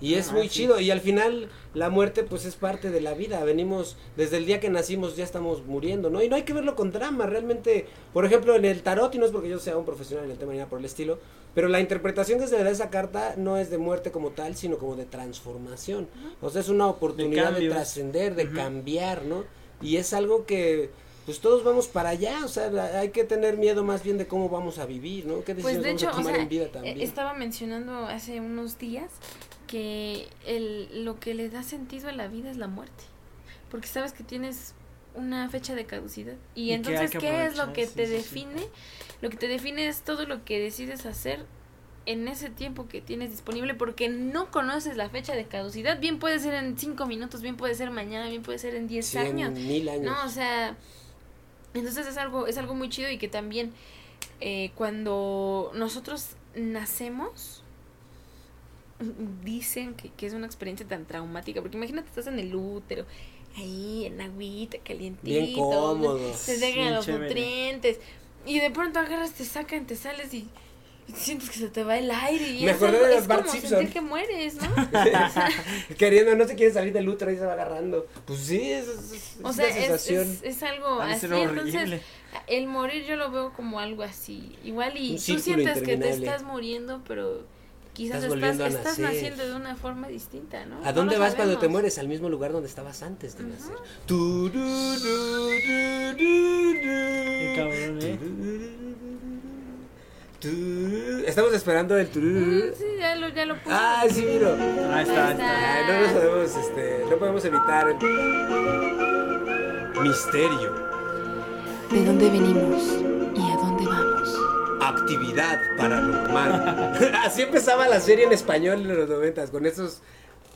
Y es Ah, muy sí. chido. Y al final, la muerte, pues es parte de la vida. Venimos, desde el día que nacimos, ya estamos muriendo, ¿no? Y no hay que verlo con drama. Realmente, por ejemplo, en el tarot, y no es porque yo sea un profesional en el tema ni nada por el estilo, pero la interpretación que se le da a esa carta no es de muerte como tal, sino como de transformación. O sea, es una oportunidad de, cambios. trascender, de Ujú. cambiar, ¿no? Y es algo que. Pues todos vamos para allá, o sea, hay que tener miedo más bien de cómo vamos a vivir, ¿no? ¿Qué Pues decisiones de vamos hecho, a o tomar sea, en vida eh, también? estaba mencionando hace unos días que el, lo que le da sentido a la vida es la muerte. Porque sabes que tienes una fecha de caducidad. Y, entonces, ¿qué es lo que sí, te sí, sí. define? Lo que te define es todo lo que decides hacer en ese tiempo que tienes disponible porque no conoces la fecha de caducidad. Bien puede ser en cinco minutos, bien puede ser mañana, bien puede ser en diez Cien años. mil años. No, o sea, entonces es algo, es algo muy chido y que también eh, cuando nosotros nacemos, dicen que, que es una experiencia tan traumática, porque imagínate, estás en el útero, ahí en agüita, calientito, Bien cómodo. se Sí, dejan los chévere. nutrientes, y de pronto agarras, te sacan, te sales y, sientes que se te va el aire y Me es, acordé algo- de es Bart como Simpson. sentir que mueres, ¿no? Queriendo, no se quiere salir del útero y se va agarrando. Pues sí, es, es, O una sea, es, sensación. es, es algo así, entonces el morir yo lo veo como algo así. Igual y Un tú sientes que te estás muriendo, pero quizás Estás a estás naciendo de una forma distinta, ¿no? ¿A dónde vas cuando te mueres? Al mismo lugar donde estabas antes de nacer. Du, du, du. Qué cabrón, ¿eh? Estamos esperando el Mm, tururú. sí, ya lo, ya lo puse. Ah, sí, miro. Ahí está, ahí está. Ay, no nos podemos, este, no podemos evitar el misterio, ¿De dónde venimos actividad paranormal. Así empezaba la serie en español en los noventas, con esos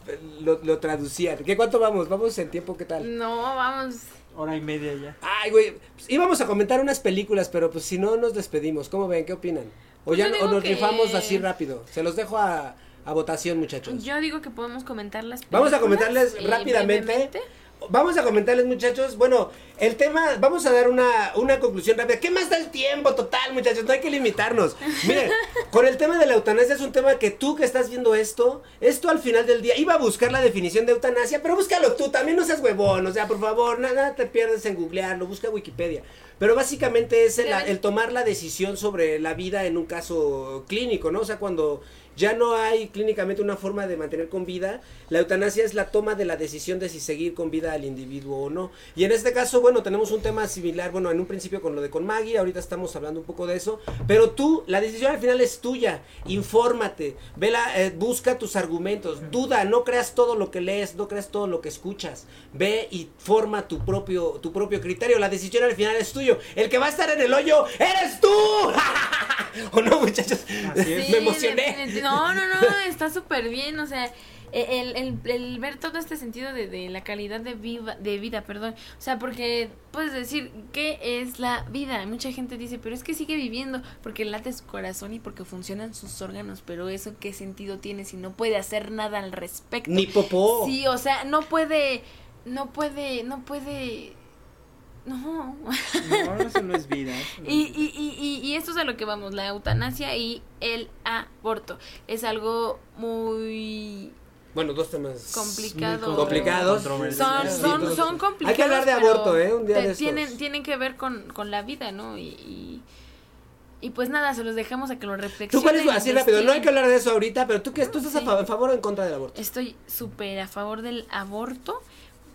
eh, lo, lo traducían. ¿Qué cuánto vamos? ¿Vamos en tiempo qué tal? No, vamos. Hora y media ya. Ay, güey, pues, íbamos a comentar unas películas, pero pues si no nos despedimos, ¿cómo ven? ¿Qué opinan? O Pues ya o nos que- rifamos así rápido. Se los dejo a, a votación, muchachos. Yo digo que podemos comentar las Vamos a comentarles eh, rápidamente. brevemente. Vamos a comentarles, muchachos. Bueno, el tema, vamos a dar una, una conclusión rápida. ¿Qué más da el tiempo total, muchachos? No hay que limitarnos. Miren, con el tema de la eutanasia es un tema que tú que estás viendo esto, esto al final del día, iba a buscar la definición de eutanasia, pero búscalo tú, también no seas huevón, o sea, por favor, nada te pierdes en googlearlo, busca Wikipedia. Pero básicamente es el, el tomar la decisión sobre la vida en un caso clínico, ¿no? O sea, cuando ya no hay clínicamente una forma de mantener con vida. La eutanasia es la toma de la decisión de si seguir con vida al individuo o no. Y en este caso, bueno, tenemos un tema similar, bueno, en un principio con lo de con Maggie, ahorita estamos hablando un poco de eso, pero tú, la decisión al final es tuya. Infórmate, vela, eh, busca tus argumentos, duda, no creas todo lo que lees, no creas todo lo que escuchas. Ve y forma tu propio tu propio criterio. La decisión al final es tuyo. El que va a estar en el hoyo eres tú. ¿O no, muchachos? Me emocioné. No, no, no, está súper bien, o sea, e, el, el, el, ver todo este sentido de, de la calidad de, viva, de vida, perdón, o sea, porque puedes decir, ¿qué es la vida? Mucha gente dice, pero es que sigue viviendo porque late su corazón y porque funcionan sus órganos, pero eso qué sentido tiene si no puede hacer nada al respecto. Ni popó. Sí, o sea, no puede, no puede, no puede no. No, eso no es vida. y, y, y, y, esto es a lo que vamos, la eutanasia y el aborto. Es algo muy... Bueno, dos temas complicado. complicados. Son, son, son, complicados. Hay que hablar de aborto, ¿eh? Un día de tienen, tienen que ver con, con la vida, ¿no? Y, y, pues nada, se los dejamos a que lo reflexionen. ¿Tú cuál es así rápido? No hay que hablar de eso ahorita, pero ¿tú qué? ¿Tú estás a favor o en contra del aborto? Estoy súper a favor del aborto.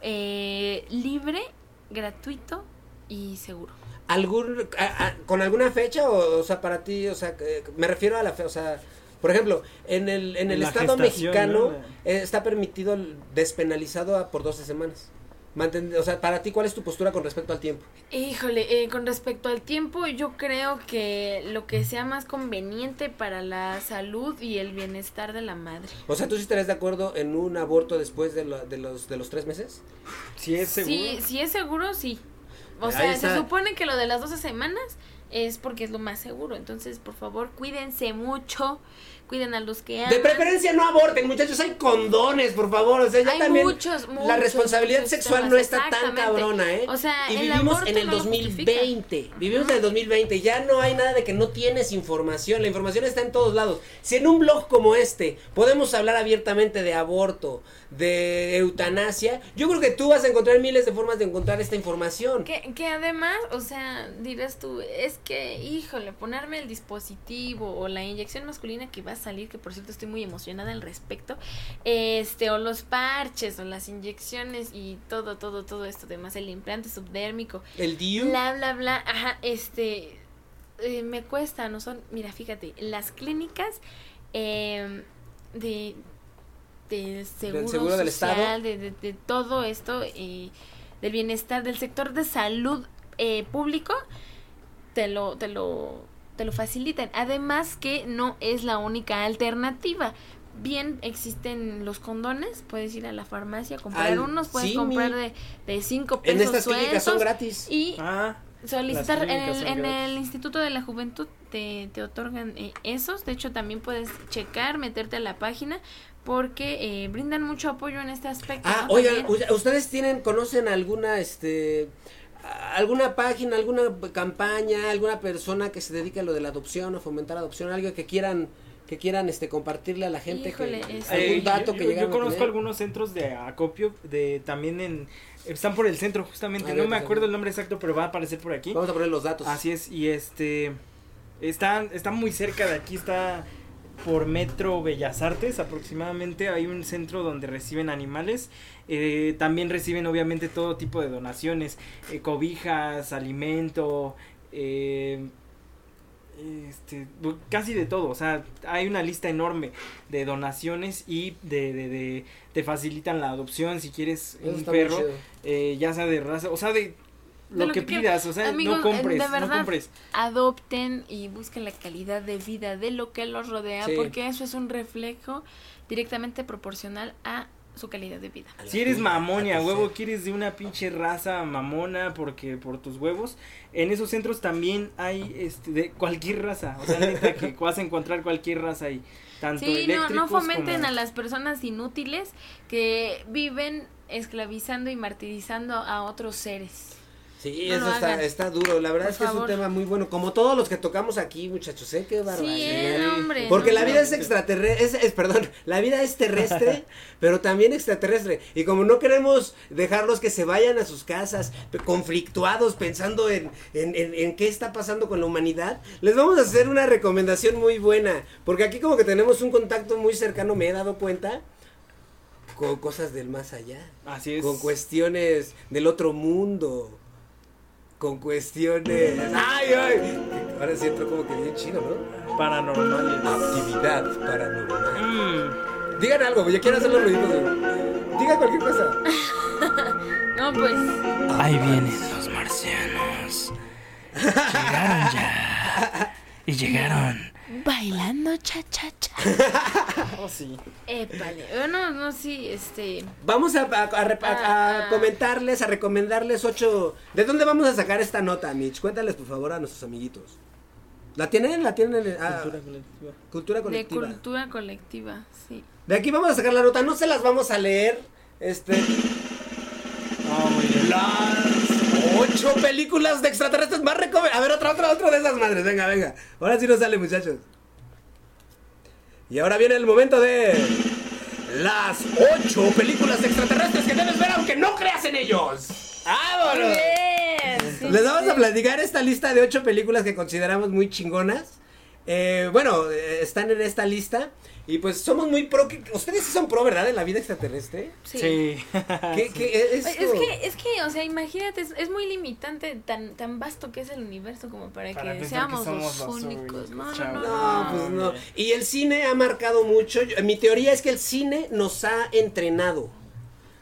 Eh, libre gratuito y seguro. ¿Algún, ¿Con alguna fecha? O, o, sea, para ti, o sea, me refiero a la fe, o sea, por ejemplo, en el, en el Estado mexicano ¿no? está permitido despenalizado por 12 semanas. O sea, para ti, ¿cuál es tu postura con respecto al tiempo? Híjole, eh, con respecto al tiempo, yo creo que lo que sea más conveniente para la salud y el bienestar de la madre. O sea, ¿tú sí estarías de acuerdo en un aborto después de, lo, de, los, de los tres meses? Si es seguro. Sí, si es seguro, sí. O sea, se supone que lo de las 12 semanas es porque es lo más seguro. Entonces, por favor, cuídense mucho cuiden a los que aman. De preferencia no aborten, muchachos, hay condones, por favor, o sea, ya hay también muchos, muchos, la responsabilidad muchos sexual temas, no está tan cabrona, ¿eh? O sea, y el vivimos en el no 2020, vivimos en el 2020, ya no hay nada de que no tienes información, la información está en todos lados. Si en un blog como este podemos hablar abiertamente de aborto, de eutanasia, yo creo que tú vas a encontrar miles de formas de encontrar esta información. Que, que además, o sea, dirás tú, es que, híjole, ponerme el dispositivo o la inyección masculina que va a salir, que por cierto estoy muy emocionada al respecto, este, o los parches, o las inyecciones y todo, todo, todo esto, además el implante subdérmico. El DIU. Bla, bla, bla, ajá, este, eh, me cuesta, no son, mira, fíjate, las clínicas eh, de del seguro, del seguro del social, Estado. De, de, de, todo esto, eh, del bienestar, del sector de salud eh, público, te lo, te lo, te lo facilitan. Además que no es la única alternativa. Bien existen los condones, puedes ir a la farmacia a comprar Al unos, puedes Simi. comprar de, de cinco pesos En estas clínicas son sueltos gratis. y Ah, solicitar en, el, en Instituto de la Juventud te, te otorgan eh, esos de hecho también puedes checar meterte a la página porque eh, brindan mucho apoyo en este aspecto Ah, ¿no? oigan, ustedes tienen, conocen alguna, este, alguna página, alguna campaña, alguna persona que se dedique a lo de la adopción o fomentar la adopción, algo que quieran, que quieran, este, compartirle a la gente, Híjole, que, algún Eh, dato yo, que yo- conozco algunos centros de acopio de también en están por el centro justamente no me pues, acuerdo el nombre exacto pero va a aparecer por aquí Vamos a poner los datos. así es y este está está muy cerca de aquí está por Metro Bellas Artes aproximadamente hay un centro donde reciben animales eh, también reciben obviamente todo tipo de donaciones eh, cobijas alimento eh, este, casi de todo, o sea, hay una lista enorme de donaciones y de, de, de- te facilitan la adopción si quieres Eso un perro, eh, ya sea de raza, o sea, de lo, lo que, pidas, o sea, Amigos, no compres, de no compres. adopten y busquen la calidad de vida de lo que los rodea Sí. porque eso es un reflejo directamente proporcional a su calidad de vida. Si eres tuya, mamón y a a tu huevo quieres de una pinche raza mamona porque por tus huevos, en esos centros también hay este de cualquier raza, o sea, neta que vas a encontrar cualquier raza ahí, tanto Sí, no, no fomenten como- a las personas inútiles que viven esclavizando y martirizando a otros seres. Sí, No eso está, está duro. La verdad Por es que es un tema muy bueno. Como todos los que tocamos aquí, muchachos, ¿eh? Qué barbaridad. Sí, eh, hombre. Porque no, la vida es extraterrestre, es, es- perdón, la vida es terrestre, pero también extraterrestre. Y como no queremos dejarlos que se vayan a sus casas conflictuados pensando en, en, en- en qué está pasando con la humanidad, les vamos a hacer una recomendación muy buena. Porque aquí como que tenemos un contacto muy cercano, me he dado cuenta, con cosas del más allá. Así es. Con cuestiones del otro mundo. Con cuestiones... ¡Ay, ay! Ahora sí entró como que bien chino, ¿no? Paranormales. Actividad paranormal. Mm. Digan algo, yo quiero hacer los ruiditos. Digan cualquier cosa. No, pues. Ahí vienen los marcianos. Llegaron ya. Y llegaron. Bailando cha cha cha. Oh, sí. Épale. Bueno, no, sí, este. Vamos a, a- a rep- a- a Ah. comentarles, a recomendarles ocho... ¿De dónde vamos a sacar esta nota, Mitch? Cuéntales, por favor, a nuestros amiguitos. ¿La tienen? ¿La tienen? Ah, Cultura colectiva. cultura De colectiva. cultura colectiva, sí. De aquí vamos a sacar la nota, no se las vamos a leer. Este... Ah, muy bien. Las ocho películas de extraterrestres más recomendadas. A ver, otra, otra, otra de esas madres. Venga, venga. Ahora sí nos sale, muchachos. Y ahora viene el momento de. Las ocho películas extraterrestres que debes ver aunque no creas en ellos. ¡Vámonos! Bien, sí, Les vamos sí. a platicar esta lista de ocho películas que consideramos muy chingonas. Eh, bueno, eh, están en esta lista. Y pues somos muy pro. que- Ustedes sí son pro, ¿verdad? En la vida extraterrestre. Sí. Sí. ¿Qué, qué es, que, es que, o sea, imagínate, es, es muy limitante, tan, tan vasto que es el universo como para, Para que seamos los los únicos. No, no, no. No, no. pues no. Y el cine ha marcado mucho. Yo- mi teoría es que el cine nos ha entrenado.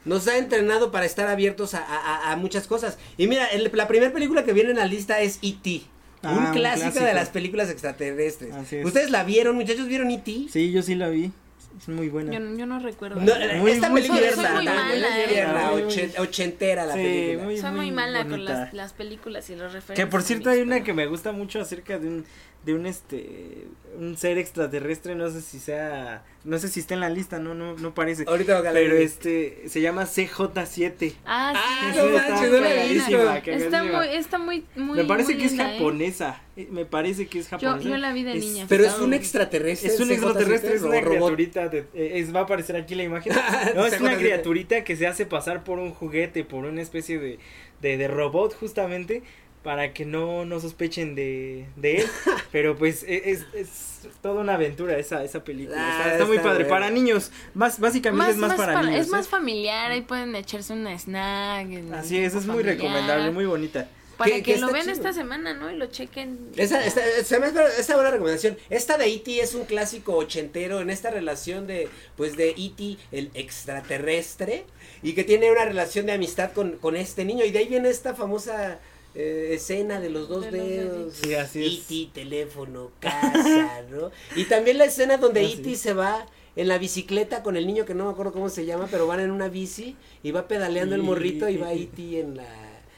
Nos ha entrenado para estar abiertos a, a- a- a muchas cosas. Y mira, el- la primera película que viene en la lista es E.T. Ah, un un clásico de las películas extraterrestres. Así es. ¿Ustedes la vieron, muchachos? ¿Vieron E.T.? Sí, yo sí la vi. Es muy buena. Yo, no- yo no recuerdo. No, Muy- esta muy película es muy mala, eh. ochentera la Sí, película. muy- Soy muy mala con las, las películas y los referentes. Que por cierto hay una que me gusta mucho acerca de un de un este un ser extraterrestre, no sé si sea no sé si está en la lista, no no no parece. Ahorita voy a Pero este se llama CJ7. Ah, sí, Ah, sí, no manches, está no la he buena. visto. que Está me muy, está muy, muy. me parece muy que es linda, japonesa. eh, Me parece que es japonesa. yo la vi de Es- niña. Pero es un extraterrestre. Es un CJ7, extraterrestre, es una robot. criaturita, de- eh, es, va a aparecer aquí la imagen. No, es una CJ7. criaturita que se hace pasar por un juguete, por una especie de, de, de robot justamente, para que no, no sospechen de, de él. Pero pues e- es, es toda una aventura esa, esa película. Ah, está, está muy está padre. Para niños, más, básicamente es más, para, para- niños. Es más ¿eh? familiar, ahí pueden echarse una snack. Así es, es muy recomendable, muy bonita. Para Que- que, que lo vean chido. esta semana, ¿no? Y lo chequen. Esa, esta, se me hace- esta buena recomendación. Esta de E.T. es un clásico ochentero en esta relación de, pues, de E.T., el extraterrestre, y que tiene una relación de amistad con, con este niño. Y de ahí viene esta famosa eh, escena de los dos De los dedos. deditos. Sí, así es. E.T., teléfono, casa, ¿no? Y también la escena donde Así E.T. es. se va en la bicicleta con el niño que no me acuerdo cómo se llama, pero van en una bici y va pedaleando el morrito y va E.T. en la...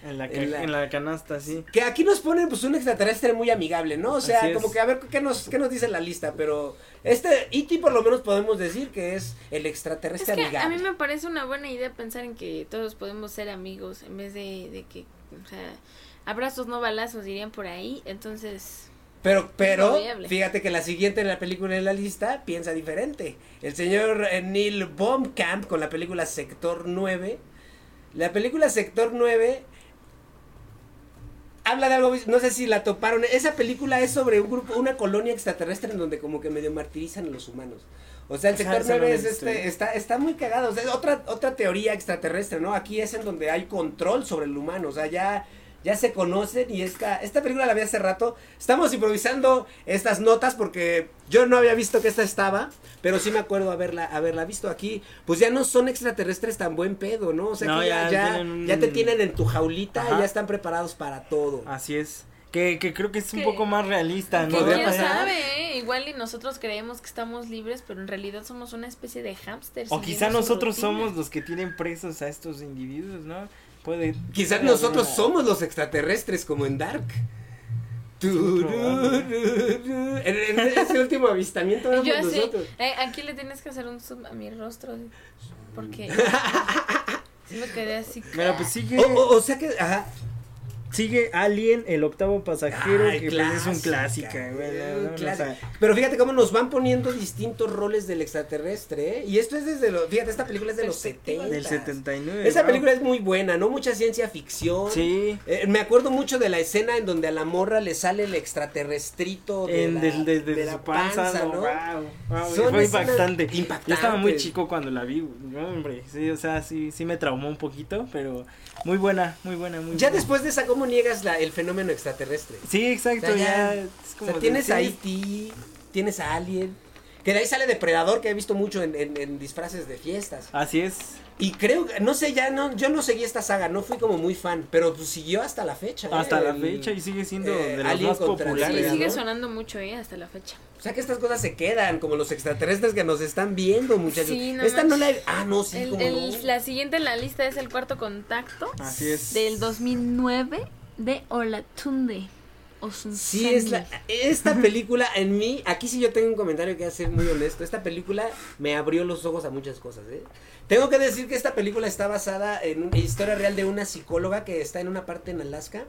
En la, En la- en la canasta, sí. Que aquí nos ponen pues un extraterrestre muy amigable, ¿no? O sea, como que a ver qué nos, qué nos dice la lista, pero este E.T. por lo menos podemos decir que es el Es extraterrestre que a amigable. mí me parece una buena idea pensar en que todos podemos ser amigos en vez de, de que, o sea, abrazos no balazos dirían por ahí. Entonces, Pero, pero, fíjate que la siguiente en la película en la lista piensa diferente. El señor eh, Neil Blomkamp con la película Sector 9. La película Sector 9 habla de algo, no sé si la toparon. Esa película es sobre un grupo, una colonia extraterrestre en donde como que medio martirizan a los humanos. O sea, el sector esa no 9 la he es este, ¿eh? está, está muy cagado. O sea, es otra, otra teoría extraterrestre, ¿no? Aquí es en donde hay control sobre el humano. O sea, ya, ya se conocen y esta, esta película la vi hace rato. Estamos improvisando estas notas porque yo no había visto que esta estaba, pero sí me acuerdo haberla, haberla visto aquí. Pues ya no son extraterrestres tan buen pedo, ¿no? O sea, No, que ya, ya tienen te tienen en tu jaulita y ya están preparados para todo. Así es. Que, que creo que es un Que- poco más realista, ¿no? Podría quién pasar. sabe, ¿eh? igual y nosotros creemos que estamos libres, pero en realidad somos una especie de hámster. O quizá nosotros somos los que tienen presos a estos individuos, ¿no? Puede. Quizás nosotros somos los extraterrestres como en Dark. En, en ese último avistamiento Yo así, eh, aquí le tienes que hacer un zoom a mi rostro, porque sí me quedé así. Mira, pues sigue. O, o- o sea que, ajá. Sigue Alien, el octavo pasajero, Ay, que pues, es un clásica, Pero fíjate cómo nos van poniendo distintos roles del extraterrestre, ¿eh? Y esto es desde los, fíjate, esta película es de los Perspectiva. 70. del 79. Esa wow. película es muy buena, ¿no? Mucha ciencia ficción. Sí. Eh, me acuerdo mucho de la escena en donde a la morra le sale el extraterrestrito de En, la, del- de, de de la panza, panza, no, wow, wow, fue impactante. impactantes. Yo estaba muy chico cuando la vi, hombre, sí, o sea, sí, sí me traumó un poquito, pero muy buena, muy buena, muy Ya buena. después de esa, ¿cómo niegas la, el fenómeno extraterrestre? Sí, exacto, O sea, ya- ya, es O sea, de- tienes sí, a E.T., tienes a Alien, que de ahí sale Depredador, que he visto mucho en, en- en disfraces de fiestas. Así es. Y creo, que- no sé, ya no, yo no seguí esta saga, no fui como muy fan, pero pues siguió hasta la fecha. ¿eh? Hasta la El- fecha y sigue siendo eh, de más Sí, populares. Depredador. sigue ¿no? sonando mucho, ¿eh? Hasta la fecha. O sea que estas cosas se quedan, como los extraterrestres que nos están viendo, muchachos. Sí, no Esta no la he... Ah, no, sí, El- como el- no. La siguiente en la lista es El Cuarto Contacto Así es. del 2009 de Olatunde. Sí, es la, esta película en mí, aquí sí yo tengo un comentario que hacer muy honesto, esta película me abrió los ojos a muchas cosas, ¿eh? Tengo que decir que esta película está basada en una historia real de una psicóloga que está en una parte en Alaska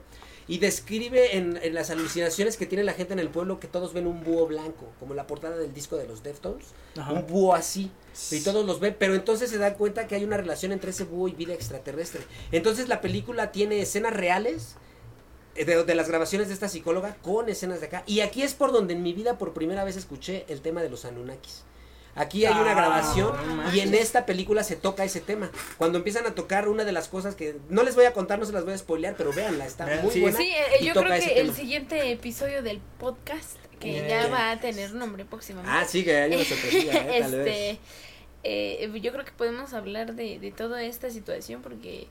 y describe en, en las alucinaciones que tiene la gente en el pueblo que todos ven un búho blanco, como la portada del disco de los Deftones, Ajá. un búho así, y todos los ven, pero entonces se da cuenta que hay una relación entre ese búho y vida extraterrestre. Entonces la película tiene escenas reales de, de las grabaciones de esta psicóloga con escenas de acá. Y aquí es por donde en mi vida por primera vez escuché el tema de los Anunnakis. Aquí hay una Ah, grabación y en esta película se toca ese tema. Cuando empiezan a tocar una de las cosas que no les voy a contar, no se las voy a spoilear, pero véanla, está muy sí. buena. Sí, eh, yo creo que el tema. siguiente episodio del podcast, que Bien. ya va a tener nombre próximamente. Ah, sí, que una sorpresilla, eh, tal vez. este, eh, yo creo que podemos hablar de, de toda esta situación porque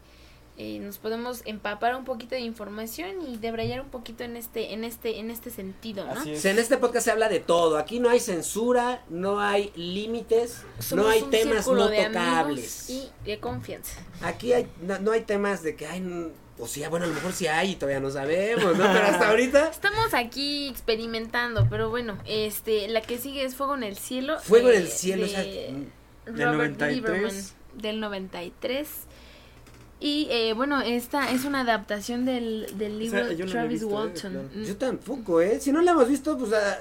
eh, nos podemos empapar un poquito de información y debrayar un poquito en este, en este, en este sentido, ¿no? Así es. en este podcast se habla de todo. Aquí no hay censura, no hay límites, Somos no hay un temas no de tocables. y de confianza. Aquí hay, no, no hay temas de que hay, o sea, bueno, a lo mejor sí hay y todavía no sabemos, ¿no? Pero hasta ahorita, Estamos aquí experimentando, pero bueno, este, la que sigue es Fuego en el cielo. fuego en eh, el cielo, o sea, de mm, Del Robert 93. Lieberman, del 93. Y eh, bueno, esta es una adaptación del, del libro de yo no la he Travis eh, Walton. claro. Mm. yo tampoco, ¿eh? Si no la hemos visto, pues, ah,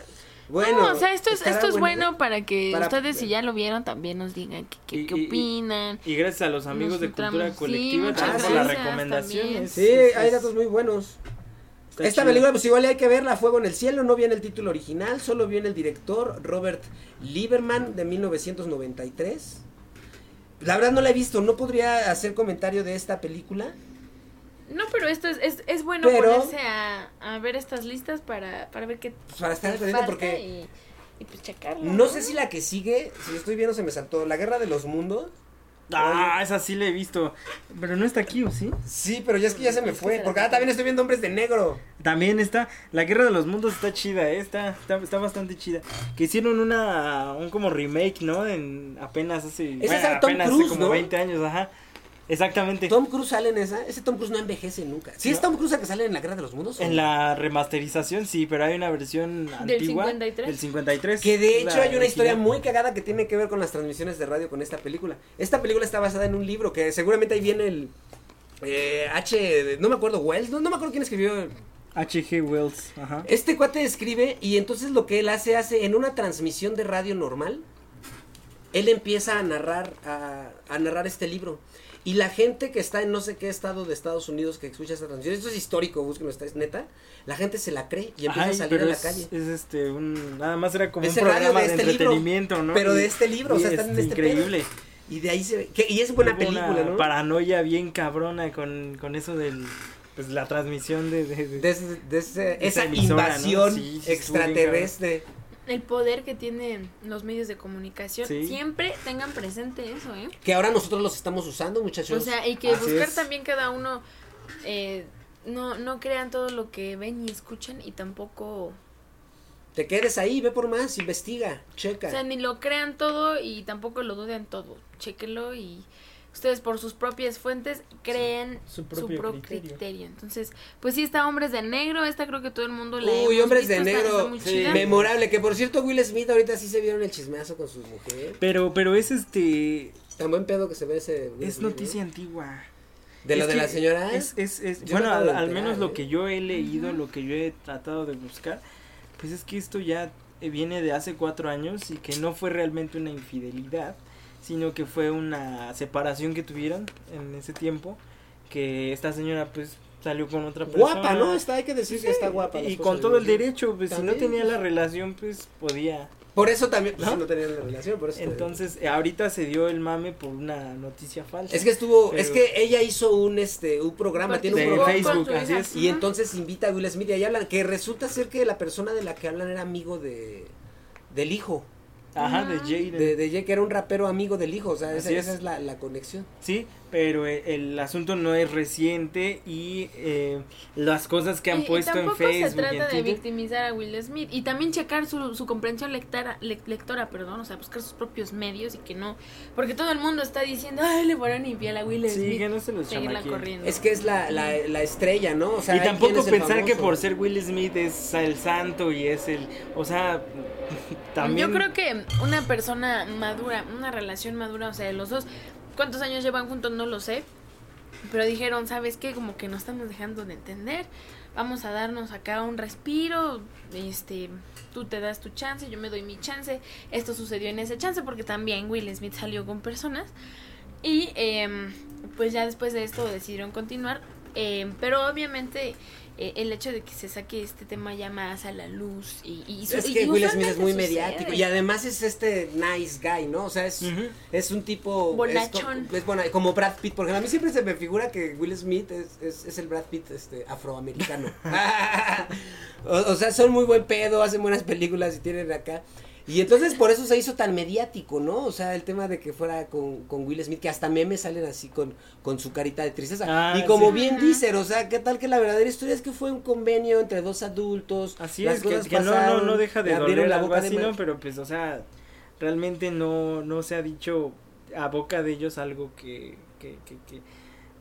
bueno. no, o sea, esto es, esto es bueno, ¿eh? para que Para- ustedes, si ya lo vieron, también nos digan qué, qué- Y- qué y- y- opinan. Y gracias a los amigos de Cultura. Sí, Colectiva también por las recomendaciones. también. Sí, hay datos muy buenos. está Esta chido. película, pues igual hay que verla, Fuego en el Cielo, no viene el título original, solo viene el director Robert Lieberman de 1993. La verdad no la he visto, no podría hacer comentario de esta película. No, pero esto es, es, es bueno Pero- ponerse a, a ver estas listas para, para ver qué Pues, para estar falta porque y, y pues checarlo. no sé si la que sigue, si lo estoy viendo se me saltó, La Guerra de los Mundos. Ah, esa sí la he visto. Pero no está aquí, ¿o sí? Sí, pero ya es que ya se me fue, porque ah, también estoy viendo Hombres de Negro. También está. La Guerra de los Mundos está chida, ¿eh? Está, está, está bastante chida. Que hicieron una. Un como remake, ¿no? En apenas hace. Esa Tom apenas Cruise, hace como ¿no? 20 años, ajá. Exactamente. Tom Cruise sale en esa, ese Tom Cruise no envejece nunca. ¿Sí es. Tom Cruise el que sale en La Guerra de los Mundos? o En la remasterización sí, pero hay una versión ¿Del antigua. 53? Del 53. Que de hecho la hay una historia original. muy cagada que tiene que ver con las transmisiones de radio con esta película. Esta película está basada en un libro que seguramente ahí viene el eh, H, no me acuerdo, Wells, no, no me acuerdo quién escribió. H.G. Wells, ajá. Este cuate escribe y entonces lo que él hace, hace en una transmisión de radio normal, él empieza a narrar, a, a narrar este libro. Y la gente que está en no sé qué estado de Estados Unidos que escucha esta transmisión, esto es histórico, búsquenlo, está, es neta, la gente se la cree y empieza Ay, a salir a la es, calle. Es este, un. Nada más era como Es un programa de de, este libro, entretenimiento, ¿no? pero de este libro, o sea, están en es este pedo. Increíble. Y de ahí se ve, que, y es buena Hubo película, una ¿no? Paranoia bien cabrona con, con eso del. Pues la transmisión de. de- de- ese- esa emisora, ¿no? invasión Sí, sí, estuvo bien extraterrestre. El poder que tienen los medios de comunicación. Sí. Siempre tengan presente eso, ¿eh? Que ahora nosotros los estamos usando, muchachos. O sea, y que Así buscar es. también cada uno, eh, no, no crean todo lo que ven y escuchan y tampoco, Te quedes ahí, ve por más, investiga, checa. o sea, ni lo crean todo y tampoco lo duden todo. Chéquenlo y ustedes por sus propias fuentes creen Su su propio propio, criterio. criterio. Entonces, pues sí está Hombres de Negro, esta creo que todo el mundo la Uy, hemos hombres de visto, está- negro. está Sí. Memorable, que por cierto Will Smith ahorita sí se vieron el chismeazo con su mujer. Pero, pero es este. Tan buen pedo que se ve ese Will Es Smith, ¿no? noticia antigua. ¿De lo Es de que la señora? Es, es, es- bueno, de al, al menos ¿eh? lo que yo he leído, lo que yo he tratado de buscar, pues es que esto ya eh, viene de hace cuatro años y que no fue realmente una infidelidad, sino que fue una separación que tuvieron en ese tiempo, que esta señora pues salió con otra persona. Guapa, ¿no? Está, hay que decir que está guapa. Y con de todo el derecho, pues si no tenía la relación, pues podía. Por eso también, pues, ¿No? no tenían la relación, por eso. Entonces, eh, ahorita se dio el mame por una noticia falsa. Es que estuvo, Pero- es que ella hizo un este un programa, tiene un de programa Facebook, así es. y entonces invita a Will Smith y ahí hablan que resulta ser que la persona de la que hablan era amigo de del hijo, Ajá, de. Jaden. de, de Jay, que era un rapero amigo del hijo, o sea, esa, Así esa es. es la, la conexión. Sí, pero eh, el asunto no es reciente y eh, las cosas que han Y- y puesto en tampoco Facebook se trata y en de Twitter- victimizar a Will Smith y también checar su, su comprensión lectora, le- lectora, perdón, o sea, buscar sus propios medios y que no, porque todo el mundo está diciendo, ay, le fueron infiel a Will Sí, Smith. que no se los corriendo. Es que es la, la, la estrella, ¿no? O sea, y tampoco el pensar que por ser Will Smith es el santo y es el, o sea, también Yo creo que una persona madura, una relación madura, o sea, los dos, ¿cuántos años llevan juntos? No lo sé. Pero dijeron, ¿sabes qué? Como que no estamos dejando de entender. Vamos a darnos acá un respiro. Este, tú te das tu chance, yo me doy mi chance. Esto sucedió en ese chance porque también Will Smith salió con personas. Y em, pues ya después de esto decidieron continuar. Em, pero obviamente eh, el hecho de que se saque este tema ya más a la luz y, y su- Es y que Will Smith es muy sucede. mediático y además es este nice guy, ¿no? O sea, es, es un tipo... Bonachón. Es, bona- como Brad Pitt, porque a mí siempre se me figura que Will Smith es, es, es el Brad Pitt este, afroamericano. o, o sea, son muy buen pedo, hacen buenas películas y tienen acá... Y entonces por eso se hizo tan mediático, ¿no? O sea, el tema de que fuera con, con Will Smith, que hasta memes salen así con, con su carita de tristeza. Ah, y como sí. bien dicen, o sea, ¿qué tal que la verdadera historia es que fue un convenio entre dos adultos? Así las es, que, cosas que no, no, no deja de doler la boca de así, ma- ¿no? Pero pues, o sea, realmente no, no se ha dicho a boca de ellos algo que, que, que, que-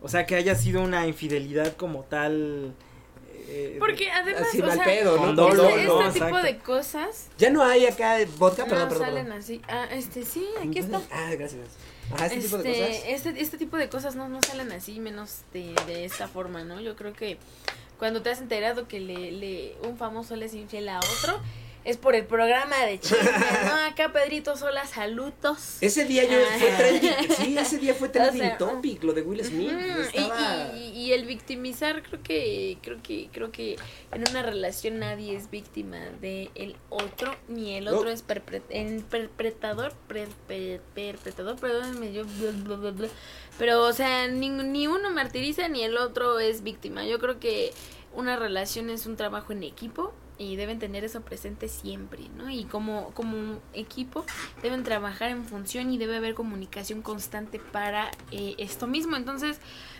o sea, que haya sido una infidelidad como tal. Eh, Porque además, Así o mal sea, pedo, ¿no? con este, este no, tipo exacto. de cosas Ya no hay acá vodka, no perdón, perdón. salen perdón. así. Ah, este sí, aquí está. Ah, gracias. Ajá, este, tipo de Este, cosas. este, este tipo de cosas no, no salen así, menos de, de esta forma, ¿no? Yo creo que cuando te has enterado que le, le, un famoso le es infiel a otro, es por el programa de chismes, ¿no? Acá Pedrito Sola, saludos. Ese día yo Ah. fue trending, sí, ese día fue trending sea, topic, lo de Will Smith. Estaba... y, el victimizar creo que creo que creo que en una relación nadie es víctima de el otro ni el otro No. es perpetrador per- per- perpetrador perdónenme yo bla, bla, bla, bla. pero o sea ni, ni uno martiriza ni el otro es víctima yo creo que una relación es un trabajo en equipo y deben tener eso presente siempre, ¿no? Y como, como equipo deben trabajar en función y debe haber comunicación constante para eh, esto mismo. Entonces,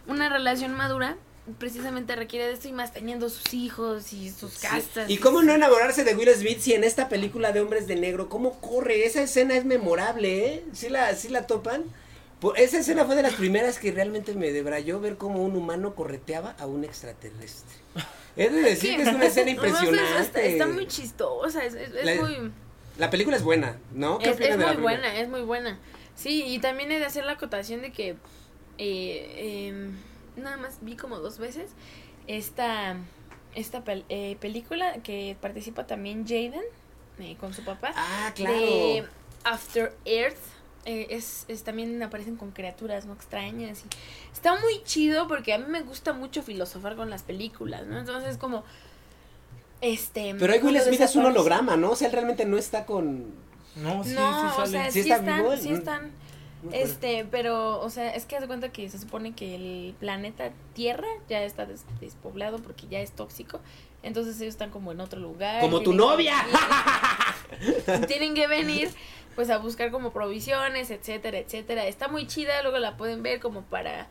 una relación madura precisamente requiere de esto y más teniendo sus hijos y sus Sí. casas. Y cómo no enamorarse de Will Smith si en esta película de Hombres de Negro, cómo corre, esa escena es memorable, ¿eh? ¿Sí la, sí la topan? Por- esa escena fue de las primeras que realmente me debrayó ver cómo un humano correteaba a un extraterrestre. Es de decir que es una escena No, no, está- impresionante. Está, muy chistosa, es, es- es La- muy... La película es buena, ¿no? ¿Qué Es, es muy buena, es muy buena. Sí, y también he de hacer la acotación de que eh, em, nada más vi como dos veces esta, esta pel- eh, película que participa también Jaden eh, con su papá Ah, claro. de After Earth. Eh, es, es- también aparecen con criaturas no extrañas y está muy chido porque a mí me gusta mucho filosofar con las películas, ¿no? Entonces como este Pero ahí Will Smith es un holograma, ¿no? O sea, él realmente no está con... No, sí, no, sí o sale. sea, ¿Sí sí, está están, vivo? sí están. Este, pero, o sea, es que haz de cuenta que se supone que el planeta Tierra ya está des- despoblado porque ya es tóxico. Entonces ellos están como en otro lugar. Como tu novia. venir- tienen que venir, pues, a buscar como provisiones, etcétera, etcétera. Está muy chida, luego la pueden ver como para,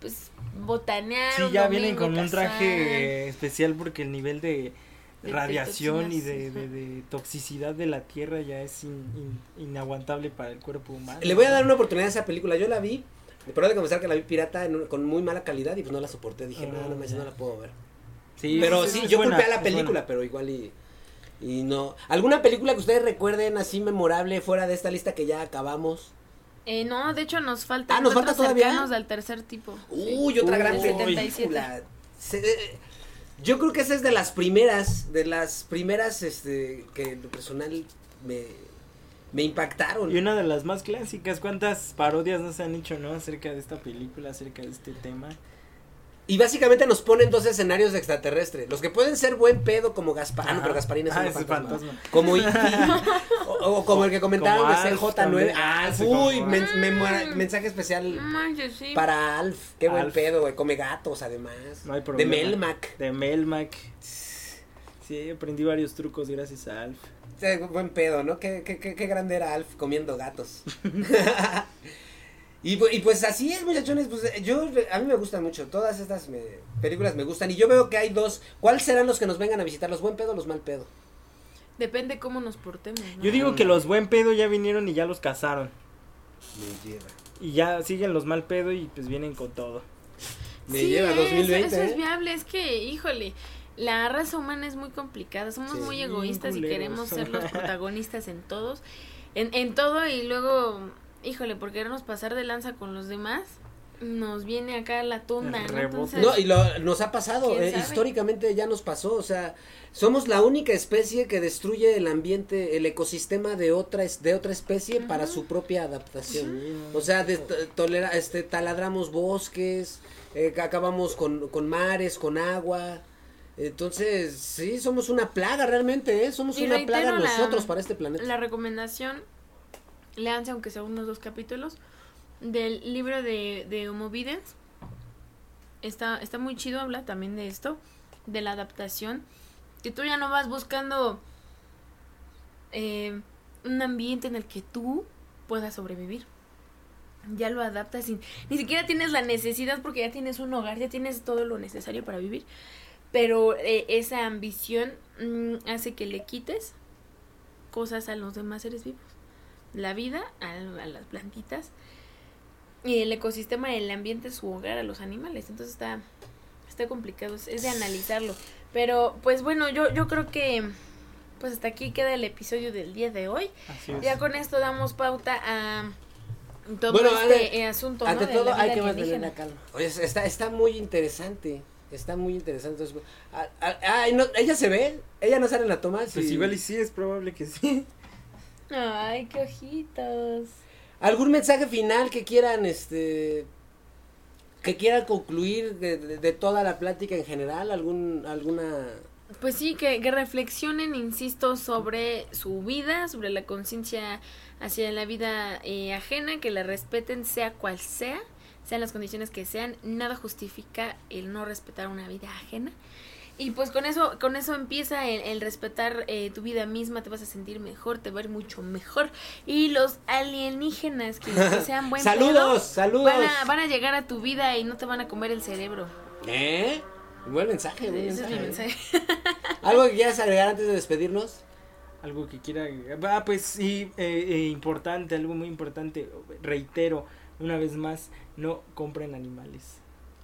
pues, botanear. Sí, ya vienen con un traje especial porque el nivel de De- radiación y de, de- de toxicidad de la Tierra ya es in- in- inaguantable para el cuerpo humano. Le voy a dar una oportunidad a esa película. Yo la vi, pero he de confesar que la vi pirata en un- con muy mala calidad y pues no la soporté. Dije, Ah, no, no, me no la puedo ver. Sí, pero sí, yo buena, culpé a la película, pero igual y, y no. ¿Alguna película que ustedes recuerden así memorable fuera de esta lista que ya acabamos? Eh, no, de hecho nos faltan Ah, ¿nos falta todavía? cercanos del tercer tipo. Uy, otra Uy, gran 77. película. Se- yo creo que esa es de las primeras, de las primeras, este, que en lo personal me, me impactaron. Y una de las más clásicas, ¿cuántas parodias no se han hecho, no? Acerca de esta película, acerca de este tema. Y básicamente nos ponen dos escenarios de extraterrestre. Los que pueden ser buen pedo como Gaspar. Ah, no, pero Gasparín es Ah, un fantasma. fantasma. Como E.T. o, o como el que comentaron Como de Alf CJ9. también. Ah, Sí, uy, men- mensaje especial No manches, sí. para Alf. Qué buen pedo, güey. Come gatos, además. No hay de problema. Melmac. De Melmac. Sí, aprendí varios trucos gracias a Alf. Sí, buen pedo, ¿no? Qué, qué, qué, qué grande era Alf comiendo gatos. y, y pues así es, muchachones. Pues eh, yo, a mí me gustan mucho. Todas estas me- películas me gustan. Y yo veo que hay dos. ¿Cuáles serán los que nos vengan a visitar? ¿Los buen pedo o los mal pedo? Depende cómo nos portemos. ¿no? Yo digo que los buen pedo ya vinieron y ya los cazaron. Me lleva. Y ya siguen los mal pedo y pues vienen con todo. Me Sí, lleva eso- 2020. Eso, es ¿eh? viable, es que, híjole, la raza humana es muy complicada, somos Sí. muy egoístas y queremos ser los protagonistas en todos, en, en todo y luego, híjole, por querernos pasar de lanza con los demás, nos viene acá la tunda, ¿no? Entonces, No, y lo, nos ha pasado, ¿Quién eh, históricamente ya nos pasó, o sea, somos la única especie que destruye el ambiente, el ecosistema de otra es- de otra especie para su propia adaptación. O sea, de- to- tolera, este, taladramos bosques, eh, acabamos con, con mares, con agua. Entonces, sí, somos una plaga realmente, ¿eh? Somos Y una plaga la- nosotros para este planeta. La recomendación, leanse aunque sea unos dos capítulos, del libro de, de Homo Videns. Está, está muy chido, habla también de esto, de la adaptación. Que tú ya no vas buscando eh, un ambiente en el que tú puedas sobrevivir. Ya lo adaptas sin... Ni siquiera tienes la necesidad porque ya tienes un hogar, ya tienes todo lo necesario para vivir. Pero eh, esa ambición mm, hace que le quites cosas a los demás seres vivos. La vida a, a las plantitas y el ecosistema, el ambiente, su hogar a los animales. Entonces está, está complicado, es, es de analizarlo. Pero pues bueno, yo, yo creo que pues hasta aquí queda el episodio del día de hoy. Así es. Ya con esto damos pauta a todo Bueno, este ante- asunto. ¿no? Ante de todo la hay que mantener la calma. Oye, está, está muy interesante. Está muy interesante. Entonces, ah, ah, ay, no, ella se ve, ella no sale en la toma. Pues sí. igual y sí, es probable que sí. Ay, qué ojitos. ¿Algún mensaje final que quieran, este, que quieran concluir de, de- de toda la plática en general? ¿Algún, alguna? Pues sí, que, que reflexionen, insisto, sobre su vida, sobre la conciencia hacia la vida eh, ajena, que la respeten sea cual sea, sean las condiciones que sean, nada justifica el no respetar una vida ajena. Y pues con eso, con eso empieza el, el respetar eh, tu vida misma, te vas a sentir mejor, te va a ir mucho mejor. Y los alienígenas que, que sean buen saludos, pedo, saludos. Van a, van a llegar a tu vida y no te van a comer el cerebro. ¿Eh? Buen mensaje, buen Ese es mi mensaje. mensaje. ¿Algo que quieras agregar antes de despedirnos? Algo que quiera. Ah, pues sí, eh, eh, importante, algo muy importante. Reitero, una vez más, no compren animales.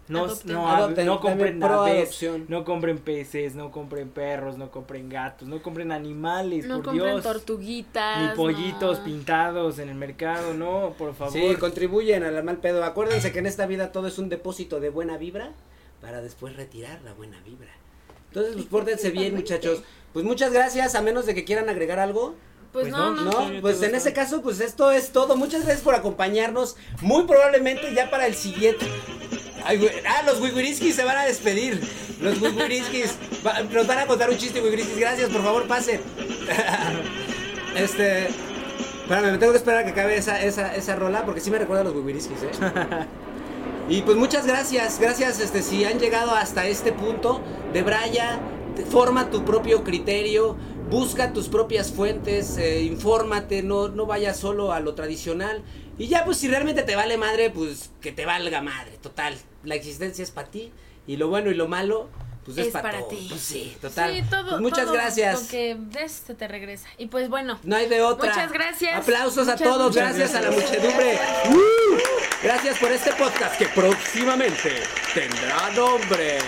No, Adopten. no, Adopten, no compren también pro aves, adopción. no compren peces, no compren perros, no compren gatos, no compren animales, No por compren Dios. tortuguitas. Ni pollitos no. pintados en el mercado, no, por favor. Sí, contribuyen al mal pedo. Acuérdense que en esta vida todo es un depósito de buena vibra para después retirar la buena vibra. Entonces, pues pórtense bien, muchachos. Pues muchas gracias, a menos de que quieran agregar algo. Pues, Pues no, no, no. No, pues en ese caso, pues esto es todo. Muchas gracias por acompañarnos. Muy probablemente ya para el siguiente. Ay, güey. Ah, los Wigwiriskis se van a despedir. Los Wigwiriskis va- nos van a contar un chiste, Wigwiriskis. Gracias, por favor, pasen. este. Espérame, me tengo que esperar a que acabe esa, esa, esa rola porque sí me recuerda a los Wigwiriskis, ¿eh? Y pues muchas gracias, gracias este si han llegado hasta este punto de Braya, forma tu propio criterio, busca tus propias fuentes, eh, infórmate, no, no vayas solo a lo tradicional. Y ya pues si realmente te vale madre, pues que te valga madre, total. La existencia es para ti y lo bueno y lo malo pues es, Es pa' para todo. ti. Pues sí, total. Sí, todo. Pues muchas todo gracias. Lo que des se te regresa. Y pues bueno. No hay de otra. Muchas gracias. Aplausos a todos, gracias, a la muchedumbre. Gracias por este podcast que próximamente tendrá nombre.